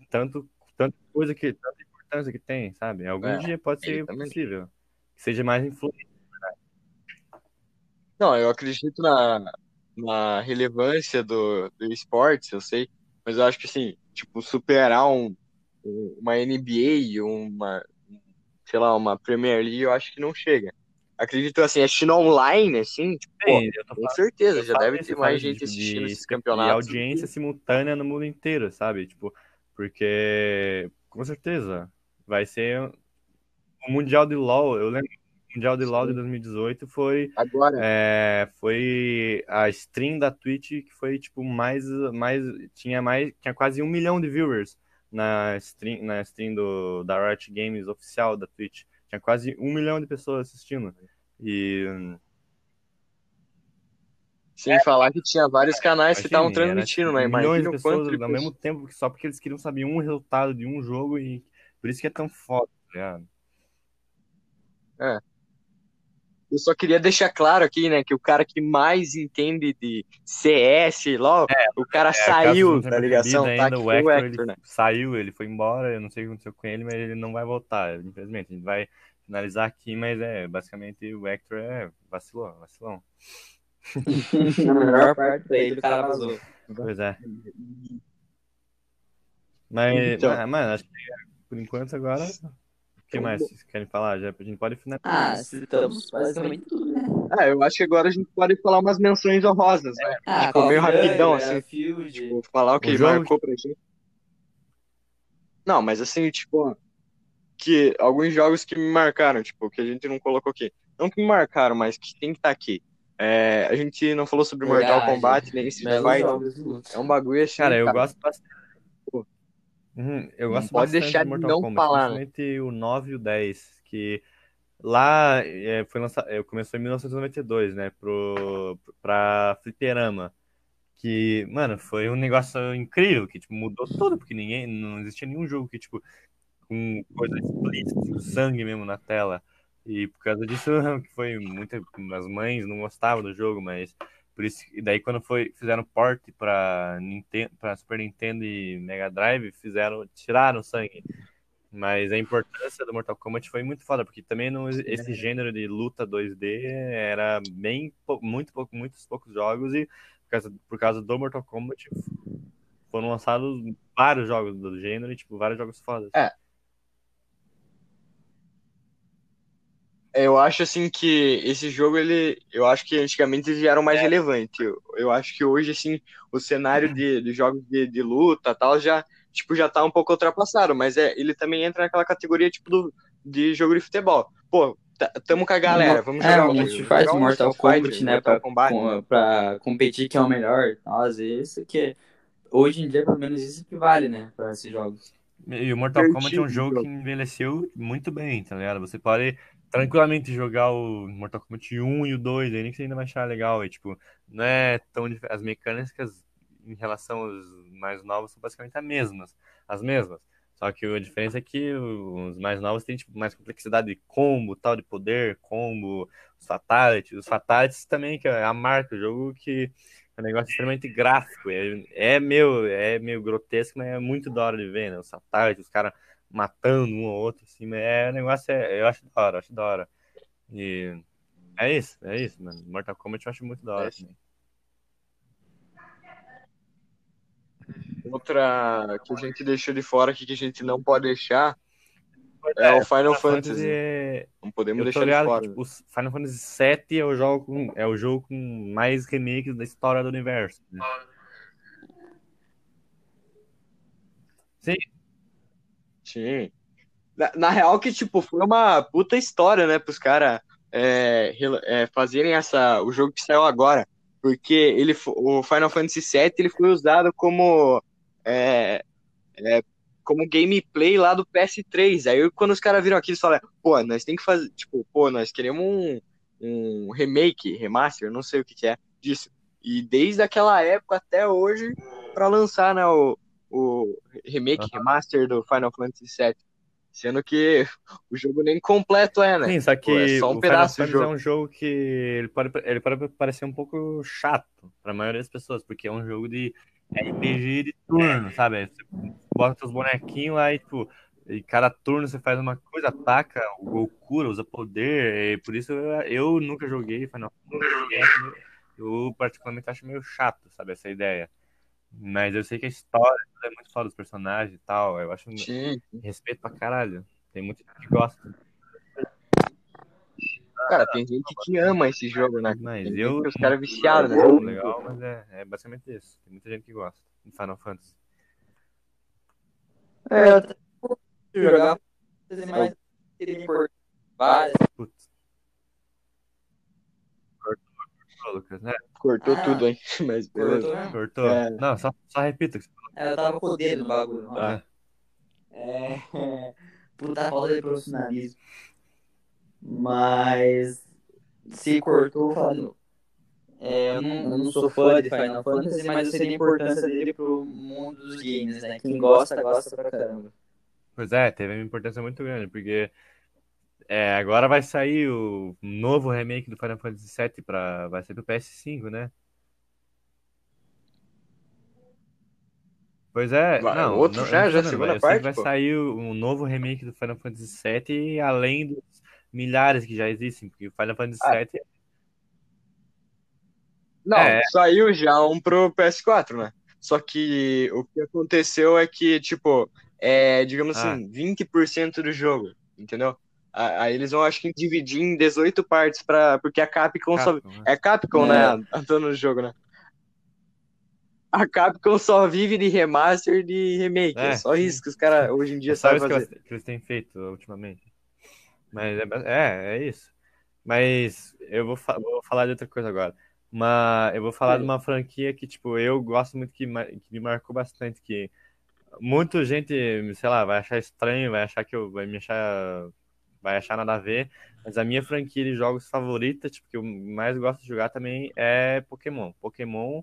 tanto, tanta coisa que, tanta importância que tem, sabe? Algum É, dia pode ser exatamente. possível. Que seja mais influente. Não, eu acredito na, na relevância do, do esportes, eu sei, mas eu acho que assim, tipo, superar um- uma NBA, uma, sei lá, uma Premier League, eu acho que não chega. Acredito assim, assistindo online, assim, tipo, pô, Sim, tô com falando- certeza, já deve ter mais gente assistindo de, esses campeonatos. audiência simultânea no mundo inteiro, sabe? Tipo, porque com certeza vai ser o Mundial de LoL, eu lembro, o Mundial de LoL de 2018 foi Agora, É, foi a stream da Twitch que foi tipo mais, mais tinha mais tinha quase um milhão de viewers na stream na stream do da Riot Games oficial da Twitch tinha quase um milhão de pessoas assistindo e sem falar que tinha vários canais que estavam transmitindo, tipo, né? milhões Imagina de o pessoas de ao mesmo tempo só porque eles queriam saber um resultado de um jogo e por isso que é tão foda tá ligado? Eu só queria deixar claro aqui, né, que o cara que mais entende de CS, LoL, o cara É, saiu da ligação, tá? ainda, Que o Hector, Hector, ele né? saiu, ele foi embora, eu não sei o que aconteceu com ele, mas ele não vai voltar, infelizmente. A gente vai finalizar aqui, mas é, basicamente o Hector é vacilou, vacilão. A melhor parte pra ele, o cara vazou. Pois é. Mas, Então. mas, mano, acho que por enquanto agora, que mais vocês querem falar? Já, a gente pode finalizar. Ah, citamos basicamente tudo, né? Ah, eu acho que agora a gente pode falar umas menções honrosas, né? Ah, Tipo, meio rapidão, assim. Tipo, falar o que O marcou pra gente. Não, mas assim, tipo, que alguns jogos que me marcaram, tipo, que a gente não colocou aqui. Não que me marcaram, mas que tem que estar aqui. É, a gente não falou sobre Mortal Verdade. Kombat, nem Street Fighter. É um bagulho assim, Cara, eu cara. gosto bastante. Pô. Uhum, eu Não gosto pode bastante deixar de Mortal não Kombat, falar, né? principalmente o 9 e o 10, que lá é, foi lançado, é, começou em 1992, né, pro, pra Fliperama, que, mano, foi um negócio incrível, que, tipo, mudou tudo, porque ninguém, não existia nenhum jogo que, tipo, com coisa explícita, sangue mesmo na tela, e por causa disso, foi muita, as mães não gostavam do jogo, mas por isso, e daí quando foi, fizeram port para Super Nintendo e Mega Drive, fizeram, tiraram sangue. Mas a importância do Mortal Kombat foi muito foda, porque também não, esse gênero de luta 2D era bem muito pouco, muitos poucos jogos e por causa, por causa do Mortal Kombat foram lançados vários jogos do gênero e tipo vários jogos fodas. É. Eu acho assim que esse jogo ele, eu acho que antigamente eles eram mais é. relevantes. Eu, eu acho que hoje assim o cenário de, de jogos de, de luta tal já tipo, já tá um pouco ultrapassado, mas é, ele também entra naquela categoria, tipo, do, de jogo de futebol. Pô, tamo com a galera, vamos é, jogar um, a gente faz um Mortal Kombat, né, Mortal pra, Kombat. Com, pra competir quem é o melhor, às vezes, que hoje em dia, pelo menos, isso que vale, né, pra esses jogos. E o Mortal Kombat é um jogo que envelheceu muito bem, tá ligado? Você pode tranquilamente jogar o Mortal Kombat 1 e o 2, aí nem que você ainda vai achar legal, e, tipo, não é tão as mecânicas em relação aos mais novos são basicamente as mesmas, as mesmas. Só que a diferença é que os mais novos têm tipo, mais complexidade de combo, tal, de poder, combo, os fatalities. Os fatalities também, que é a marca do jogo, que é um negócio extremamente gráfico. É, é, meio, é meio grotesco, mas é muito da hora de ver, né? Os fatalities, os caras matando um ou outro, assim, é um negócio, é, eu acho da hora, acho da hora. E é isso, é isso, mano. Mortal Kombat eu acho muito da hora é também. Outra que a gente deixou de fora aqui que a gente não pode deixar é, o Final Fantasy. Fantasy é... Não podemos deixar ligado, de fora. Tipo, Final Fantasy VII é o jogo com, é o jogo com mais remakes da história do universo. Né? Sim. Sim. Na, na, real que, tipo, foi uma puta história, né, pros caras é, é, fazerem essa, o jogo que saiu agora. Porque ele, o Final Fantasy VII ele foi usado como é, é, como gameplay lá do PS3. Aí quando os caras viram aquilo, eles falaram, pô, nós tem que fazer, tipo, pô, nós queremos um, um remake, remaster, não sei o que, que é disso. E desde aquela época até hoje, para lançar, né, o, o remake, uhum. remaster do Final Fantasy VII. Sendo que o jogo nem completo é, né? Sim, só que Pô, é só um o pedaço Final Fantasy é um jogo que ele pode, ele pode parecer um pouco chato para a maioria das pessoas, porque é um jogo de RPG de turno, sabe? Você bota seus bonequinhos lá e, tipo, e cada turno você faz uma coisa, ataca ou cura, usa poder. E por isso eu, eu nunca joguei Final Fantasy. Eu particularmente acho meio chato, sabe, essa ideia. Mas eu sei que a história é muito foda dos personagens e tal. Eu acho Sim. respeito pra caralho. Tem muita gente que gosta. Cara, tem gente que ama esse jogo, né? Mas tem eu. Os caras viciados, né? Legal, mas é, é basicamente isso. Tem muita gente que gosta de Final Fantasy. É, eu jogar mais várias. Putz. Cortou, Lucas, né? Cortou ah, tudo, hein? Mas beleza. Cortou? cortou. É. Não, só, só repita. É, eu tava com o dedo no bagulho. Ah. É. Puta falta de profissionalismo. Mas se cortou falando. É, eu, não, eu não sou fã de Final Fantasy, mas eu sei da importância dele pro mundo dos games, né? Quem gosta, gosta pra caramba. Pois é, teve uma importância muito grande, porque é, agora vai sair o novo remake do Final Fantasy VII pra, vai ser pro PS5, né? Pois é, vai, não, outro não, já, já, segunda parte, vai pô. sair um novo remake do Final Fantasy VII, além dos milhares que já existem, porque o Final Fantasy ah. VII. Não, é... saiu já um pro PS4, né? Só que o que aconteceu é que, tipo, é, digamos ah. assim, 20% do jogo, entendeu? Aí eles vão, acho que, dividir em 18 partes, pra, porque a Capcom, Capcom só. Né? É Capcom, é. né? Andando no jogo, né? A Capcom só vive de remaster de remake. É, é só isso que os caras hoje em dia é sabem fazer. Que eles, que eles têm feito ultimamente. Mas é, é, é isso. Mas eu vou, fa vou falar de outra coisa agora. Uma, eu vou falar de uma franquia que, tipo, eu gosto muito, que, que me marcou bastante, que muita gente, sei lá, vai achar estranho, vai achar que eu vai me achar vai achar nada a ver, mas a minha franquia de jogos favorita, tipo, que eu mais gosto de jogar também é Pokémon. Pokémon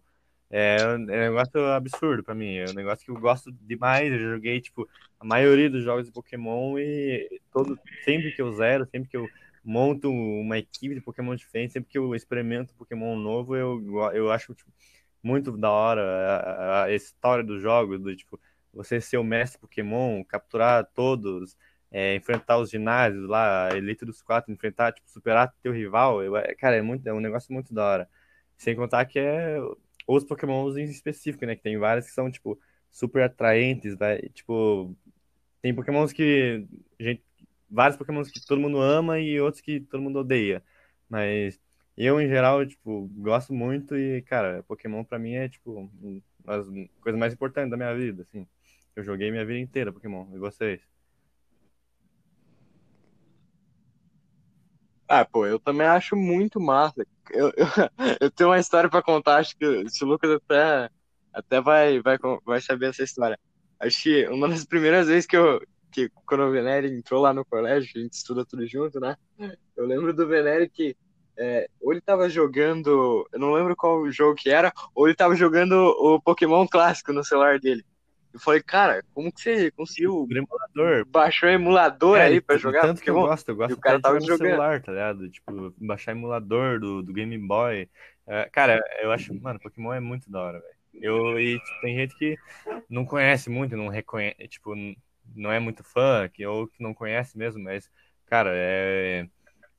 é, é um negócio absurdo para mim, é um negócio que eu gosto demais, eu joguei, tipo, a maioria dos jogos de Pokémon e todo, sempre que eu zero, sempre que eu monto uma equipe de Pokémon diferente, sempre que eu experimento Pokémon novo, eu, eu acho tipo, muito da hora a, a, história dos jogos, do tipo, você ser o mestre Pokémon, capturar todos, é, enfrentar os ginásios lá, a elite dos quatro, enfrentar, tipo, superar teu rival, eu, é, cara, é, muito, é um negócio muito da hora. Sem contar que é os Pokémons em específico, né? Que tem vários que são, tipo, super atraentes, né? Tipo, tem Pokémons que. Gente, vários Pokémons que todo mundo ama e outros que todo mundo odeia. Mas eu, em geral, tipo, gosto muito e, cara, Pokémon pra mim é, tipo, uma das coisas mais importantes da minha vida, assim. Eu joguei minha vida inteira Pokémon. E vocês? Ah, pô, eu também acho muito massa. Eu, eu, eu tenho uma história pra contar, acho que o Lucas até, até vai, vai, vai saber essa história. Acho que uma das primeiras vezes que eu, que quando o Venere entrou lá no colégio, a gente estuda tudo junto, né? Eu lembro do Venere que é, ou ele tava jogando, eu não lembro qual jogo que era, ou ele tava jogando o Pokémon clássico no celular dele. Eu falei, cara, como que você conseguiu? emulador. Baixou o emulador é, aí pra jogar? Tanto que eu gosto, eu gosto e o cara tava jogando. celular, tá ligado? Tipo, baixar emulador do, do Game Boy. É, cara, eu acho, mano, Pokémon é muito da hora, velho. Eu, e tipo, tem gente que não conhece muito, não reconhece, tipo, não é muito fã, que, ou que não conhece mesmo, mas, cara, é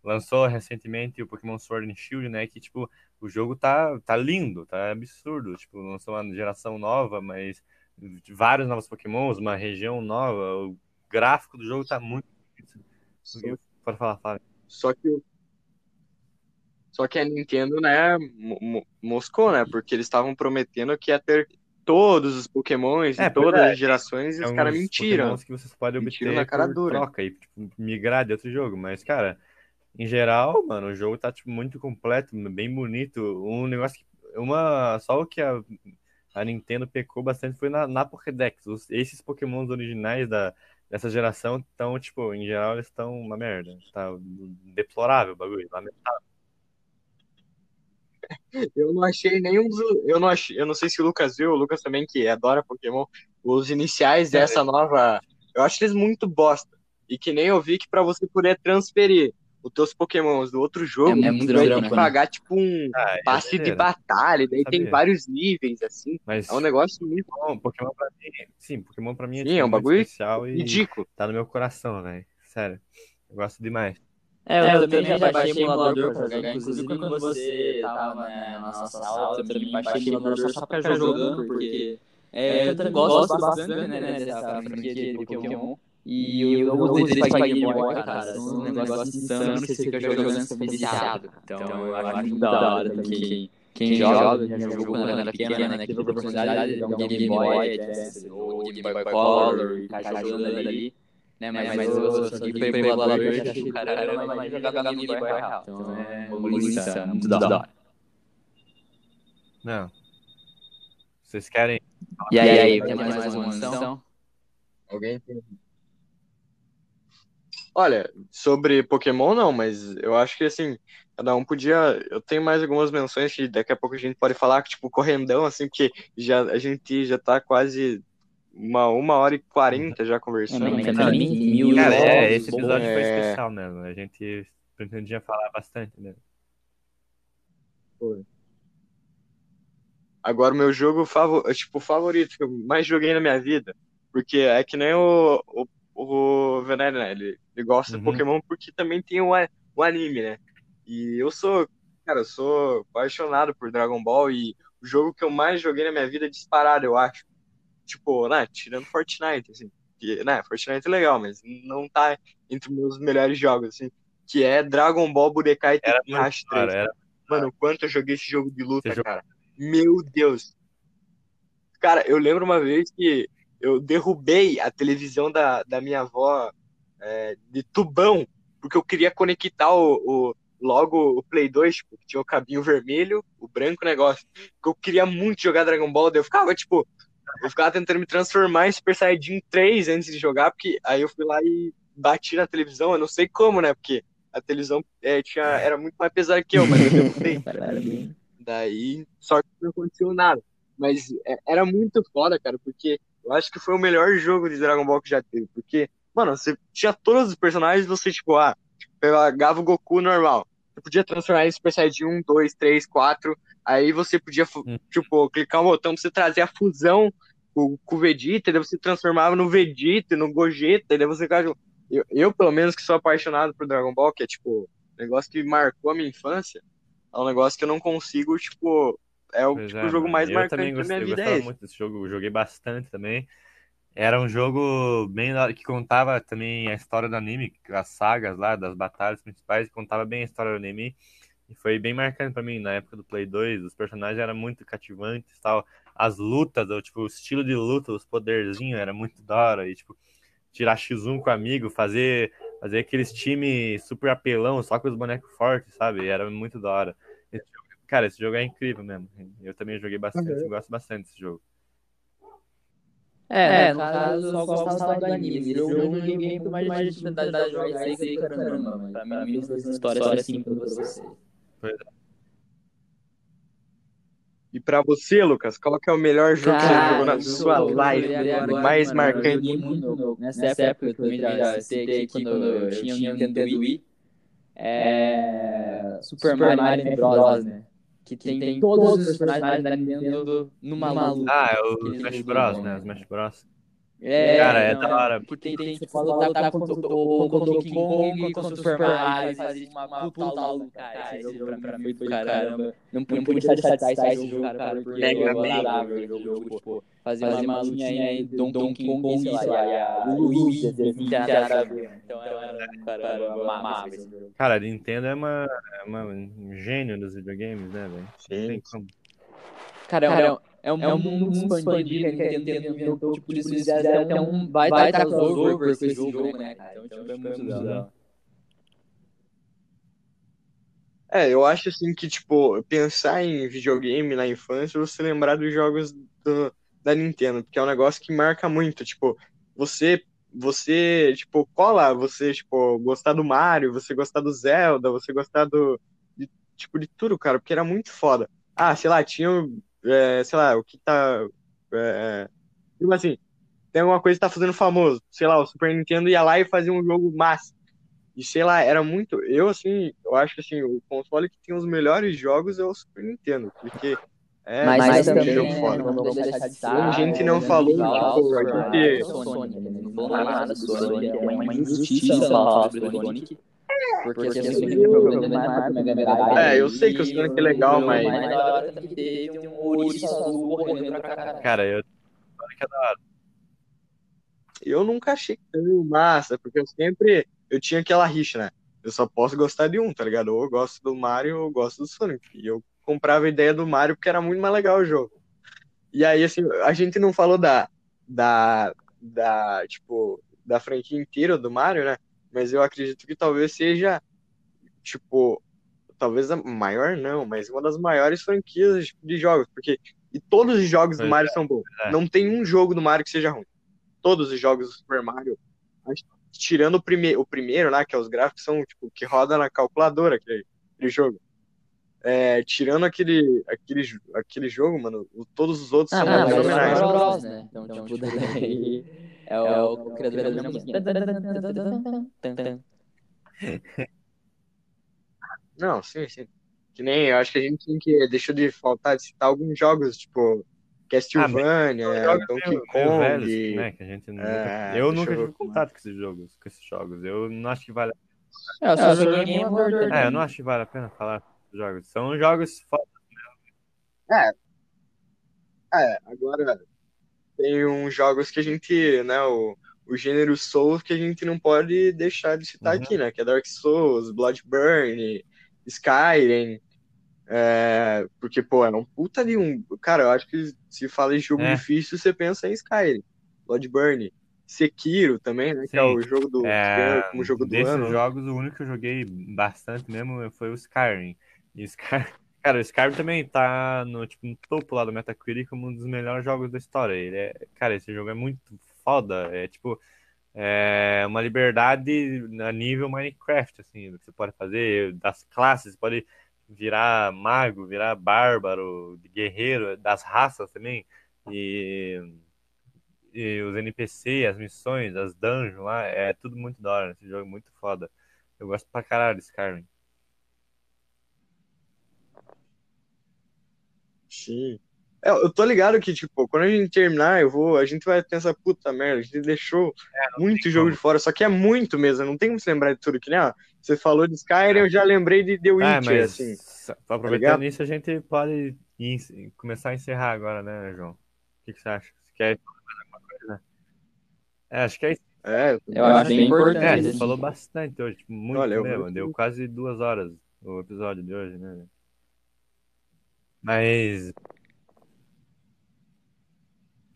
lançou recentemente o Pokémon Sword and Shield, né? Que, tipo, o jogo tá, tá lindo, tá absurdo. Tipo, lançou uma geração nova, mas vários novos Pokémons, uma região nova. O gráfico do jogo tá muito. Pode falar, Fábio. Só que só que a Nintendo, né, moscou, né? Porque eles estavam prometendo que ia ter todos os Pokémons é, todas é, as gerações e é os caras mentiram. que vocês podem obter na cara dura. troca e tipo, migrar de outro jogo. Mas, cara, em geral, mano, o jogo tá tipo, muito completo, bem bonito. Um negócio que. Uma, só o que a, a Nintendo pecou bastante foi na, na Pokédex. Os, esses Pokémons originais da, dessa geração estão, tipo, em geral, eles estão uma merda. Tá deplorável o bagulho, lamentável. Eu não achei nenhum dos. Eu não, achei, eu não sei se o Lucas viu, o Lucas também, que adora Pokémon, os iniciais dessa nova. Eu acho eles muito bosta. E que nem eu vi que pra você poder transferir os teus pokémons do outro jogo, é, é vai ter que pagar, tipo, um ah, é passe de batalha, daí tem vários níveis, assim. Mas é um negócio muito bom. Pokémon pra mim, sim, Pokémon pra mim é, sim, é um bagulho especial ridículo. tá no meu coração, velho. Sério. Eu gosto demais. É, eu, é, eu também já baixei emulador pra jogar, inclusive quando você tava né, na nossa sala, eu também baixei emulador só pra ficar jogando, porque é, eu também gosto bastante, né, dessa franquia de Pokémon. E eu alguns deles pra Game Boy, cara, são um negócio insano que você fica jogando viciado. Então eu acho muito da hora também. Quem joga, já jogou quando era pequena, né? Que teve a oportunidade de um Game Boy Advance ou Game Boy Color e ficar jogando ali. Né, mas, mas eu sou aqui pra emulador eu já achei o cara, mas jogar Game Boy real. Então é um bagulho insano, muito da hora. Não. Vocês querem. E aí, aí, tem mais uma menção? Alguém tem Olha, sobre Pokémon não, mas eu acho que assim, cada um podia. Eu tenho mais algumas menções que daqui a pouco a gente pode falar, tipo, correndão, assim, porque já, a gente já tá quase uma, uma hora e quarenta já conversando. É, Cara, é, esse episódio foi é. especial mesmo. A gente pretendia falar bastante mesmo. Foi. Agora, o meu jogo favor, tipo, favorito que eu mais joguei na minha vida, porque é que nem o, o o Venere, né? Ele, ele gosta uhum. de Pokémon porque também tem o, o anime, né? E eu sou, cara, eu sou apaixonado por Dragon Ball e o jogo que eu mais joguei na minha vida é disparado, eu acho. Tipo, né, tirando Fortnite, assim. Que, né, Fortnite é legal, mas não tá entre os meus melhores jogos, assim. Que é Dragon Ball Budokai Tenkaichi 3. Era... Mano, quanto eu joguei esse jogo de luta, Você cara. Meu Deus. Cara, eu lembro uma vez que eu derrubei a televisão da, da minha avó é, de tubão, porque eu queria conectar o, o logo o Play 2, tipo, que tinha o cabinho vermelho, o branco negócio. Porque eu queria muito jogar Dragon Ball, daí eu ficava, tipo, eu ficava tentando me transformar em Super Saiyajin 3 antes de jogar, porque aí eu fui lá e bati na televisão, eu não sei como, né? Porque a televisão é, tinha, era muito mais pesada que eu, mas eu derrubei. Daí, sorte que não aconteceu nada. Mas é, era muito foda, cara, porque eu acho que foi o melhor jogo de Dragon Ball que já teve. Porque, mano, você tinha todos os personagens, você, tipo, ah, pegava o Goku normal. Você podia transformar em Super Saiyajin 1, 2, 3, 4. Aí você podia, hum. tipo, clicar um botão pra você trazer a fusão com, com o Vegeta, daí você transformava no Vegeta, no Gogeta, daí você ficava. Eu, eu, pelo menos, que sou apaixonado por Dragon Ball, que é tipo, um negócio que marcou a minha infância, é um negócio que eu não consigo, tipo. É o, tipo, é, jogo mais eu marcante também gostei, da minha vida. Eu É gostava esse. muito desse jogo, joguei bastante também. Era um jogo bem que contava também a história do anime, as sagas lá, das batalhas principais, contava bem a história do anime. E foi bem marcante pra mim na época do Play 2. Os personagens eram muito cativantes tal. As lutas, o, tipo, o estilo de luta, os poderzinhos, era muito da hora. E, tipo, tirar X1 com o amigo, fazer, fazer aqueles times super apelão, só com os bonecos fortes, sabe? Era muito da hora. Esse jogo- cara, esse jogo é incrível mesmo. Eu também joguei bastante, eu gosto bastante desse jogo. É, no caso, eu só gostava do anime. Esse jogo eu joguei muito mais mais dificuldade de jogar isso aí caramba, mano. Pra mim, essa história é simples pra você. E pra você, Lucas, qual que é o melhor jogo que você Cara, jogou na eu sua eu live? agora, mais mano, Eu marcante? joguei muito nessa época eu também já citei aqui quando eu tinha um Nintendo Wii. É. Super Mario Bros, né? Que tem, tem todos os personagens da Nintendo numa luta. Ah, é o Aquele Smash Bros, bom, né? né? Smash Bros. É, Cara, é não, da hora. Que tem, tem tipo, lutar, lutar contra o contra o Donkey Kong e contra o Super Mario fazer uma puta luta, cara. Esse jogo pra mim foi do caramba. Não, não podia deixar de satisfazer esse jogo, cara, porque eu adorava o jogo, tipo, fazer uma lutinha aí do Donkey Kong, sei lá, e a Luigi, assim, não tinha nada a ver. Então era, cara, uma massa esse jogo. Cara, a Nintendo é uma, é uma um gênio dos videogames, né, velho? Como. Cara, é um, é um, é um mundo expandido que a Nintendo inventou, tipo, de se fizer até um baita crossover com esse jogo, né, cara? Então, tipo, é muito legal. É, eu acho assim que, tipo, pensar em videogame na infância, você lembrar dos jogos do- da Nintendo, porque é um negócio que marca muito, tipo, você, você, tipo, cola, você, tipo, gostar do Mario, você gostar do Zelda, você gostar do, de, tipo, de tudo, cara, porque era muito foda. Ah, sei lá, tinha, é, sei lá, o que tá, é, tipo assim, tem alguma coisa que tá fazendo famoso, sei lá, o Super Nintendo ia lá e fazia um jogo massa. E sei lá, era muito. Eu, assim, eu acho que assim, o console que tem os melhores jogos é o Super Nintendo, porque é Mas, muito também, né, não vamos deixar de A gente não é, falou, tipo, a gente- Sonic, né? Não falou nada do Sonic, é uma injustiça não falar sobre o Sonic. Porque assim, o Sonic é. É, eu sei que o Sonic é legal, mas- mais da hora também que teve um ouriço azul correndo pra caralho. Cara, eu. Eu nunca achei tão massa, porque eu sempre. Eu tinha aquela rixa, né? Eu só posso gostar de um, tá ligado? Ou eu gosto do Mario ou eu gosto do Sonic. E eu comprava a ideia do Mario porque era muito mais legal o jogo. E aí, assim, a gente não falou da. da. da tipo. da franquia inteira do Mario, né? Mas eu acredito que talvez seja. Tipo. Talvez a maior não, mas uma das maiores franquias de jogos. Porque. E todos os jogos do Mario são bons. é. Não tem um jogo do Mario que seja ruim. Todos os jogos do Super Mario, tirando o, prime o primeiro, né, que é os gráficos são tipo que roda na calculadora aquele, aquele jogo. É, tirando aquele, aquele, aquele jogo, mano, o- todos os outros são Ah, mas é o fenomenais. Mario Bros, né? Então, tipo, daí é o, é o criador da musiquinha. Não, sim, sim. Que nem, eu acho que a gente tem que deixou de faltar de citar alguns jogos, tipo Castlevania, Jogos Donkey Kong. velhos, né? Que a gente nunca... É, eu nunca eu tive é. contato com esses jogos, com esses jogos. Eu não acho que vale. É, eu só joguei Game Over É, eu não acho que vale a pena falar jogos. São jogos foda. É, agora tem uns jogos que a gente, né, o, o gênero Souls que a gente não pode deixar de citar Uhum. aqui, né? Que é Dark Souls, Bloodborne, Skyrim. É, porque, pô, é um puta de um. Cara, eu acho que se fala em jogo É. difícil, você pensa em Skyrim, Bloodborne, Sekiro também, né? Que é Sim. o jogo do. É, como jogo do desses ano. jogos, o único que eu joguei bastante mesmo foi o Skyrim. E Sky... Cara, o Skyrim também tá no, tipo, no topo lá do Metacritic como um dos melhores jogos da história. Ele é... Cara, esse jogo é muito foda. É tipo, é uma liberdade a nível Minecraft, assim, do que você pode fazer, das classes, pode virar mago, virar bárbaro, guerreiro, das raças também. E, e os NPC, as missões, as dungeons lá, é tudo muito da hora. Esse jogo é muito foda. Eu gosto pra caralho de Skyrim. Sim. É, eu tô ligado que, tipo, quando a gente terminar, eu vou, a gente vai pensar, puta merda, a gente deixou muito jogo de fora, só que é muito mesmo, não tem como se lembrar de tudo, que nem, ó, você falou de Skyrim, eu já lembrei de The É, Witcher, mas assim. s- aproveitando ligado? nisso, a gente pode ir- começar a encerrar agora, né, João? O que, que você acha? Você quer falar mais alguma coisa? É, acho que é isso. É, eu Eu acho bem É, importante. você assim. falou bastante hoje, tipo, muito Olha, eu mesmo. vou- Deu quase duas horas o episódio de hoje, né? Mas,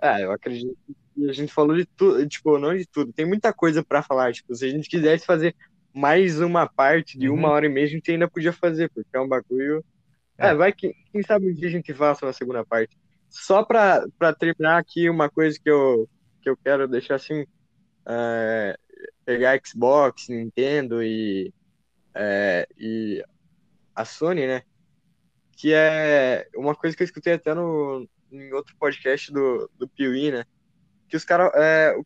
É, eu acredito que a gente falou de tudo, tipo, não de tudo, tem muita coisa pra falar, tipo, se a gente quisesse fazer mais uma parte de Uhum. uma hora e meia, a gente ainda podia fazer, porque é um bagulho... É. É, vai que, quem sabe um dia a gente faça uma segunda parte. Só pra, pra terminar aqui, uma coisa que eu, que eu quero deixar assim, é, pegar Xbox, Nintendo e, é, e a Sony, né? Que é uma coisa que eu escutei até no, em outro podcast do, do Piuí, né? Que os caras. É,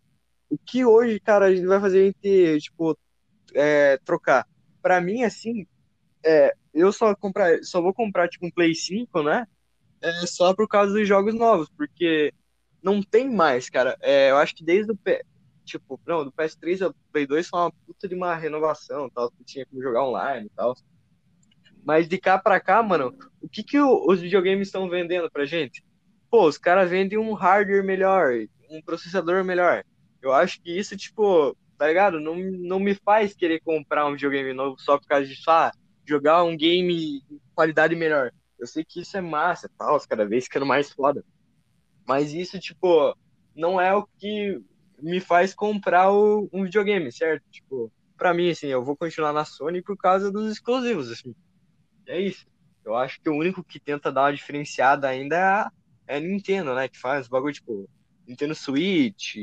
o, que hoje, cara, a gente vai fazer a gente, tipo, é, trocar? Pra mim, assim, é, eu só, comprar, só vou comprar, tipo, um Play 5, né? É, só por causa dos jogos novos, porque não tem mais, cara. É, eu acho que desde o. P- Tipo, não, do PS3 ao Play 2 foi uma puta de uma renovação, tal, que tinha como jogar online e tal. Mas de cá pra cá, mano, o que que os videogames estão vendendo pra gente? Pô, os caras vendem um hardware melhor, um processador melhor. Eu acho que isso, tipo, tá ligado? Não, não me faz querer comprar um videogame novo só por causa disso, ah, jogar um game de qualidade melhor. Eu sei que isso é massa, tal, cada vez ficando mais foda. Mas isso, tipo, não é o que me faz comprar o- um videogame, certo? Tipo, pra mim, assim, eu vou continuar na Sony por causa dos exclusivos, assim. É isso. Eu acho que o único que tenta dar uma diferenciada ainda é a, é a Nintendo, né? Que faz bagulho tipo Nintendo Switch,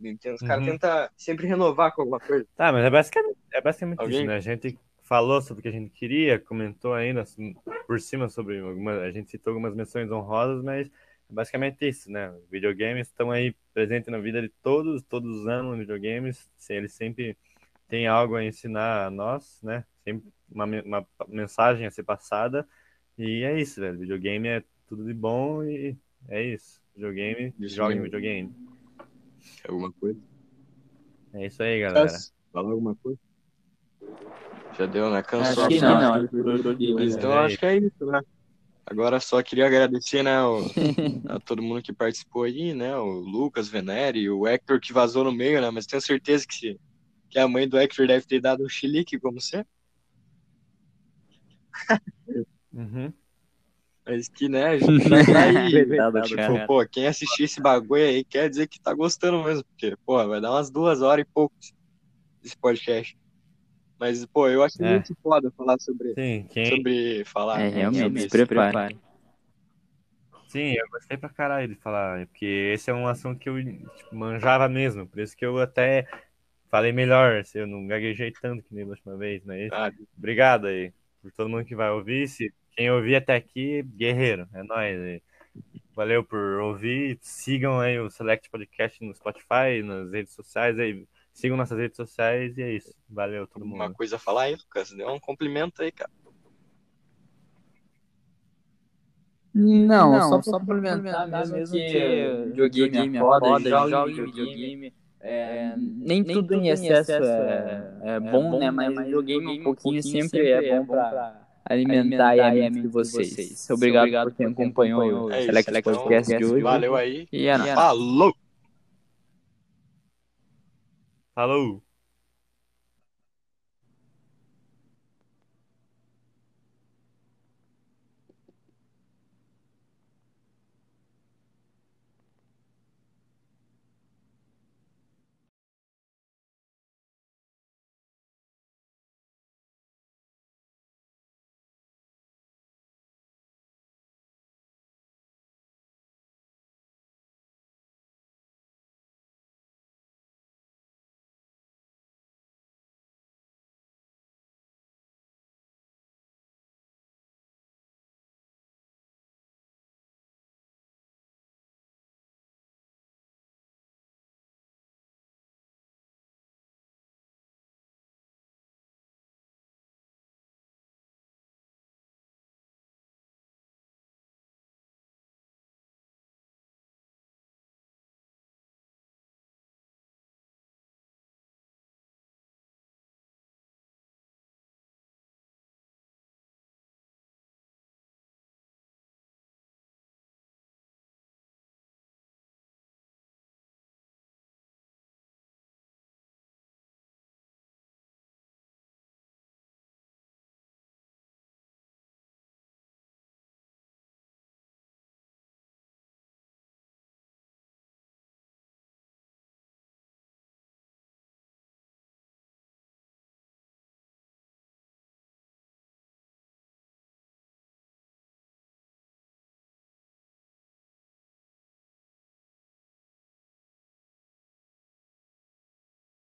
Nintendo, os caras Uhum. tentam sempre renovar com alguma coisa. tá, mas é basicamente, é basicamente Alguém? isso, né? A gente falou sobre o que a gente queria, comentou ainda assim, por cima sobre algumas, a gente citou algumas menções honrosas, mas é basicamente isso, né? Videogames estão aí presentes na vida de todos, todos amam videogames, se- eles sempre têm algo a ensinar a nós, né? Sempre uma, uma mensagem a ser passada, e é isso, velho. Videogame é tudo de bom e é isso. Videogame, Isso joguem mesmo. videogame. Alguma coisa? É isso aí, galera. Fala alguma coisa? Já deu, né? Cansou. Acho que a não. Mas então É acho que é isso, né? Agora só queria agradecer, né, o- a todo mundo que participou aí, né? O Lucas Venere, o Hector que vazou no meio, né? Mas tenho certeza que, se, que a mãe do Hector deve ter dado um chilique, como sempre. Uhum. Mas que, né, a gente tá aí. Tipo, pô, quem assistir esse bagulho aí quer dizer que tá gostando mesmo, porque, pô, vai dar umas duas horas e pouco esse podcast. Mas, pô, eu acho É. muito foda falar sobre, Sim, quem, sobre falar. É, né, realmente, sobre se prepare. Sim, eu gostei pra caralho de falar, porque esse é um assunto que eu tipo, manjava mesmo, por isso que eu até falei melhor, se eu não gaguejei tanto que nem da última vez, mas Ah, obrigado aí por todo mundo que vai ouvir, se quem ouvir até aqui, guerreiro, é nóis. Valeu por ouvir, sigam aí o Select Podcast no Spotify, nas redes sociais aí, sigam nossas redes sociais e é isso, valeu todo uma mundo. coisa a falar aí, Lucas. Deu um cumprimento aí, cara. Não, só, só complementar mesmo, que videogame é foda, joga em videogame. É, nem tudo em excesso é, é bom, né? Mas videogame um pouquinho sempre é bom pra alimentar aí a mente de vocês. Obrigado por quem acompanhou o É Select então, Podcast de hoje. Valeu aí. E é. Falou! Falou!